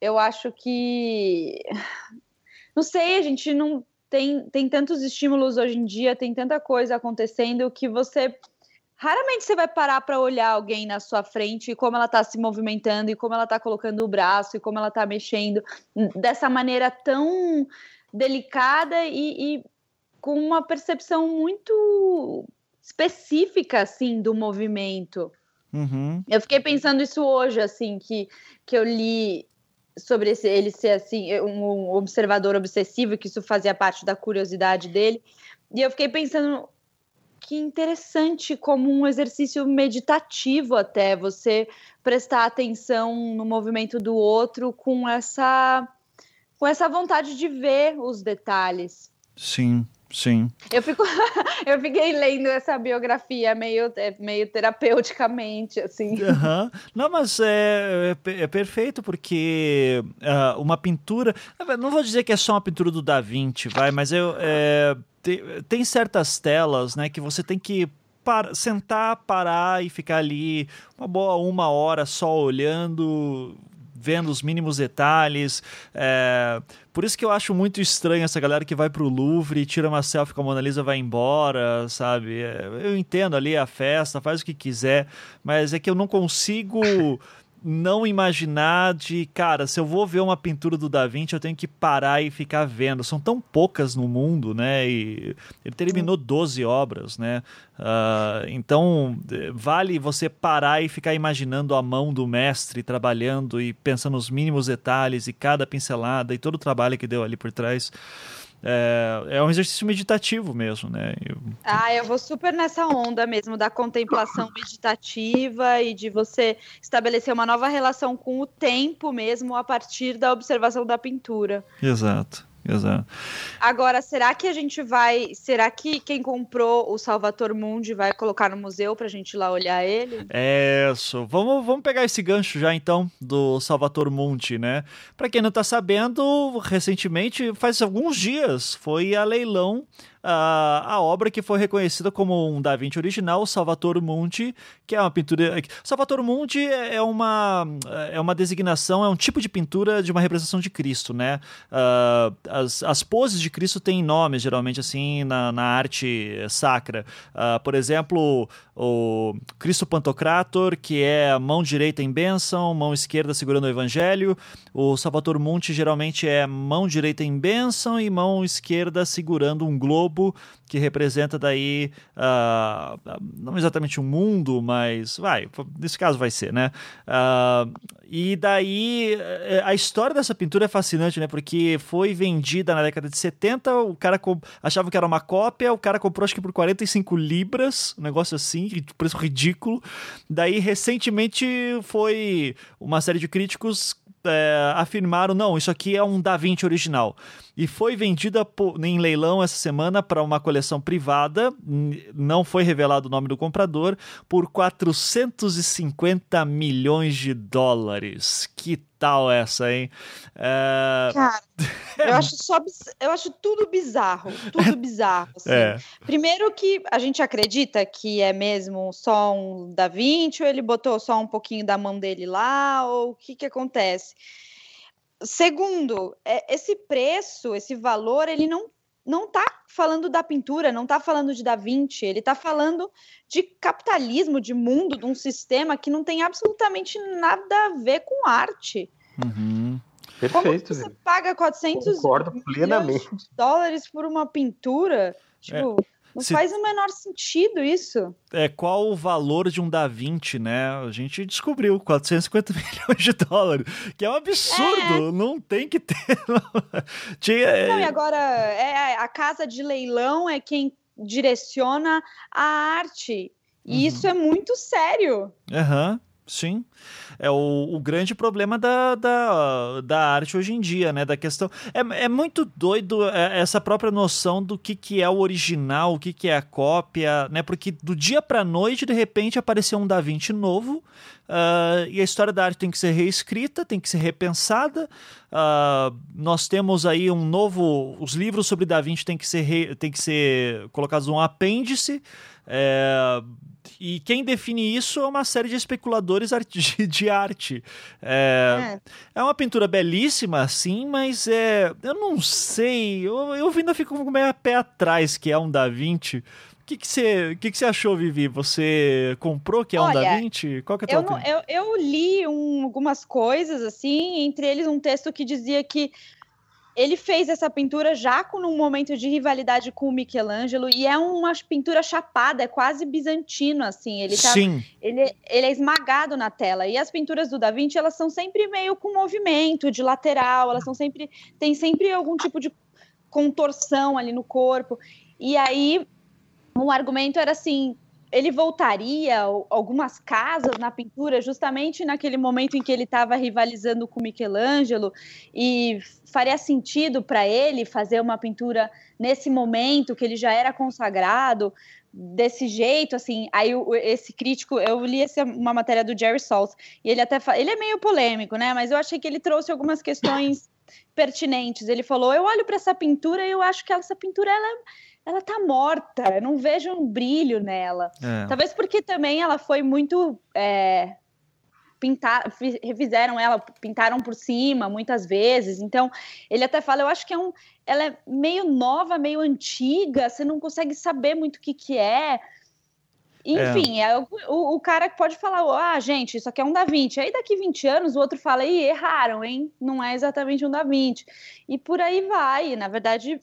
eu acho que não sei, a gente não tem, tem tantos estímulos hoje em dia, tem tanta coisa acontecendo que você raramente você vai parar para olhar alguém na sua frente e como ela está se movimentando e como ela está colocando o braço e como ela está mexendo dessa maneira tão delicada e, e, com uma percepção muito específica assim do movimento. Uhum. Eu fiquei pensando isso hoje, assim, que, que eu li sobre esse, ele ser assim um observador obsessivo, que isso fazia parte da curiosidade dele. E eu fiquei pensando que interessante como um exercício meditativo até você prestar atenção no movimento do outro com essa com essa vontade de ver os detalhes. Sim, Sim. Eu, fico, eu fiquei lendo essa biografia meio, é, meio terapeuticamente, assim. Uhum. Não, mas é, é, é perfeito, porque uh, uma pintura. Não vou dizer que é só uma pintura do Da Vinci, vai, mas eu, é, tem, tem certas telas né, que você tem que para, sentar, parar e ficar ali uma boa uma hora só olhando, vendo os mínimos detalhes. É, por isso que eu acho muito estranho essa galera que vai pro Louvre, tira uma selfie com a Mona Lisa vai embora, sabe? É, eu entendo ali a festa, faz o que quiser, mas é que eu não consigo não imaginar de, cara, se eu vou ver uma pintura do Da Vinci, eu tenho que parar e ficar vendo. São tão poucas no mundo, né? E ele terminou 12 obras, né? Uh, então, vale você parar e ficar imaginando a mão do mestre trabalhando e pensando nos mínimos detalhes e cada pincelada e todo o trabalho que deu ali por trás. É, é um exercício meditativo mesmo, né? Eu... Ah, eu vou super nessa onda mesmo da contemplação meditativa e de você estabelecer uma nova relação com o tempo mesmo a partir da observação da pintura. Exato. Exato. Agora, será que a gente vai. Será que quem comprou o Salvator Mundi vai colocar no museu pra gente ir lá olhar ele? É isso. Vamos, vamos pegar esse gancho já então do Salvator Mundi, né? Pra quem não tá sabendo, recentemente, faz alguns dias, foi a leilão a, a obra que foi reconhecida como um Da Vinci original, Salvatore Mundi, que é uma pintura. Salvatore Mundi é, é uma, é uma designação, é um tipo de pintura de uma representação de Cristo, né? Uh, as, as poses de Cristo têm nomes, geralmente, assim, na, na arte sacra. Uh, por exemplo, o Cristo Pantocrator, que é a mão direita em bênção, mão esquerda segurando o evangelho. O Salvatore Mundi geralmente é mão direita em bênção e mão esquerda segurando um globo globo que representa daí uh, não exatamente um mundo, mas vai, nesse caso vai ser, né? Uh, e daí eh, a história dessa pintura é fascinante, né? Porque foi vendida na década de 70, o cara achava que era uma cópia, o cara comprou acho que por 45 libras, um negócio assim, preço ridículo. Daí recentemente foi uma série de críticos é, afirmaram: não, isso aqui é um Da Vinci original. E foi vendida por, em leilão essa semana para uma coleção privada, não foi revelado o nome do comprador, por 450 milhões de dólares. Que tal essa, hein? É... Cara, eu acho só eu acho tudo bizarro, tudo bizarro. Assim. É. Primeiro que a gente acredita que é mesmo só um Da Vinci, ou ele botou só um pouquinho da mão dele lá, ou o que que acontece? segundo, é, esse preço, esse valor, ele não não está falando da pintura, não está falando de Da Vinci, ele está falando de capitalismo, de mundo, de um sistema que não tem absolutamente nada a ver com arte. Uhum. Perfeito. Como você paga 400 Concordo plenamente. dólares por uma pintura? Tipo, é. Não Se... faz o menor sentido isso. É, qual o valor de um Da Vinci, né? A gente descobriu 450 milhões de dólares, que é um absurdo, é. não tem que ter. Tinha... Não, e agora, é, a casa de leilão é quem direciona a arte. E uhum. isso é muito sério. Aham. Uhum. Sim. É o, o grande problema da, da, da arte hoje em dia, né? Da questão. É, é muito doido é, essa própria noção do que, que é o original, o que, que é a cópia, né? Porque do dia pra noite, de repente, apareceu um Da Vinci novo. Uh, e a história da arte tem que ser reescrita, tem que ser repensada. Uh, nós temos aí um novo. Os livros sobre Da Vinci têm que ser, re, tem que ser colocados um apêndice. É, e quem define isso é uma série de especuladores de arte. É, é. é uma pintura belíssima, sim, mas é, eu não sei. Eu, eu ainda fico meio a pé atrás que é um Da Vinci. O que, que, você, que, que você achou, Vivi? Você comprou que é Olha, um Da Vinci? Qual que é a tua eu, eu, eu, li um, algumas coisas, assim, entre eles um texto que dizia que ele fez essa pintura já com um momento de rivalidade com o Michelangelo e é uma pintura chapada, é quase bizantino assim. Ele tá, Sim. Ele, ele é esmagado na tela. E as pinturas do Da Vinci, elas são sempre meio com movimento de lateral, elas são sempre tem sempre algum tipo de contorção ali no corpo. E aí um argumento era assim, ele voltaria algumas casas na pintura justamente naquele momento em que ele estava rivalizando com Michelangelo e faria sentido para ele fazer uma pintura nesse momento que ele já era consagrado desse jeito assim aí esse crítico eu li essa, uma matéria do Jerry Saltz e ele até ele é meio polêmico né mas eu achei que ele trouxe algumas questões pertinentes. Ele falou eu olho para essa pintura e eu acho que essa pintura ela ela tá morta, eu não vejo um brilho nela. É. Talvez porque também ela foi muito. É, pintar, refizeram ela, pintaram por cima muitas vezes. Então, ele até fala, eu acho que é um, ela é meio nova, meio antiga, você não consegue saber muito o que que é. Enfim, é. é o, o, cara pode falar, ah, gente, isso aqui é um Da Vinci. Aí daqui 20 anos o outro fala, ih, erraram, hein? Não é exatamente um Da Vinci. E por aí vai. Na verdade,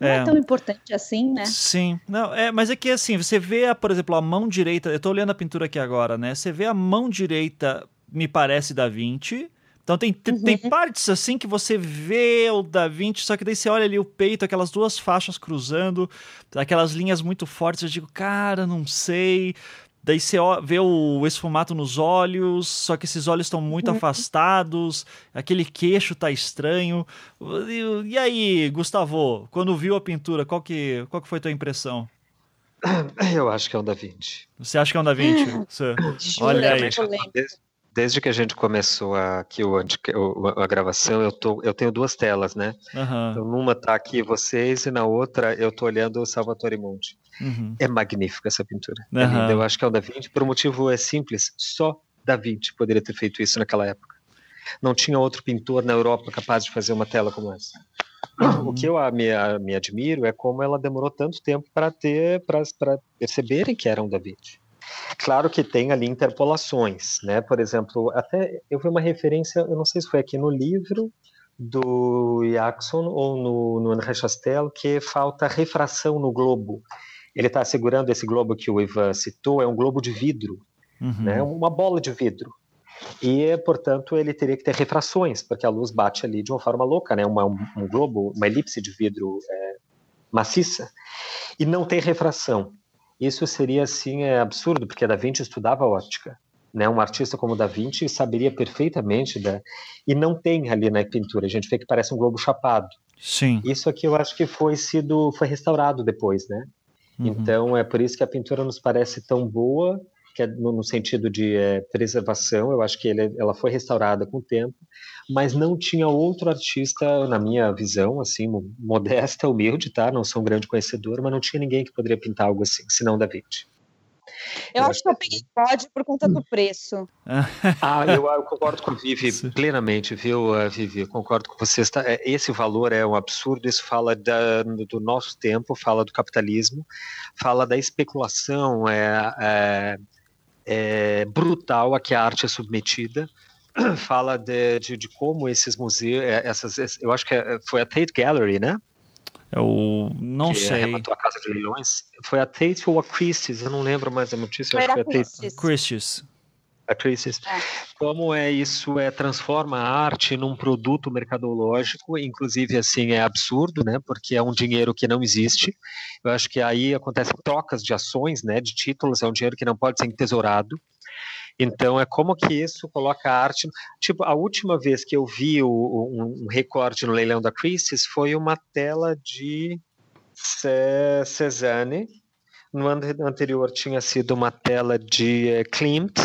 não é. é. tão importante assim, né? Sim. Não, é, mas é que assim, você vê, por exemplo, a mão direita. Eu tô olhando a pintura aqui agora, né? Você vê a mão direita, me parece Da Vinci. Então tem, uhum. tem partes assim que você vê o Da Vinci, só que daí você olha ali o peito, aquelas duas faixas cruzando, aquelas linhas muito fortes, eu digo, cara, não sei. Daí você vê o esfumato nos olhos, só que esses olhos estão muito uhum. afastados, aquele queixo tá estranho. E, e, aí, Gustavo, quando viu a pintura, qual que, qual que foi a tua impressão? Eu acho que é um Da Vinci. Você acha que é um Da Vinci? Olha aí desde que a gente começou aqui o, a gravação, eu, tô, eu tenho duas telas, né? Uhum. Então, numa tá aqui vocês e na outra eu tô olhando o Salvatore Monte. Uhum. É magnífica essa pintura. Uhum. É linda. Eu acho que é o Da Vinci, por um motivo é simples, só Da Vinci poderia ter feito isso naquela época. Não tinha outro pintor na Europa capaz de fazer uma tela como essa. O que eu me, me admiro é como ela demorou tanto tempo para ter, para perceberem que era um Da Vinci. Claro que tem ali interpolações, né? Por exemplo, até eu vi uma referência, eu não sei se foi aqui no livro do Jackson ou no, no André Chastel, que falta refração no globo. Ele está segurando esse globo que o Ivan citou, é um globo de vidro, uhum. né? Uma bola de vidro. E, portanto, ele teria que ter refrações, porque a luz bate ali de uma forma louca, né? Uma, um, um globo, uma elipse de vidro é, maciça, e não tem refração. Isso seria assim é absurdo, porque Da Vinci estudava óptica. Né, um artista como Da Vinci saberia perfeitamente, da... e não tem ali na pintura. A gente vê que parece um globo chapado. Sim. Isso aqui eu acho que foi sido, foi restaurado depois, né? Uhum. Então é por isso que a pintura nos parece tão boa, que é no, no sentido de é, preservação. Eu acho que ele, ela foi restaurada com o tempo, mas não tinha outro artista, na minha visão, assim, modesta, humilde, tá? Não sou um grande conhecedor, mas não tinha ninguém que poderia pintar algo assim, senão Da Vinci. Eu, acho que eu peguei pode por conta do preço. ah, eu, eu, concordo com a Vivi plenamente, viu, Vivi? Eu concordo com você. É, esse valor é um absurdo, isso fala da, do nosso tempo, fala do capitalismo, fala da especulação é, é, é brutal a que a arte é submetida fala de, de, de, como esses museus, é, essas, eu acho que foi a Tate Gallery, né? Eu não que sei. Arrematou a casa de leilões. Foi a Tate ou a Christie's? Eu não lembro mais a notícia. Foi, acho que foi a Tate. Christie's. A Christie's. É. Como é isso? É transforma a arte num produto mercadológico, inclusive assim é absurdo, né? Porque é um dinheiro que não existe. Eu acho que aí acontecem trocas de ações, né? De títulos. É um dinheiro que não pode ser entesourado. Então, é como que isso coloca a arte. Tipo, a última vez que eu vi o, um, um recorde no leilão da Christie's foi uma tela de Cezanne. No ano anterior tinha sido uma tela de eh, Klimt.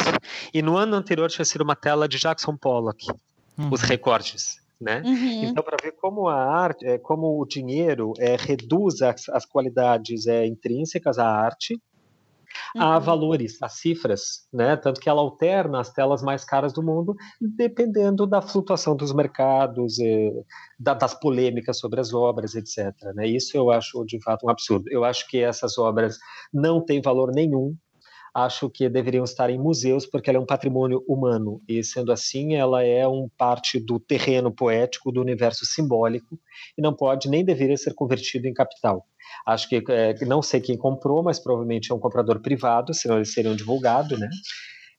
E no ano anterior tinha sido uma tela de Jackson Pollock. Uhum. Os recordes. Né? Uhum. Então, para ver como a arte, é, como o dinheiro é, reduz as, as qualidades é, intrínsecas à arte, uhum. a valores, a cifras, né? Tanto que ela alterna as telas mais caras do mundo, dependendo da flutuação dos mercados, e, da, das polêmicas sobre as obras, etc. Né? Isso eu acho de fato um absurdo. Eu acho que essas obras não têm valor nenhum. Acho que deveriam estar em museus porque ela é um patrimônio humano e sendo assim ela é um parte do terreno poético do universo simbólico e não pode nem deveria ser convertido em capital. Acho que é, não sei quem comprou, mas provavelmente é um comprador privado, senão eles seriam divulgados, né?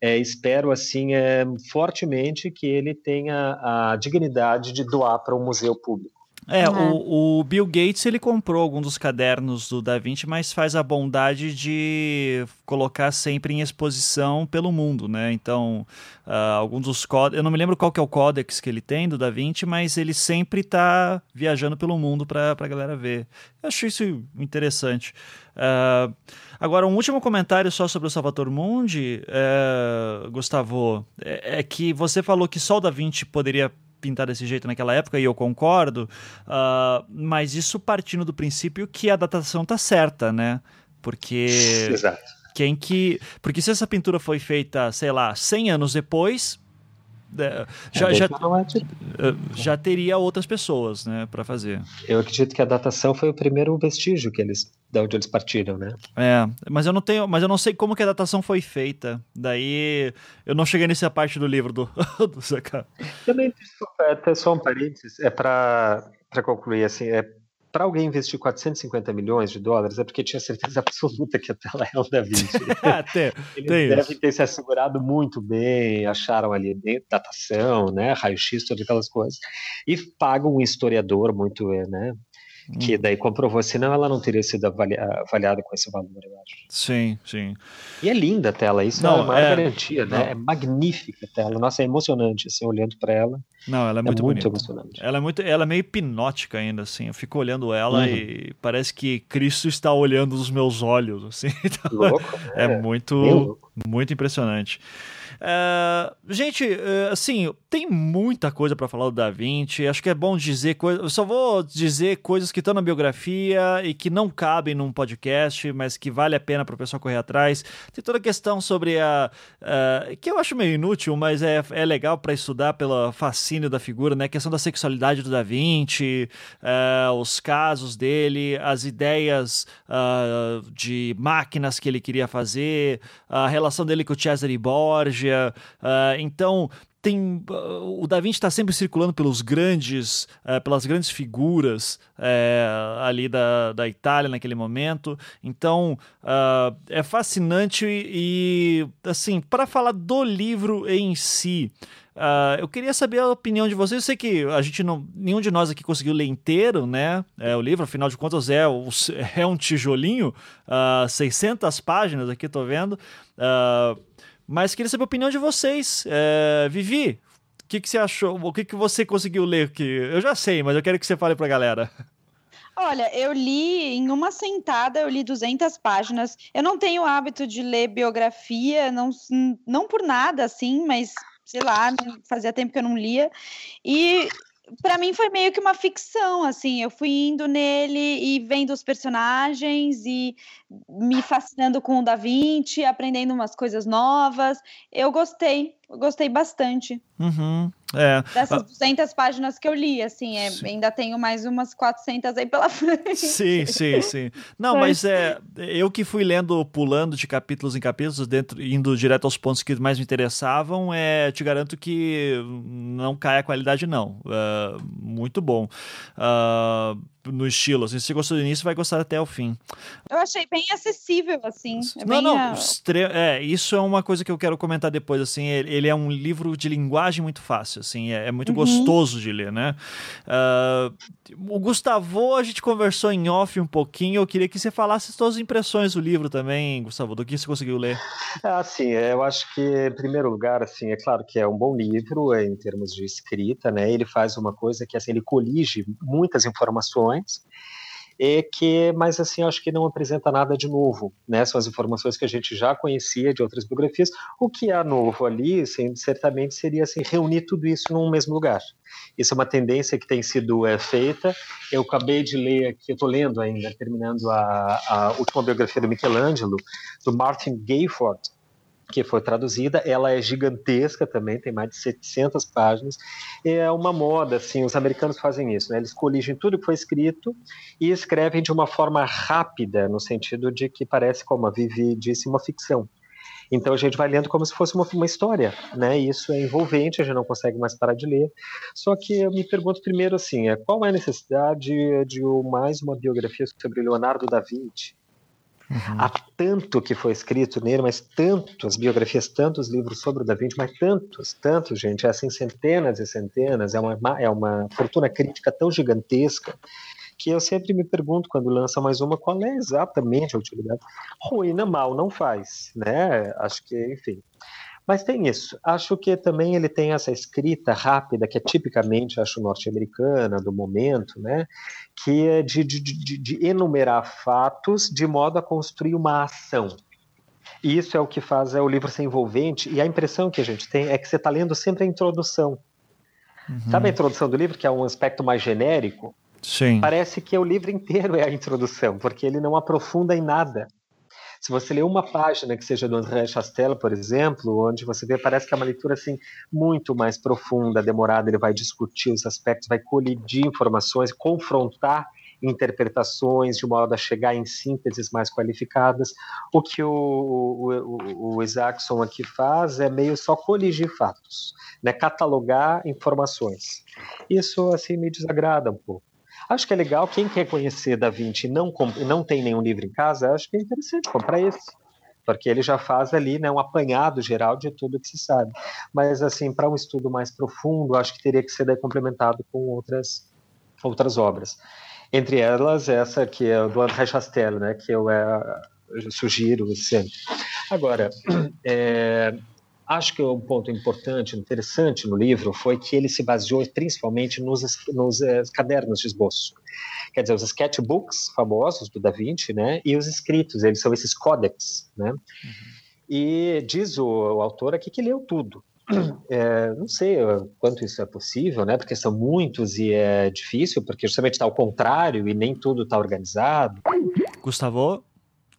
É, espero assim é, fortemente que ele tenha a dignidade de doar para um museu público. É, uhum. o, o, Bill Gates ele comprou algum dos cadernos do Da Vinci, mas faz a bondade de colocar sempre em exposição pelo mundo, né? Então, uh, alguns dos códex, eu não me lembro qual que é o códex que ele tem do Da Vinci, mas ele sempre está viajando pelo mundo para a galera ver. Eu acho isso interessante. Uh, agora, um último comentário só sobre o Salvatore Mundi, uh, Gustavo, é, é que você falou que só o Da Vinci poderia pintar desse jeito naquela época, e eu concordo, uh, mas isso partindo do princípio que a datação tá certa, né? Porque. Exato. Quem que. Porque se essa pintura foi feita, sei lá, 100 anos depois, é, já, é, já, é já teria outras pessoas né, para fazer. Eu acredito que a datação foi o primeiro vestígio que eles de onde eles partiram, né? É, mas eu não tenho, mas eu não sei como que a datação foi feita. Daí eu não cheguei nessa parte do livro do, do. Também até só um parênteses, é para concluir assim, é para alguém investir 450 milhões de dólares é porque tinha certeza absoluta que a tela é o Da Vinci. tem, Eles tem devem isso. ter se assegurado muito bem, acharam ali datação, né, raio-x, todas aquelas coisas, e pagam um historiador muito, né, que daí comprovou, senão ela não teria sido avaliada com esse valor, eu acho. Sim, sim. E é linda a tela, isso não, é uma é, garantia, né? Não. É magnífica a tela. Nossa, é emocionante, assim, olhando para ela. Não, ela é, é muito, muito emocionante. Ela é muito, ela é meio hipnótica ainda, assim. Eu fico olhando ela uhum. e parece que Cristo está olhando os meus olhos, assim. Então, louco, é, é muito, muito impressionante. Uh, gente, uh, assim, tem muita coisa para falar do Da Vinci. Acho que é bom dizer coisas. Eu só vou dizer coisas que estão na biografia e que não cabem num podcast, mas que vale a pena para o pessoal correr atrás. Tem toda a questão sobre a. Uh, que eu acho meio inútil, mas é, é legal para estudar pelo fascínio da figura, né? A questão da sexualidade do Da Vinci, os casos dele, as ideias de máquinas que ele queria fazer, a relação dele com o Cesare Borgia Uh, então, tem o Da Vinci está sempre circulando pelos grandes uh, pelas grandes figuras uh, ali da, da Itália naquele momento. Então uh, é fascinante e, e assim para falar do livro em si eu queria saber a opinião de vocês. Eu sei que a gente não nenhum de nós aqui conseguiu ler inteiro né é, o livro. Afinal de contas é, é um tijolinho uh, 600 páginas aqui tô vendo. Uh, mas queria saber a opinião de vocês. É, Vivi, o que, que você achou? O que, que você conseguiu ler? Que eu já sei, mas eu quero que você fale para a galera. Olha, eu li em uma sentada, eu li 200 páginas. Eu não tenho hábito de ler biografia, não, não por nada assim, mas sei lá, fazia tempo que eu não lia. E para mim foi meio que uma ficção, assim. Eu fui indo nele e vendo os personagens e me fascinando com o Da Vinci, aprendendo umas coisas novas. Eu gostei, gostei bastante. Uhum. É. Dessas 200 páginas que eu li, assim, é, ainda tenho mais umas 400 aí pela frente. Sim, sim, sim. Não, mas é, eu que fui lendo, pulando de capítulos em capítulos, dentro, indo direto aos pontos que mais me interessavam, é, te garanto que não cai a qualidade, não. Uh, muito bom. Uh, no estilo. Assim, se você gostou do início, vai gostar até o fim. Eu achei bem acessível, assim. É não, não. A... É, isso é uma coisa que eu quero comentar depois. Assim, ele é um livro de linguagem muito fácil. Assim, é, é muito uhum. gostoso de ler, né? Uh, o Gustavo, a gente conversou em off um pouquinho. Eu queria que você falasse suas impressões do livro também, Gustavo, do que você conseguiu ler. Ah, sim. Eu acho que, em primeiro lugar, assim, é claro que é um bom livro em termos de escrita, né? Ele faz uma coisa que, assim, ele colige muitas informações informações, e que, mas assim, acho que não apresenta nada de novo, né? São as informações que a gente já conhecia de outras biografias. O que há novo ali, certamente seria assim, reunir tudo isso num mesmo lugar. Isso é uma tendência que tem sido é, feita. Eu acabei de ler aqui, estou lendo ainda, terminando a, a última biografia do Michelangelo, do Martin Gayford, que foi traduzida, ela é gigantesca também, tem mais de 700 páginas, é uma moda, assim, os americanos fazem isso, né? eles coligem tudo que foi escrito e escrevem de uma forma rápida, no sentido de que parece, como a Vivi disse, uma ficção. Então a gente vai lendo como se fosse uma, uma história, né? E isso é envolvente, a gente não consegue mais parar de ler. Só que eu me pergunto primeiro assim, é, qual é a necessidade de mais uma biografia sobre Leonardo da Vinci? Uhum. Há tanto que foi escrito nele, mas tantos biografias, tantos livros sobre o Da Vinci, mas tantos, tantos, gente, é assim, centenas e centenas, é uma, é uma fortuna crítica tão gigantesca que eu sempre me pergunto quando lança mais uma qual é exatamente a utilidade. Ruína mal não faz, né? Acho que, enfim. Mas tem isso. Acho que também ele tem essa escrita rápida, que é tipicamente, acho, norte-americana, do momento, né? Que é de, de, de, de enumerar fatos de modo a construir uma ação. E isso é o que faz é, o livro ser envolvente, e a impressão que a gente tem é que você está lendo sempre a introdução. Uhum. Sabe a introdução do livro, que é um aspecto mais genérico? Sim. Parece que o livro inteiro é a introdução, porque ele não aprofunda em nada. Se você ler uma página que seja do André Chastel, por exemplo, onde você vê, parece que é uma leitura assim muito mais profunda, demorada, ele vai discutir os aspectos, vai colidir informações, confrontar interpretações de modo a chegar em sínteses mais qualificadas. O que o, o, o Isaacson aqui faz é meio só coligir fatos, né? catalogar informações. Isso assim me desagrada um pouco. Acho que é legal, quem quer conhecer Da Vinci e não, não tem nenhum livro em casa, acho que é interessante comprar esse. Porque ele já faz ali né, um apanhado geral de tudo que se sabe. Mas, assim, para um estudo mais profundo, acho que teria que ser complementado com outras, outras obras. Entre elas, essa que é do André Chastel, né, que eu, é, eu sugiro sempre. Agora, é, acho que um ponto importante, interessante no livro foi que ele se baseou principalmente nos, nos uh, cadernos de esboço. Quer dizer, os sketchbooks famosos do Da Vinci, né, e os escritos, eles são esses códex, né? Uhum. E diz o, o, autor aqui que leu tudo. É, não sei quanto isso é possível, né? Porque são muitos e é difícil, porque justamente está ao contrário e nem tudo está organizado. Gustavo,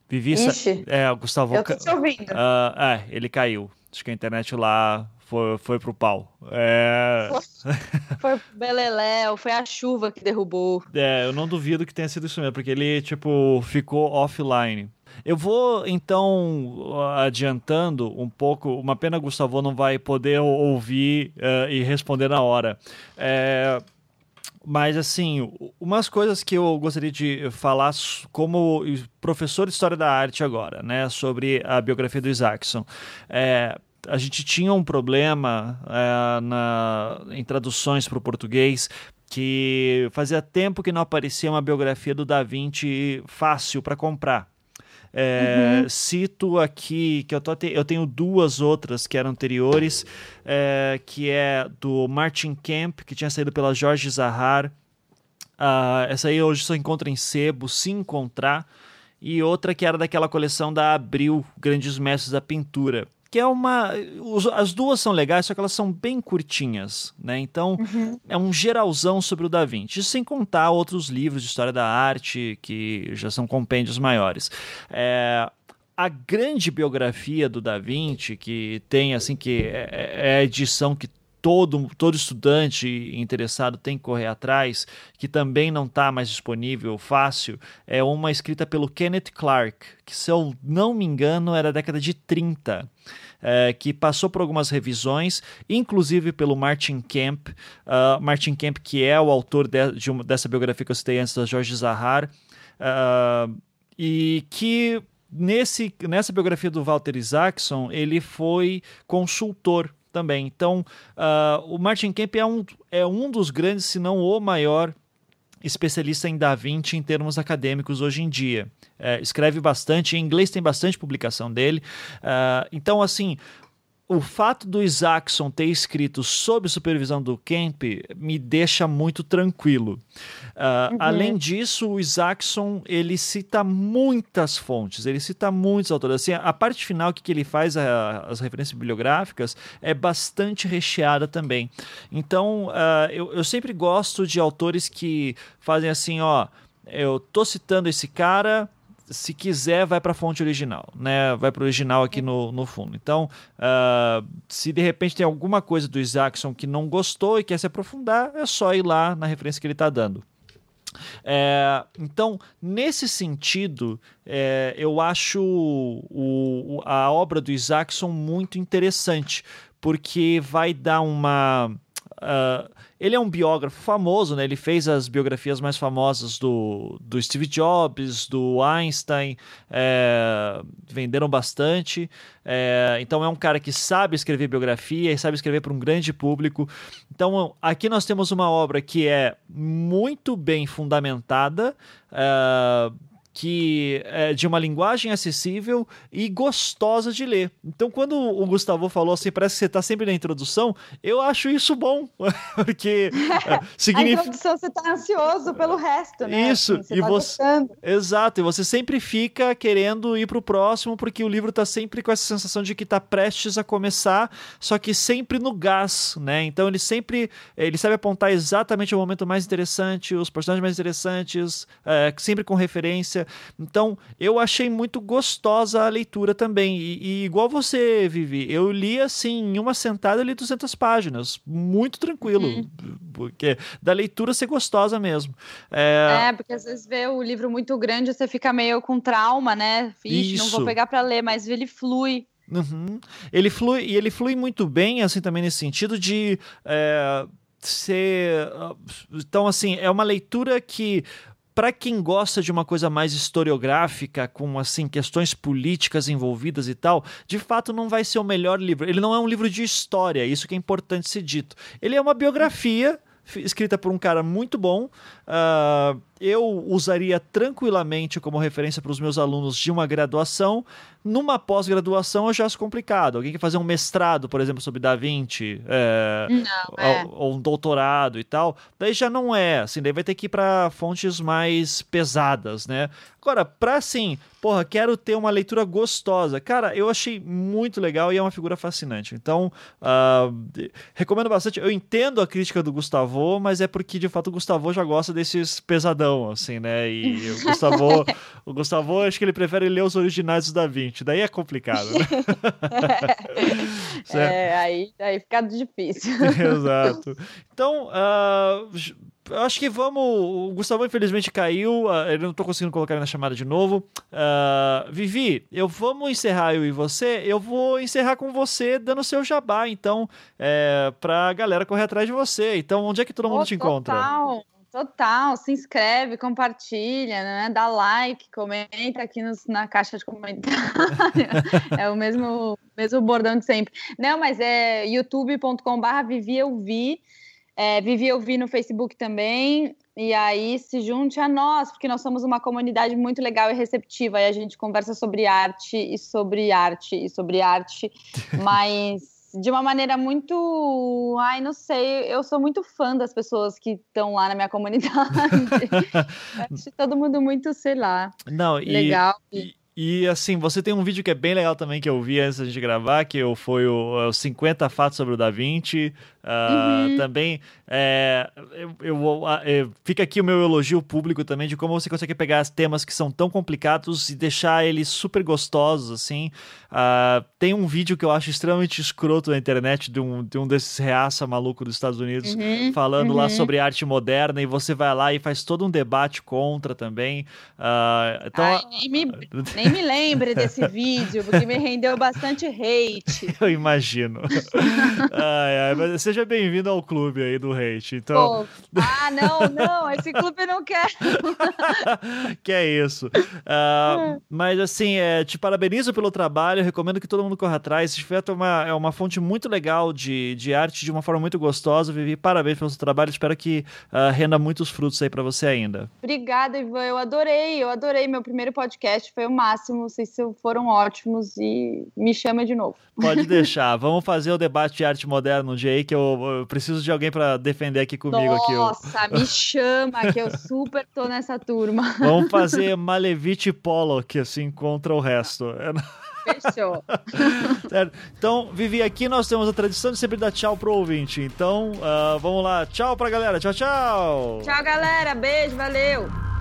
Vivi, Ixi, é, o Gustavo. Eu tô te ouvindo. Uh, é, ele caiu. Acho que a internet lá foi, foi pro pau. É... Foi beleléu, foi a chuva que derrubou. É, eu não duvido que tenha sido isso mesmo, porque ele, tipo, ficou offline. Eu vou, então, adiantando um pouco. Uma pena Gustavo não vai poder ouvir uh, e responder na hora. É, mas, assim, umas coisas que eu gostaria de falar como professor de História da Arte agora, né? Sobre a biografia do Isaacson. É, a gente tinha um problema é, na, em traduções para o português que fazia tempo que não aparecia uma biografia do Da Vinci fácil para comprar. É, uhum. Cito aqui que eu, tô, eu tenho duas outras que eram anteriores, é, que é do Martin Kemp, que tinha saído pela Jorge Zahar. Uh, essa aí hoje só encontra em sebo, se encontrar. E outra que era daquela coleção da Abril, Grandes Mestres da Pintura que é uma. As duas são legais, só que elas são bem curtinhas, né? Então uhum. é um geralzão sobre o Da Vinci, sem contar outros livros de história da arte que já são compêndios maiores. É, a grande biografia do Da Vinci, que tem assim que é, é a edição que todo, todo estudante interessado tem que correr atrás, que também não está mais disponível fácil, é uma escrita pelo Kenneth Clark, que se eu não me engano era da década de 30. É, que passou por algumas revisões, inclusive pelo Martin Kemp, uh, Martin Kemp que é o autor de, de uma, dessa biografia que eu citei antes da Jorge Zahar, uh, e que nesse, nessa biografia do Walter Isaacson ele foi consultor também. Então, uh, o Martin Kemp é um, é um dos grandes, se não o maior especialista em Da Vinci em termos acadêmicos hoje em dia. É, escreve bastante, em inglês tem bastante publicação dele. Uh, então, assim, o fato do Isaacson ter escrito sob supervisão do Kemp me deixa muito tranquilo. Uh, uhum. Além disso, o Isaacson ele cita muitas fontes, ele cita muitos autores. Assim, a parte final que, ele faz, a, as referências bibliográficas, é bastante recheada também. Então, uh, eu, eu sempre gosto de autores que fazem assim, ó, eu tô citando esse cara, se quiser, vai para a fonte original, né? Vai para o original aqui no, no fundo. Então, uh, se de repente tem alguma coisa do Isaacson que não gostou e quer se aprofundar, é só ir lá na referência que ele está dando. É, então, nesse sentido, é, eu acho o, a obra do Isaacson muito interessante, porque vai dar uma. Uh, ele é um biógrafo famoso, né? Ele fez as biografias mais famosas do, do Steve Jobs, do Einstein, é, venderam bastante. É, então é um cara que sabe escrever biografia e sabe escrever para um grande público. Então aqui nós temos uma obra que é muito bem fundamentada. É, que é de uma linguagem acessível e gostosa de ler. Então, quando o Gustavo falou assim, parece que você está sempre na introdução, eu acho isso bom, porque é, significa... a introdução você está ansioso pelo resto, né? Isso, assim, você e tá você... Gostando. Exato, e você sempre fica querendo ir para o próximo, porque o livro está sempre com essa sensação de que está prestes a começar, só que sempre no gás, né? Então, ele sempre, ele sabe apontar exatamente o momento mais interessante, os personagens mais interessantes, é, sempre com referência, então, eu achei muito gostosa a leitura também. E, e, igual você, Vivi, eu li assim, em uma sentada, eu li 200 páginas. Muito tranquilo. Uhum. Porque da leitura ser gostosa mesmo. É... é... porque às vezes vê o livro muito grande, você fica meio com trauma, né? Ixi, Isso. não vou pegar para ler, mas ele flui. Uhum. Ele flui e ele flui muito bem, assim, também nesse sentido de é, ser. Então, assim, é uma leitura que para quem gosta de uma coisa mais historiográfica, com assim questões políticas envolvidas e tal, de fato não vai ser o melhor livro. Ele não é um livro de história, isso que é importante ser dito. Ele é uma biografia escrita por um cara muito bom. Uh, eu usaria tranquilamente como referência para os meus alunos de uma graduação. Numa pós-graduação eu já acho complicado. Alguém quer fazer um mestrado, por exemplo, sobre Da Vinci, é, não, é. Ou, ou, um doutorado e tal, daí já não é. Assim, daí vai ter que ir para fontes mais pesadas, né? Agora, para assim, porra, quero ter uma leitura gostosa. Cara, eu achei muito legal e é uma figura fascinante. Então, uh, recomendo bastante. Eu entendo a crítica do Gustavo, mas é porque de fato o Gustavo já gosta desses pesadão, assim, né? E o Gustavo, o Gustavo, acho que ele prefere ler os originais do Da Vinci. Daí é complicado, né? é, aí, aí fica difícil. Exato. Então, uh, acho que vamos. O Gustavo infelizmente caiu, uh, ele não estou conseguindo colocar ele na chamada de novo. Uh, Vivi, eu vamos encerrar eu e você. Eu vou encerrar com você dando seu jabá, então, é, pra galera correr atrás de você. Então, onde é que todo mundo oh, te encontra? Total. Se inscreve, compartilha, né? Dá like, comenta aqui nos, na caixa de comentário. é o mesmo, mesmo bordão de sempre. Não, mas é youtube.com/barra Vivi Eu Vi. É, Vivi Eu Vi no Facebook também. E aí se junte a nós, porque nós somos uma comunidade muito legal e receptiva. E a gente conversa sobre arte e sobre arte e sobre arte, mas de uma maneira muito. Ai, não sei, eu sou muito fã das pessoas que estão lá na minha comunidade. acho todo mundo muito, sei lá. Não, legal. E, E assim, você tem um vídeo que é bem legal também que eu vi antes da gente gravar, que foi o, o 50 fatos sobre o Da Vinci. Uh, uhum. Também é, eu, eu, eu, fica aqui o meu elogio público também de como você consegue pegar as temas que são tão complicados e deixar eles super gostosos, assim. Uh, tem um vídeo que eu acho extremamente escroto na internet de um, de um desses reaça maluco dos Estados Unidos uhum. falando uhum. lá sobre arte moderna e você vai lá e faz todo um debate contra também. Uh, então, Ai, nem, me, nem me lembre desse vídeo, porque me rendeu bastante hate. eu imagino. ai, ai, mas você seja bem-vindo ao clube aí do hate. Então... Pô, ah, não, não, esse clube eu não quero. que é isso. Uh, mas assim, é, te parabenizo pelo trabalho, recomendo que todo mundo corra atrás. Esse feto é uma, é uma fonte muito legal de, de arte de uma forma muito gostosa. Vivi, parabéns pelo seu trabalho. Espero que uh, renda muitos frutos aí para você ainda. Obrigada, Ivan. Eu adorei, eu adorei. Meu primeiro podcast foi o máximo. Vocês foram ótimos e me chama de novo. Pode deixar. Vamos fazer o debate de arte moderna um dia aí que eu eu, eu preciso de alguém para defender aqui comigo. Nossa, aqui, eu... me chama, que eu super tô nessa turma. Vamos fazer Malevich e Pollock, assim, contra o resto. Fechou. Então, Vivi, aqui nós temos a tradição de sempre dar tchau pro ouvinte. Então, uh, vamos lá. Tchau pra galera. Tchau, tchau. Tchau, galera. Beijo, valeu.